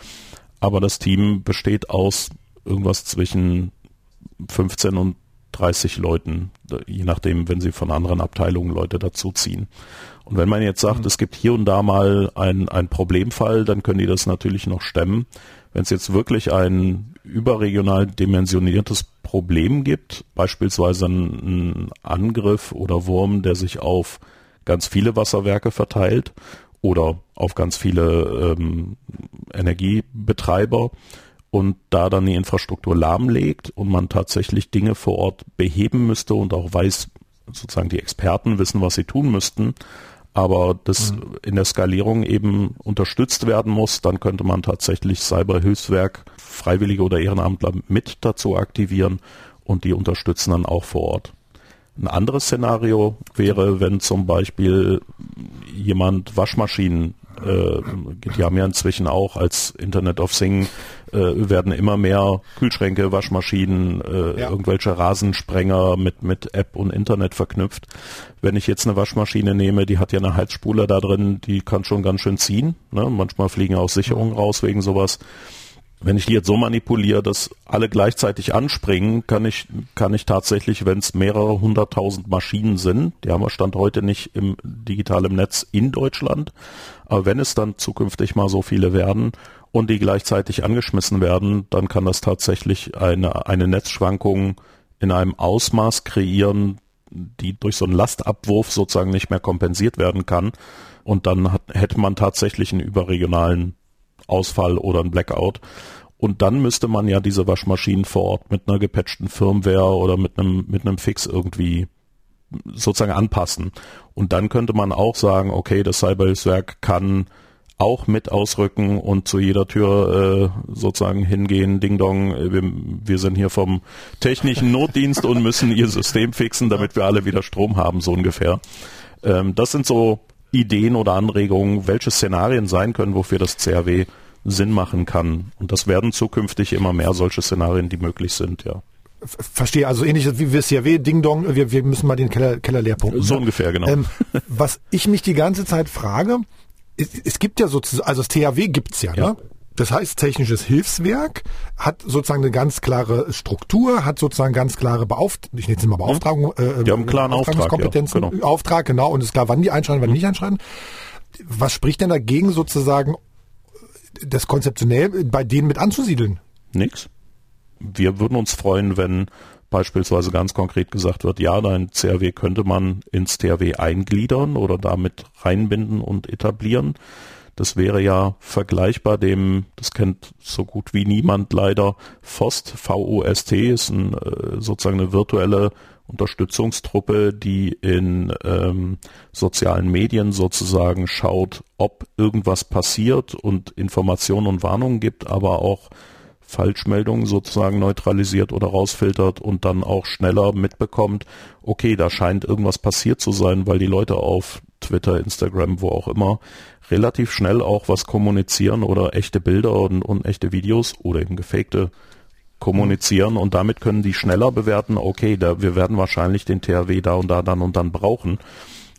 aber das Team besteht aus irgendwas zwischen 15 und 30 Leuten, je nachdem, wenn sie von anderen Abteilungen Leute dazuziehen. Und wenn man jetzt sagt, mhm. es gibt hier und da mal ein, ein Problemfall, dann können die das natürlich noch stemmen. Wenn es jetzt wirklich ein überregional dimensioniertes Problem gibt, beispielsweise ein, Angriff oder Wurm, der sich auf ganz viele Wasserwerke verteilt oder auf ganz viele ähm, Energiebetreiber und da dann die Infrastruktur lahmlegt und man tatsächlich Dinge vor Ort beheben müsste und auch weiß, sozusagen die Experten wissen, was sie tun müssten, aber das mhm. in der Skalierung eben unterstützt werden muss, dann könnte man tatsächlich Cyberhilfswerk, Freiwillige oder Ehrenamtler mit dazu aktivieren und die unterstützen dann auch vor Ort. Ein anderes Szenario wäre, wenn zum Beispiel jemand Waschmaschinen äh, die haben ja inzwischen auch als Internet of Thing äh, werden immer mehr Kühlschränke, Waschmaschinen, äh, ja. irgendwelche Rasensprenger mit, mit App und Internet verknüpft. Wenn ich jetzt eine Waschmaschine nehme, die hat ja eine Heizspule da drin, die kann schon ganz schön ziehen. Ne? Manchmal fliegen auch Sicherungen raus wegen sowas. Wenn ich die jetzt so manipuliere, dass alle gleichzeitig anspringen, kann ich, kann ich tatsächlich, wenn es mehrere hunderttausend Maschinen sind, die haben wir Stand heute nicht im digitalen Netz in Deutschland, aber wenn es dann zukünftig mal so viele werden und die gleichzeitig angeschmissen werden, dann kann das tatsächlich eine, eine Netzschwankung in einem Ausmaß kreieren, die durch so einen Lastabwurf sozusagen nicht mehr kompensiert werden kann. Und dann hat, hätte man tatsächlich einen überregionalen Ausfall oder ein Blackout. Und dann müsste man ja diese Waschmaschinen vor Ort mit einer gepatchten Firmware oder mit einem, mit einem Fix irgendwie sozusagen anpassen. Und dann könnte man auch sagen, okay, das Cyberhilfswerk kann auch mit ausrücken und zu jeder Tür äh, sozusagen hingehen, Ding Dong, wir, wir sind hier vom technischen Notdienst und müssen ihr System fixen, damit wir alle wieder Strom haben, so ungefähr. Ähm, das sind so Ideen oder Anregungen, welche Szenarien sein können, wofür das CRW Sinn machen kann. Und das werden zukünftig immer mehr solche Szenarien, die möglich sind, ja. Verstehe, also ähnlich wie wir CRW, Ding Dong, wir, wir müssen mal den Keller, Keller leer pumpen. So ungefähr, genau. Ähm, was ich mich die ganze Zeit frage, es, es gibt ja sozusagen, also das THW gibt's ja, ja. ne? Das heißt, technisches Hilfswerk hat sozusagen eine ganz klare Struktur, hat sozusagen ganz klare Beauft ich nenne es mal Beauftragung, äh, die haben einen klaren Auftrag, ja, genau. Auftrag, genau, und es ist klar, wann die einschreiben, wann die nicht einschreiben. Was spricht denn dagegen sozusagen, das konzeptionell bei denen mit anzusiedeln? Nix. Wir würden uns freuen, wenn beispielsweise ganz konkret gesagt wird, ja, dein CRW könnte man ins THW eingliedern oder damit reinbinden und etablieren. Das wäre ja vergleichbar dem, das kennt so gut wie niemand leider, FOST, V-O-S-T, ist ein, äh, sozusagen eine virtuelle Unterstützungstruppe, die in ähm, sozialen Medien sozusagen schaut, ob irgendwas passiert und Informationen und Warnungen gibt, aber auch Falschmeldungen sozusagen neutralisiert oder rausfiltert und dann auch schneller mitbekommt, okay, da scheint irgendwas passiert zu sein, weil die Leute auf Twitter, Instagram, wo auch immer, relativ schnell auch was kommunizieren oder echte Bilder und, und echte Videos oder eben gefakte kommunizieren und damit können die schneller bewerten, okay, da, wir werden wahrscheinlich den THW da und da dann und dann brauchen.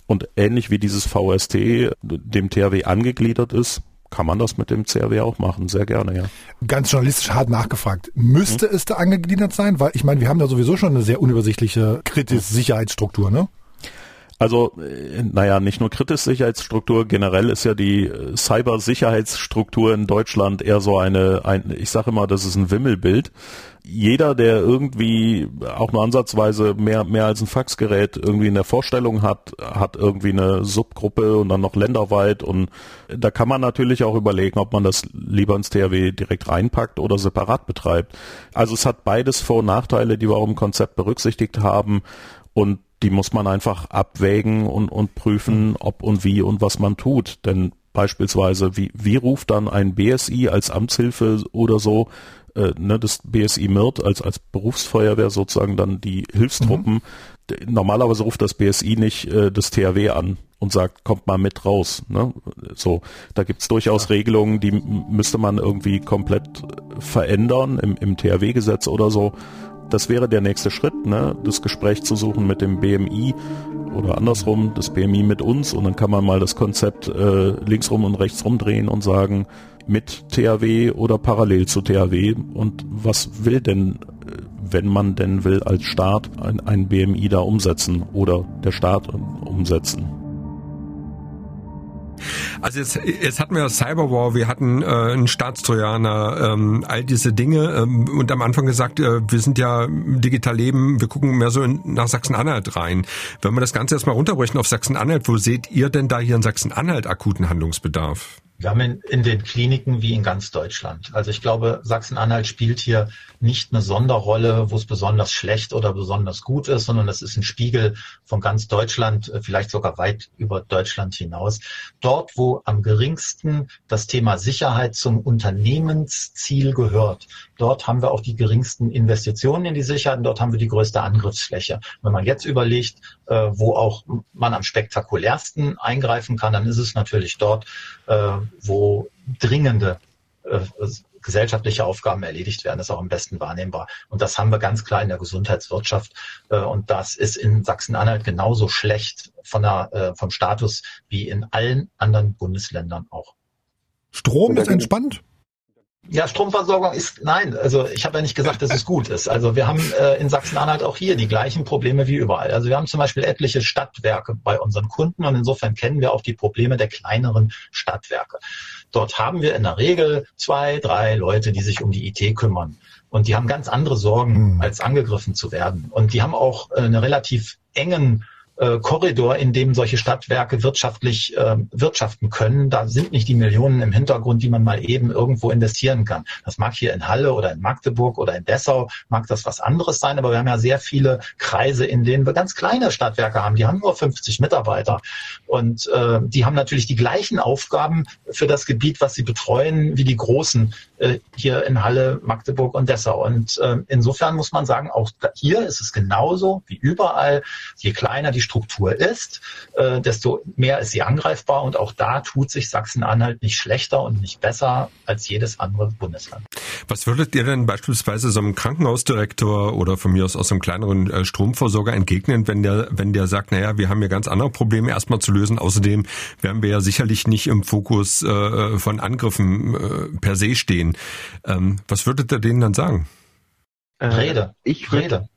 Und ähnlich wie dieses VST dem THW angegliedert ist, kann man das mit dem CRW auch machen, sehr gerne, ja. Ganz journalistisch hart nachgefragt. Müsste hm? es da angegliedert sein? Weil ich meine, wir haben da sowieso schon eine sehr unübersichtliche kritische Sicherheitsstruktur, ne? Also, äh, naja, nicht nur kritische Sicherheitsstruktur, generell ist ja die äh, Cybersicherheitsstruktur in Deutschland eher so eine, ein, ich sage immer, das ist ein Wimmelbild. Jeder, der irgendwie auch nur ansatzweise mehr, mehr als ein Faxgerät irgendwie in der Vorstellung hat, hat irgendwie eine Subgruppe und dann noch länderweit und da kann man natürlich auch überlegen, ob man das lieber ins THW direkt reinpackt oder separat betreibt. Also es hat beides Vor- und Nachteile, die wir auch im Konzept berücksichtigt haben und die muss man einfach abwägen und, und prüfen, ob und wie und was man tut. Denn beispielsweise, wie, wie ruft dann ein BSI als Amtshilfe oder so, äh, ne, das BSI MIRT als, als Berufsfeuerwehr sozusagen dann die Hilfstruppen. Mhm. Normalerweise ruft das BSI nicht äh, das THW an und sagt, kommt mal mit raus. Ne? So, da gibt's durchaus ja. Regelungen, die müsste man irgendwie komplett verändern im, im THW-Gesetz oder so das wäre der nächste Schritt, ne? das Gespräch zu suchen mit dem BMI oder andersrum, das BMI mit uns und dann kann man mal das Konzept äh, linksrum und rechtsrum drehen und sagen, mit THW oder parallel zu THW und was will denn, äh, wenn man denn will, als Staat ein, ein BMI da umsetzen oder der Staat umsetzen? Also jetzt, jetzt hatten wir Cyberwar, wir hatten äh, einen Staatstrojaner, ähm, all diese Dinge ähm, und am Anfang gesagt, äh, wir sind ja digital leben, wir gucken mehr so in, nach Sachsen-Anhalt rein. Wenn wir das Ganze jetzt mal runterbrechen auf Sachsen-Anhalt, wo seht ihr denn da hier in Sachsen-Anhalt akuten Handlungsbedarf? Wir haben in, in, den Kliniken wie in ganz Deutschland. Also ich glaube, Sachsen-Anhalt spielt hier nicht eine Sonderrolle, wo es besonders schlecht oder besonders gut ist, sondern es ist ein Spiegel von ganz Deutschland, äh, vielleicht sogar weit über Deutschland hinaus. Dort, wo am geringsten das Thema Sicherheit zum Unternehmensziel gehört, dort haben wir auch die geringsten Investitionen in die Sicherheit und dort haben wir die größte Angriffsfläche. Wenn man jetzt überlegt, äh, wo auch man am spektakulärsten eingreifen kann, dann ist es natürlich dort, äh, wo dringende gesellschaftliche Aufgaben erledigt werden, ist auch am besten wahrnehmbar. Und das haben wir ganz klar in der Gesundheitswirtschaft. Äh, und das ist in Sachsen-Anhalt genauso schlecht von der, äh, vom Status wie in allen anderen Bundesländern auch. Strom ist entspannt. Ja, Stromversorgung ist nein. Also ich habe ja nicht gesagt, dass es gut ist. Also wir haben äh, in Sachsen-Anhalt auch hier die gleichen Probleme wie überall. Also wir haben zum Beispiel etliche Stadtwerke bei unseren Kunden und insofern kennen wir auch die Probleme der kleineren Stadtwerke. Dort haben wir in der Regel zwei, drei Leute, die sich um die IT kümmern. Und die haben ganz andere Sorgen, mhm. als angegriffen zu werden. Und die haben auch äh, eine relativ engen äh, Korridor, in dem solche Stadtwerke wirtschaftlich äh, wirtschaften können. Da sind nicht die Millionen im Hintergrund, die man mal eben irgendwo investieren kann. Das mag hier in Halle oder in Magdeburg oder in Dessau, mag das was anderes sein, aber wir haben ja sehr viele Kreise, in denen wir ganz kleine Stadtwerke haben. Die haben nur 50 Mitarbeiter und äh, die haben natürlich die gleichen Aufgaben für das Gebiet, was sie betreuen, wie die großen äh, hier in Halle, Magdeburg und Dessau. Und äh, insofern muss man sagen, auch hier ist es genauso wie überall. Je kleiner die Struktur ist, äh, desto mehr ist sie angreifbar. Und auch da tut sich Sachsen-Anhalt nicht schlechter und nicht besser als jedes andere Bundesland. Was würdet ihr denn beispielsweise so einem Krankenhausdirektor oder von mir aus aus einem kleineren äh, Stromversorger entgegnen, wenn der, wenn der sagt, naja, wir haben hier ganz andere Probleme erstmal zu lösen. Außerdem werden wir ja sicherlich nicht im Fokus äh, von Angriffen äh, per se stehen. Ähm, was würdet ihr denen dann sagen? Rede. Ich rede.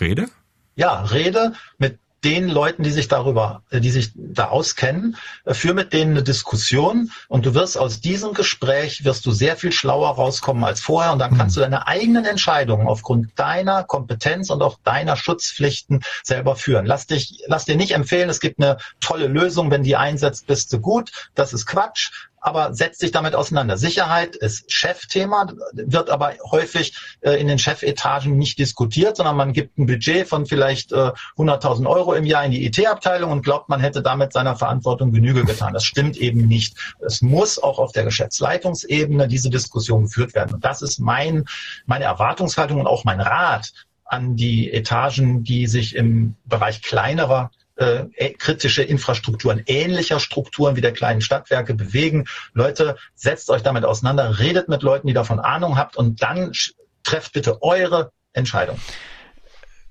Rede? Ja, Rede mit den Leuten, die sich darüber, äh, die sich da auskennen, äh, führ mit denen eine Diskussion und du wirst aus diesem Gespräch wirst du sehr viel schlauer rauskommen als vorher und dann kannst du deine eigenen Entscheidungen aufgrund deiner Kompetenz und auch deiner Schutzpflichten selber führen. Lass dich, lass dir nicht empfehlen, es gibt eine tolle Lösung, wenn die einsetzt, bist du gut. Das ist Quatsch. Aber setzt sich damit auseinander. Sicherheit ist Chefthema, wird aber häufig äh, in den Chefetagen nicht diskutiert, sondern man gibt ein Budget von vielleicht äh, 100.000 Euro im Jahr in die IT-Abteilung und glaubt, man hätte damit seiner Verantwortung Genüge getan. Das stimmt eben nicht. Es muss auch auf der Geschäftsleitungsebene diese Diskussion geführt werden. Und das ist mein, meine Erwartungshaltung und auch mein Rat an die Etagen, die sich im Bereich kleinerer äh, kritische Infrastrukturen, ähnlicher Strukturen wie der kleinen Stadtwerke bewegen. Leute, setzt euch damit auseinander, redet mit Leuten, die davon Ahnung habt und dann trefft bitte eure Entscheidung.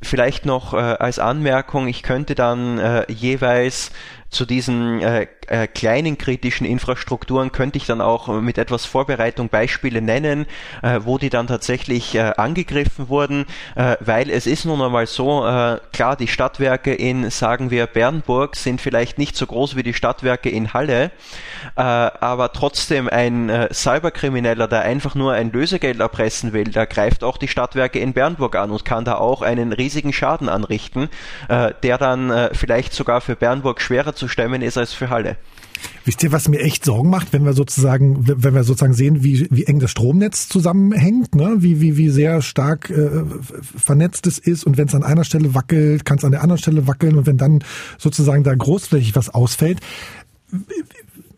Vielleicht noch äh, als Anmerkung, ich könnte dann äh, jeweils zu diesen äh, äh, kleinen kritischen Infrastrukturen könnte ich dann auch mit etwas Vorbereitung Beispiele nennen, äh, wo die dann tatsächlich äh, angegriffen wurden, äh, weil es ist nun einmal so, äh, klar, die Stadtwerke in, sagen wir, Bernburg sind vielleicht nicht so groß wie die Stadtwerke in Halle, äh, aber trotzdem ein Cyberkrimineller, der einfach nur ein Lösegeld erpressen will, der greift auch die Stadtwerke in Bernburg an und kann da auch einen riesigen Schaden anrichten, der dann vielleicht sogar für Bernburg schwerer zu stemmen ist als für Halle. Wisst ihr, was mir echt Sorgen macht, wenn wir sozusagen, wenn wir sozusagen sehen, wie, wie eng das Stromnetz zusammenhängt, ne? wie, wie, wie sehr stark äh, vernetzt es ist und wenn es an einer Stelle wackelt, kann es an der anderen Stelle wackeln und wenn dann sozusagen da großflächig was ausfällt.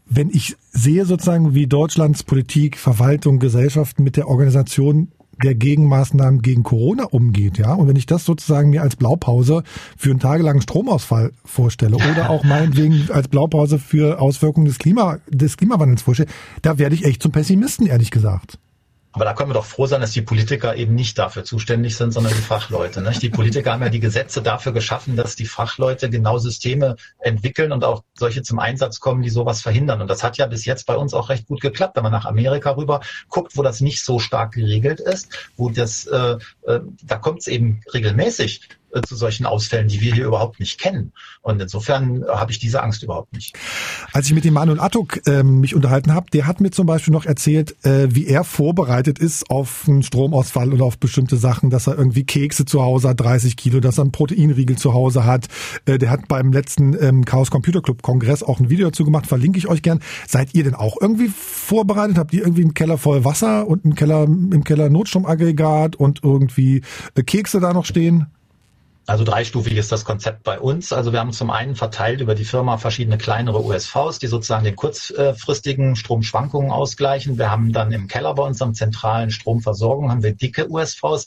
Wenn ich sehe sozusagen, wie Deutschlands Politik, Verwaltung, Gesellschaften mit der Organisation der Gegenmaßnahmen gegen Corona umgeht, ja. Und wenn ich das sozusagen mir als Blaupause für einen tagelangen Stromausfall vorstelle oder auch meinetwegen als Blaupause für Auswirkungen des, Klima, des Klimawandels vorstelle, da werde ich echt zum Pessimisten, ehrlich gesagt. Aber da können wir doch froh sein, dass die Politiker eben nicht dafür zuständig sind, sondern die Fachleute. Nicht? Die Politiker haben ja die Gesetze dafür geschaffen, dass die Fachleute genau Systeme entwickeln und auch solche zum Einsatz kommen, die sowas verhindern. Und das hat ja bis jetzt bei uns auch recht gut geklappt. Wenn man nach Amerika rüber guckt, wo das nicht so stark geregelt ist, wo das, äh, äh, da kommt es eben regelmäßig zu solchen Ausfällen, die wir hier überhaupt nicht kennen. Und insofern äh, habe ich diese Angst überhaupt nicht. Als ich mit dem Manuel Attuk äh, mich unterhalten habe, der hat mir zum Beispiel noch erzählt, äh, wie er vorbereitet ist auf einen Stromausfall oder auf bestimmte Sachen, dass er irgendwie Kekse zu Hause hat, 30 Kilo, dass er einen Proteinriegel zu Hause hat. Äh, der hat beim letzten ähm, Chaos Computer Club Kongress auch ein Video dazu gemacht, verlinke ich euch gern. Seid ihr denn auch irgendwie vorbereitet? Habt ihr irgendwie einen Keller voll Wasser und einen Keller im Keller Notstromaggregat und irgendwie äh, Kekse da noch stehen? Also dreistufig ist das Konzept bei uns. Also wir haben zum einen verteilt über die Firma verschiedene kleinere USVs, die sozusagen den kurzfristigen Stromschwankungen ausgleichen. Wir haben dann im Keller bei unserem zentralen Stromversorgung haben wir dicke USVs,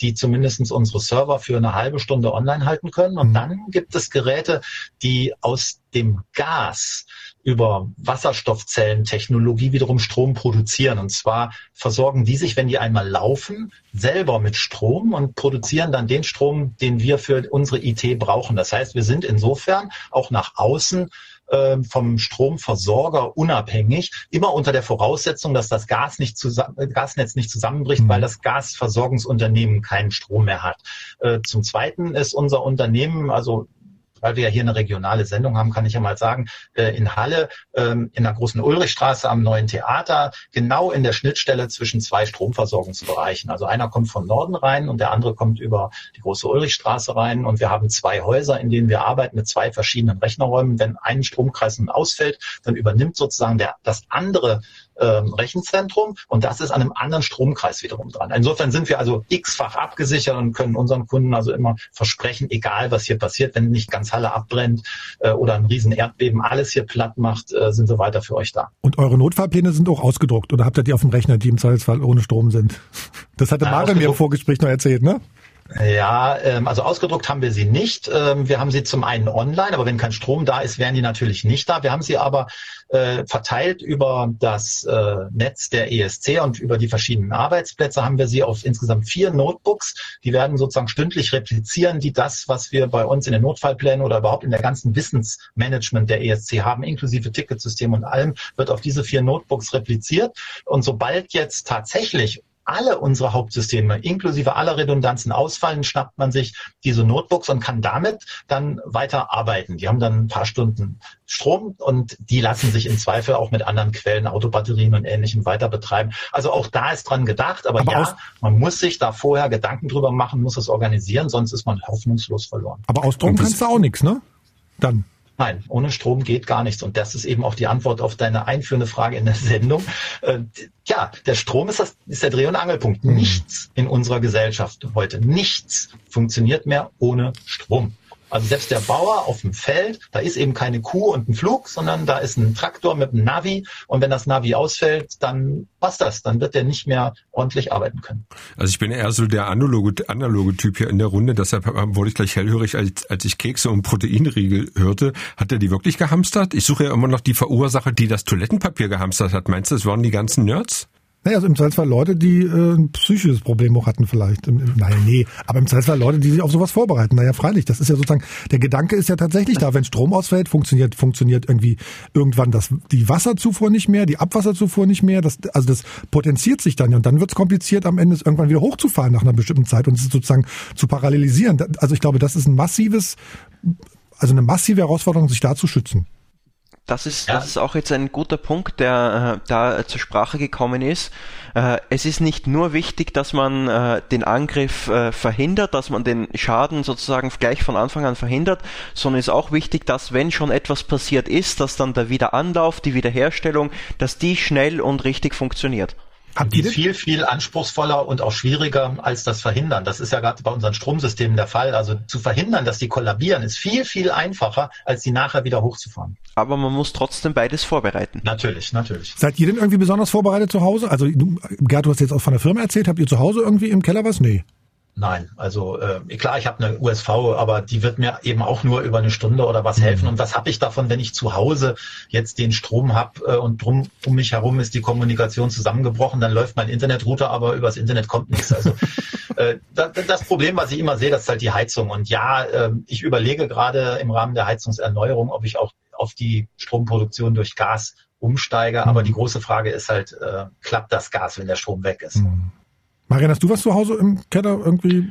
die zumindestens unsere Server für eine halbe Stunde online halten können. Und dann gibt es Geräte, die aus dem Gas über Wasserstoffzellentechnologie wiederum Strom produzieren. Und zwar versorgen die sich, wenn die einmal laufen, selber mit Strom und produzieren dann den Strom, den wir für unsere IT brauchen. Das heißt, wir sind insofern auch nach außen ähm, vom Stromversorger unabhängig, immer unter der Voraussetzung, dass das Gas nicht zusammen, Gasnetz nicht zusammenbricht, mhm. weil das Gasversorgungsunternehmen keinen Strom mehr hat. Äh, zum Zweiten ist unser Unternehmen, also weil wir ja hier eine regionale Sendung haben, kann ich ja mal sagen, äh, in Halle, ähm, in der großen Ulrichstraße am neuen Theater, genau in der Schnittstelle zwischen zwei Stromversorgungsbereichen. Also einer kommt vom Norden rein und der andere kommt über die große Ulrichstraße rein. Und wir haben zwei Häuser, in denen wir arbeiten mit zwei verschiedenen Rechnerräumen. Wenn ein Stromkreis nun ausfällt, dann übernimmt sozusagen der, das andere ähm, Rechenzentrum und das ist an einem anderen Stromkreis wiederum dran. Insofern sind wir also x-fach abgesichert und können unseren Kunden also immer versprechen, egal was hier passiert, wenn nicht ganz Halle abbrennt äh, oder ein riesen Erdbeben alles hier platt macht, äh, sind wir weiter für euch da. Und eure Notfallpläne sind auch ausgedruckt oder habt ihr die auf dem Rechner, die im Zweifelsfall ohne Strom sind? Das hatte Mare mir im Vorgespräch noch erzählt, ne? Ja, ähm, also ausgedruckt haben wir sie nicht. Ähm, wir haben sie zum einen online, aber wenn kein Strom da ist, wären die natürlich nicht da. Wir haben sie aber äh, verteilt über das äh, Netz der ESC und über die verschiedenen Arbeitsplätze haben wir sie auf insgesamt vier Notebooks. Die werden sozusagen stündlich replizieren, die das, was wir bei uns in den Notfallplänen oder überhaupt in der ganzen Wissensmanagement der ESC haben, inklusive Ticketsystem und allem, wird auf diese vier Notebooks repliziert. Und sobald jetzt tatsächlich alle unsere Hauptsysteme inklusive aller Redundanzen ausfallen, schnappt man sich diese Notebooks und kann damit dann weiter arbeiten. Die haben dann ein paar Stunden Strom und die lassen sich im Zweifel auch mit anderen Quellen, Autobatterien und ähnlichem weiter betreiben. Also auch da ist dran gedacht, aber, aber ja, man muss sich da vorher Gedanken drüber machen, muss es organisieren, sonst ist man hoffnungslos verloren. Aber ausdrucken kannst du auch nichts, ne? Dann. Nein, ohne Strom geht gar nichts. Und das ist eben auch die Antwort auf deine einführende Frage in der Sendung. Äh, ja, der Strom ist, das, ist der Dreh- und Angelpunkt. Mhm. Nichts in unserer Gesellschaft heute, nichts funktioniert mehr ohne Strom. Also selbst der Bauer auf dem Feld, da ist eben keine Kuh und ein Flug, sondern da ist ein Traktor mit einem Navi. Und wenn das Navi ausfällt, dann passt das. Dann wird der nicht mehr ordentlich arbeiten können. Also ich bin eher so der analoge, analoge Typ hier in der Runde. Deshalb wurde ich gleich hellhörig, als, als ich Kekse und Proteinriegel hörte. Hat er die wirklich gehamstert? Ich suche ja immer noch die Verursacher, die das Toilettenpapier gehamstert hat. Meinst du, es waren die ganzen Nerds? Naja, also im Zweifelsfall Leute, die äh, ein psychisches Problem auch hatten vielleicht. Im, im, nein, nee, aber im Zweifelsfall Leute, die sich auf sowas vorbereiten. Naja, freilich, das ist ja sozusagen, der Gedanke ist ja tatsächlich da, wenn Strom ausfällt, funktioniert, funktioniert irgendwie irgendwann das, die Wasserzufuhr nicht mehr, die Abwasserzufuhr nicht mehr, das, also das potenziert sich dann ja und dann wird es kompliziert, am Ende es irgendwann wieder hochzufahren nach einer bestimmten Zeit und es sozusagen zu parallelisieren. Also ich glaube, das ist ein massives, also eine massive Herausforderung, sich da zu schützen. Das ist, ja. das ist auch jetzt ein guter Punkt, der äh, da zur Sprache gekommen ist. Äh, es ist nicht nur wichtig, dass man äh, den Angriff äh, verhindert, dass man den Schaden sozusagen gleich von Anfang an verhindert, sondern es ist auch wichtig, dass wenn schon etwas passiert ist, dass dann der Wiederanlauf, die Wiederherstellung, dass die schnell und richtig funktioniert. Habt die ist viel, viel anspruchsvoller und auch schwieriger als das Verhindern. Das ist ja gerade bei unseren Stromsystemen der Fall. Also zu verhindern, dass die kollabieren, ist viel, viel einfacher, als die nachher wieder hochzufahren. Aber man muss trotzdem beides vorbereiten. Natürlich, natürlich. Seid ihr denn irgendwie besonders vorbereitet zu Hause? Also du, Gerd, du hast jetzt auch von der Firma erzählt. Habt ihr zu Hause irgendwie im Keller was? Nee. Nein, also äh, klar, ich habe eine USV, aber die wird mir eben auch nur über eine Stunde oder was helfen. Mhm. Und was habe ich davon, wenn ich zu Hause jetzt den Strom habe äh, und drum um mich herum ist die Kommunikation zusammengebrochen, dann läuft mein Internetrouter, aber übers Internet kommt nichts. Also äh, das, das Problem, was ich immer sehe, das ist halt die Heizung. Und ja, äh, ich überlege gerade im Rahmen der Heizungserneuerung, ob ich auch auf die Stromproduktion durch Gas umsteige. Mhm. Aber die große Frage ist halt, äh, klappt das Gas, wenn der Strom weg ist? Mhm. Marian, hast du was zu Hause im Keller? Irgendwie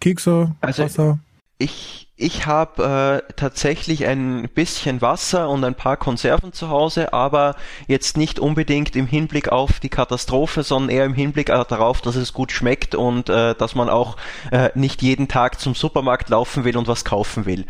Kekse, also Wasser? Ich ich habe äh, tatsächlich ein bisschen Wasser und ein paar Konserven zu Hause, aber jetzt nicht unbedingt im Hinblick auf die Katastrophe, sondern eher im Hinblick äh, darauf, dass es gut schmeckt und äh, dass man auch äh, nicht jeden Tag zum Supermarkt laufen will und was kaufen will.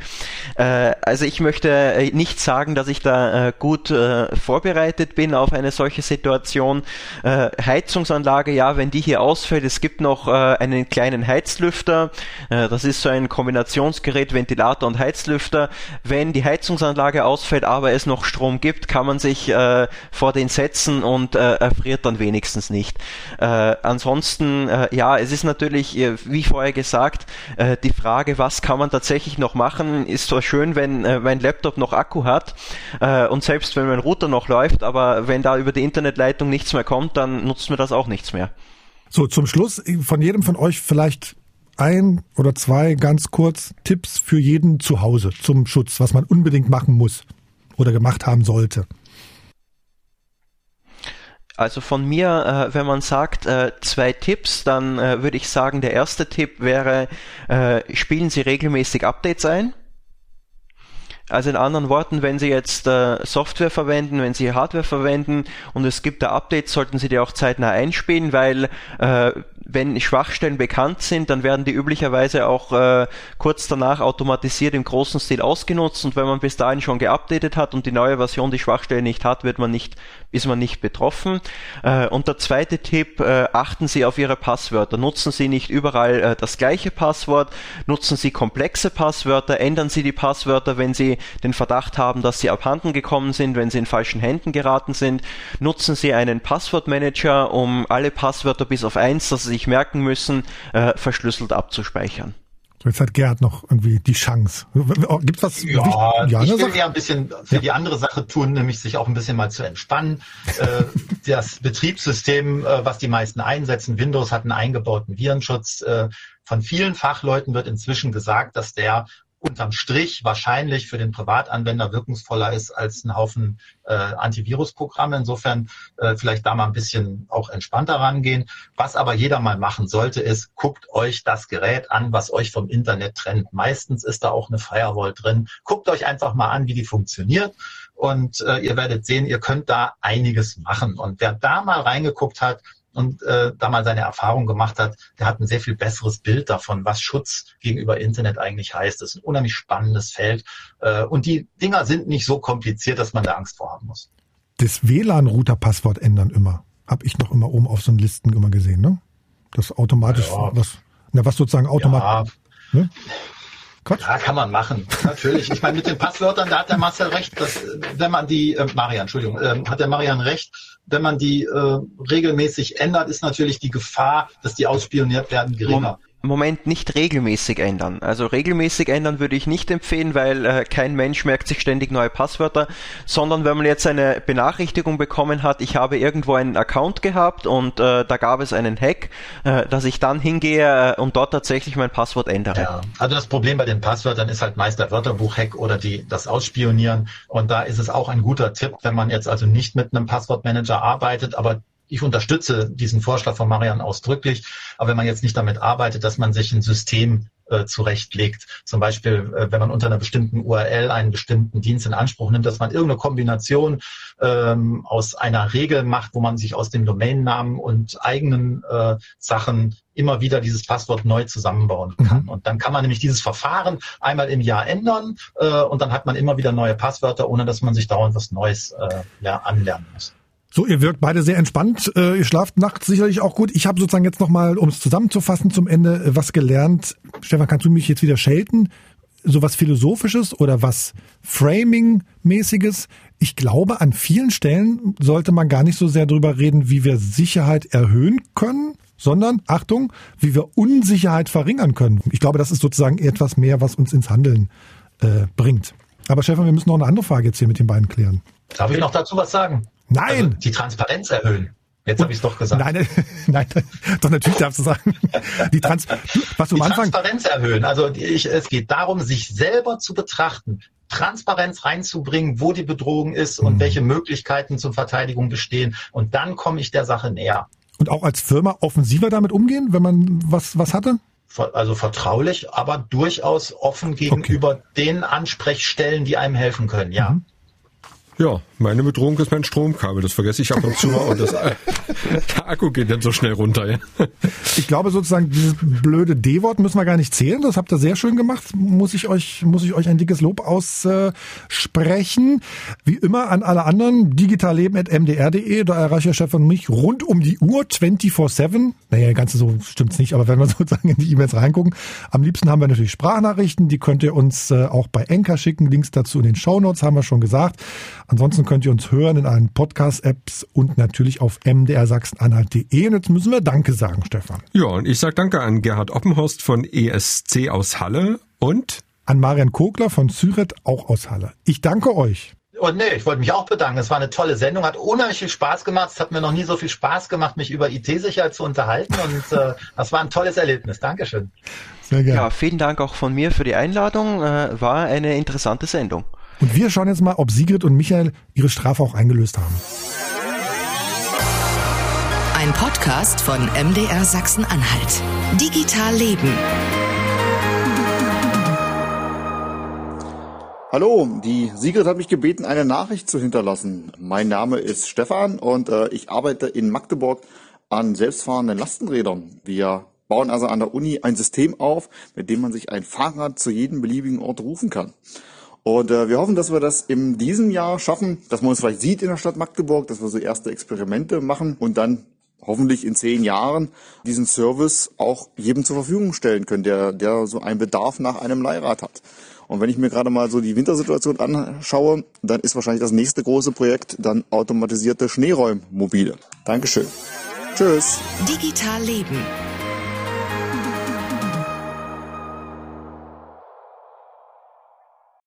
Äh, also ich möchte äh, nicht sagen, dass ich da äh, gut äh, vorbereitet bin auf eine solche Situation. Äh, Heizungsanlage, ja, wenn die hier ausfällt, es gibt noch äh, einen kleinen Heizlüfter. Äh, das ist so ein Kombinationsgerät, Ventilator und Heizlüfter. Wenn die Heizungsanlage ausfällt, aber es noch Strom gibt, kann man sich äh, vor den setzen und äh, erfriert dann wenigstens nicht. Äh, ansonsten, äh, ja, es ist natürlich, äh, wie vorher gesagt, äh, die Frage, was kann man tatsächlich noch machen, ist zwar schön, wenn mein Laptop noch Akku hat und selbst wenn mein Router noch läuft, aber wenn da über die Internetleitung nichts mehr kommt, dann nutzt mir das auch nichts mehr. So, zum Schluss von jedem von euch vielleicht ein oder zwei ganz kurz Tipps für jeden zu Hause zum Schutz, was man unbedingt machen muss oder gemacht haben sollte. Also von mir, äh, wenn man sagt äh, zwei Tipps, dann äh, würde ich sagen, der erste Tipp wäre, äh, spielen Sie regelmäßig Updates ein. Also in anderen Worten, wenn Sie jetzt äh, Software verwenden, wenn Sie Hardware verwenden und es gibt da Updates, sollten Sie die auch zeitnah einspielen, weil äh, wenn Schwachstellen bekannt sind, dann werden die üblicherweise auch äh, kurz danach automatisiert im großen Stil ausgenutzt und wenn man bis dahin schon geupdatet hat und die neue Version die Schwachstelle nicht hat, wird man nicht, ist man nicht betroffen. Äh, und der zweite Tipp, äh, achten Sie auf Ihre Passwörter. Nutzen Sie nicht überall äh, das gleiche Passwort, nutzen Sie komplexe Passwörter, ändern Sie die Passwörter, wenn Sie den Verdacht haben, dass sie abhanden gekommen sind, wenn sie in falschen Händen geraten sind. Nutzen Sie einen Passwortmanager, um alle Passwörter bis auf eins, das Sie sich merken müssen, äh, verschlüsselt abzuspeichern. So, jetzt hat Gerhard noch irgendwie die Chance. Gibt's was? Ja, ja ich will ja ein bisschen für ja. die andere Sache tun, nämlich sich auch ein bisschen mal zu entspannen. äh, das Betriebssystem, äh, was die meisten einsetzen, Windows hat einen eingebauten Virenschutz. Äh, von vielen Fachleuten wird inzwischen gesagt, dass der unterm Strich wahrscheinlich für den Privatanwender wirkungsvoller ist als ein Haufen äh, Antivirusprogramme. Insofern äh, vielleicht da mal ein bisschen auch entspannter rangehen. Was aber jeder mal machen sollte, ist, guckt euch das Gerät an, was euch vom Internet trennt. Meistens ist da auch eine Firewall drin. Guckt euch einfach mal an, wie die funktioniert. Und äh, ihr werdet sehen, ihr könnt da einiges machen. Und wer da mal reingeguckt hat, und äh, da mal seine Erfahrung gemacht hat, der hat ein sehr viel besseres Bild davon, was Schutz gegenüber Internet eigentlich heißt. Das ist ein unheimlich spannendes Feld äh, und die Dinger sind nicht so kompliziert, dass man da Angst vor haben muss. Das WLAN-Router-Passwort ändern immer. Hab ich noch immer oben auf so einen Listen immer gesehen, ne? Das automatisch, ja. was, na, was sozusagen automatisch. Ja. Ne? Quatsch. Ja, kann man machen. Natürlich. Ich meine, mit den Passwörtern, da hat der Marcel recht, dass, wenn man die, äh, Marian, Entschuldigung, äh, hat der Marian recht, wenn man die äh, regelmäßig ändert, ist natürlich die Gefahr, dass die ausspioniert werden, geringer. Moment nicht regelmäßig ändern. Also regelmäßig ändern würde ich nicht empfehlen, weil äh, kein Mensch merkt sich ständig neue Passwörter, sondern wenn man jetzt eine Benachrichtigung bekommen hat, ich habe irgendwo einen Account gehabt und äh, da gab es einen Hack, äh, dass ich dann hingehe äh, und dort tatsächlich mein Passwort ändere. Ja, also das Problem bei den Passwörtern ist halt meist der Wörterbuch-Hack oder die, das Ausspionieren und da ist es auch ein guter Tipp, wenn man jetzt also nicht mit einem Passwortmanager arbeitet, aber ich unterstütze diesen Vorschlag von Marian ausdrücklich, aber wenn man jetzt nicht damit arbeitet, dass man sich ein System äh, zurechtlegt, zum Beispiel, äh, wenn man unter einer bestimmten URL einen bestimmten Dienst in Anspruch nimmt, dass man irgendeine Kombination ähm, aus einer Regel macht, wo man sich aus dem Domainnamen und eigenen äh, Sachen immer wieder dieses Passwort neu zusammenbauen kann. Mhm. Und dann kann man nämlich dieses Verfahren einmal im Jahr ändern äh, und dann hat man immer wieder neue Passwörter, ohne dass man sich dauernd was Neues äh, ja, anlernen muss. So, ihr wirkt beide sehr entspannt. Äh, ihr schlaft nachts sicherlich auch gut. Ich habe sozusagen jetzt nochmal, um es zusammenzufassen zum Ende, äh, was gelernt. Stefan, kannst du mich jetzt wieder schelten? So was Philosophisches oder was Framing-mäßiges? Ich glaube, an vielen Stellen sollte man gar nicht so sehr darüber reden, wie wir Sicherheit erhöhen können, sondern, Achtung, wie wir Unsicherheit verringern können. Ich glaube, das ist sozusagen etwas mehr, was uns ins Handeln äh, bringt. Aber Stefan, wir müssen noch eine andere Frage jetzt hier mit den beiden klären. Darf ich noch dazu was sagen? Nein! Also die Transparenz erhöhen. Jetzt habe ich es doch gesagt. Nein, nein, doch natürlich darfst du sagen. Die, Trans was du die am Anfang Transparenz erhöhen. Also ich, es geht darum, sich selber zu betrachten, Transparenz reinzubringen, wo die Bedrohung ist und mhm. welche Möglichkeiten zur Verteidigung bestehen. Und dann komme ich der Sache näher. Und auch als Firma offensiver damit umgehen, wenn man was, was hatte? Also vertraulich, aber durchaus offen gegenüber okay. den Ansprechstellen, die einem helfen können, ja. Mhm. Ja, meine Bedrohung ist mein Stromkabel. Das vergesse ich ab und zu mal und das, der Akku geht dann so schnell runter. Ja. Ich glaube sozusagen, dieses blöde D-Wort müssen wir gar nicht zählen. Das habt ihr sehr schön gemacht. Muss ich euch, muss ich euch ein dickes Lob aussprechen. Wie immer an alle anderen, digitalleben.mdr.de. Da erreicht der Chef und mich rund um die Uhr 24-7. Naja, ganz so stimmt's nicht, aber wenn wir sozusagen in die E-Mails reingucken. Am liebsten haben wir natürlich Sprachnachrichten. Die könnt ihr uns äh, auch bei Enker schicken. Links dazu in den Shownotes haben wir schon gesagt. Ansonsten könnt ihr uns hören in allen Podcast-Apps und natürlich auf mdrsachsenanhalt.de. Und jetzt müssen wir Danke sagen, Stefan. Ja, und ich sage Danke an Gerhard Oppenhorst von ESC aus Halle und an Marian Kogler von Zyret auch aus Halle. Ich danke euch. Und nee, ich wollte mich auch bedanken. Es war eine tolle Sendung, hat unheimlich viel Spaß gemacht. Es hat mir noch nie so viel Spaß gemacht, mich über IT-Sicherheit zu unterhalten. Und äh, das war ein tolles Erlebnis. Dankeschön. Sehr gerne. Ja, vielen Dank auch von mir für die Einladung. Äh, war eine interessante Sendung. Und wir schauen jetzt mal, ob Sigrid und Michael ihre Strafe auch eingelöst haben. Ein Podcast von MDR Sachsen-Anhalt. Digital Leben. Hallo, die Sigrid hat mich gebeten, eine Nachricht zu hinterlassen. Mein Name ist Stefan und äh, ich arbeite in Magdeburg an selbstfahrenden Lastenrädern. Wir bauen also an der Uni ein System auf, mit dem man sich ein Fahrrad zu jedem beliebigen Ort rufen kann. Und äh, wir hoffen, dass wir das in diesem Jahr schaffen, dass man uns vielleicht sieht in der Stadt Magdeburg, dass wir so erste Experimente machen und dann hoffentlich in zehn Jahren diesen Service auch jedem zur Verfügung stellen können, der, der so einen Bedarf nach einem Leihrad hat. Und wenn ich mir gerade mal so die Wintersituation anschaue, dann ist wahrscheinlich das nächste große Projekt dann automatisierte Schneeräummobile. Dankeschön. Tschüss. Digital Leben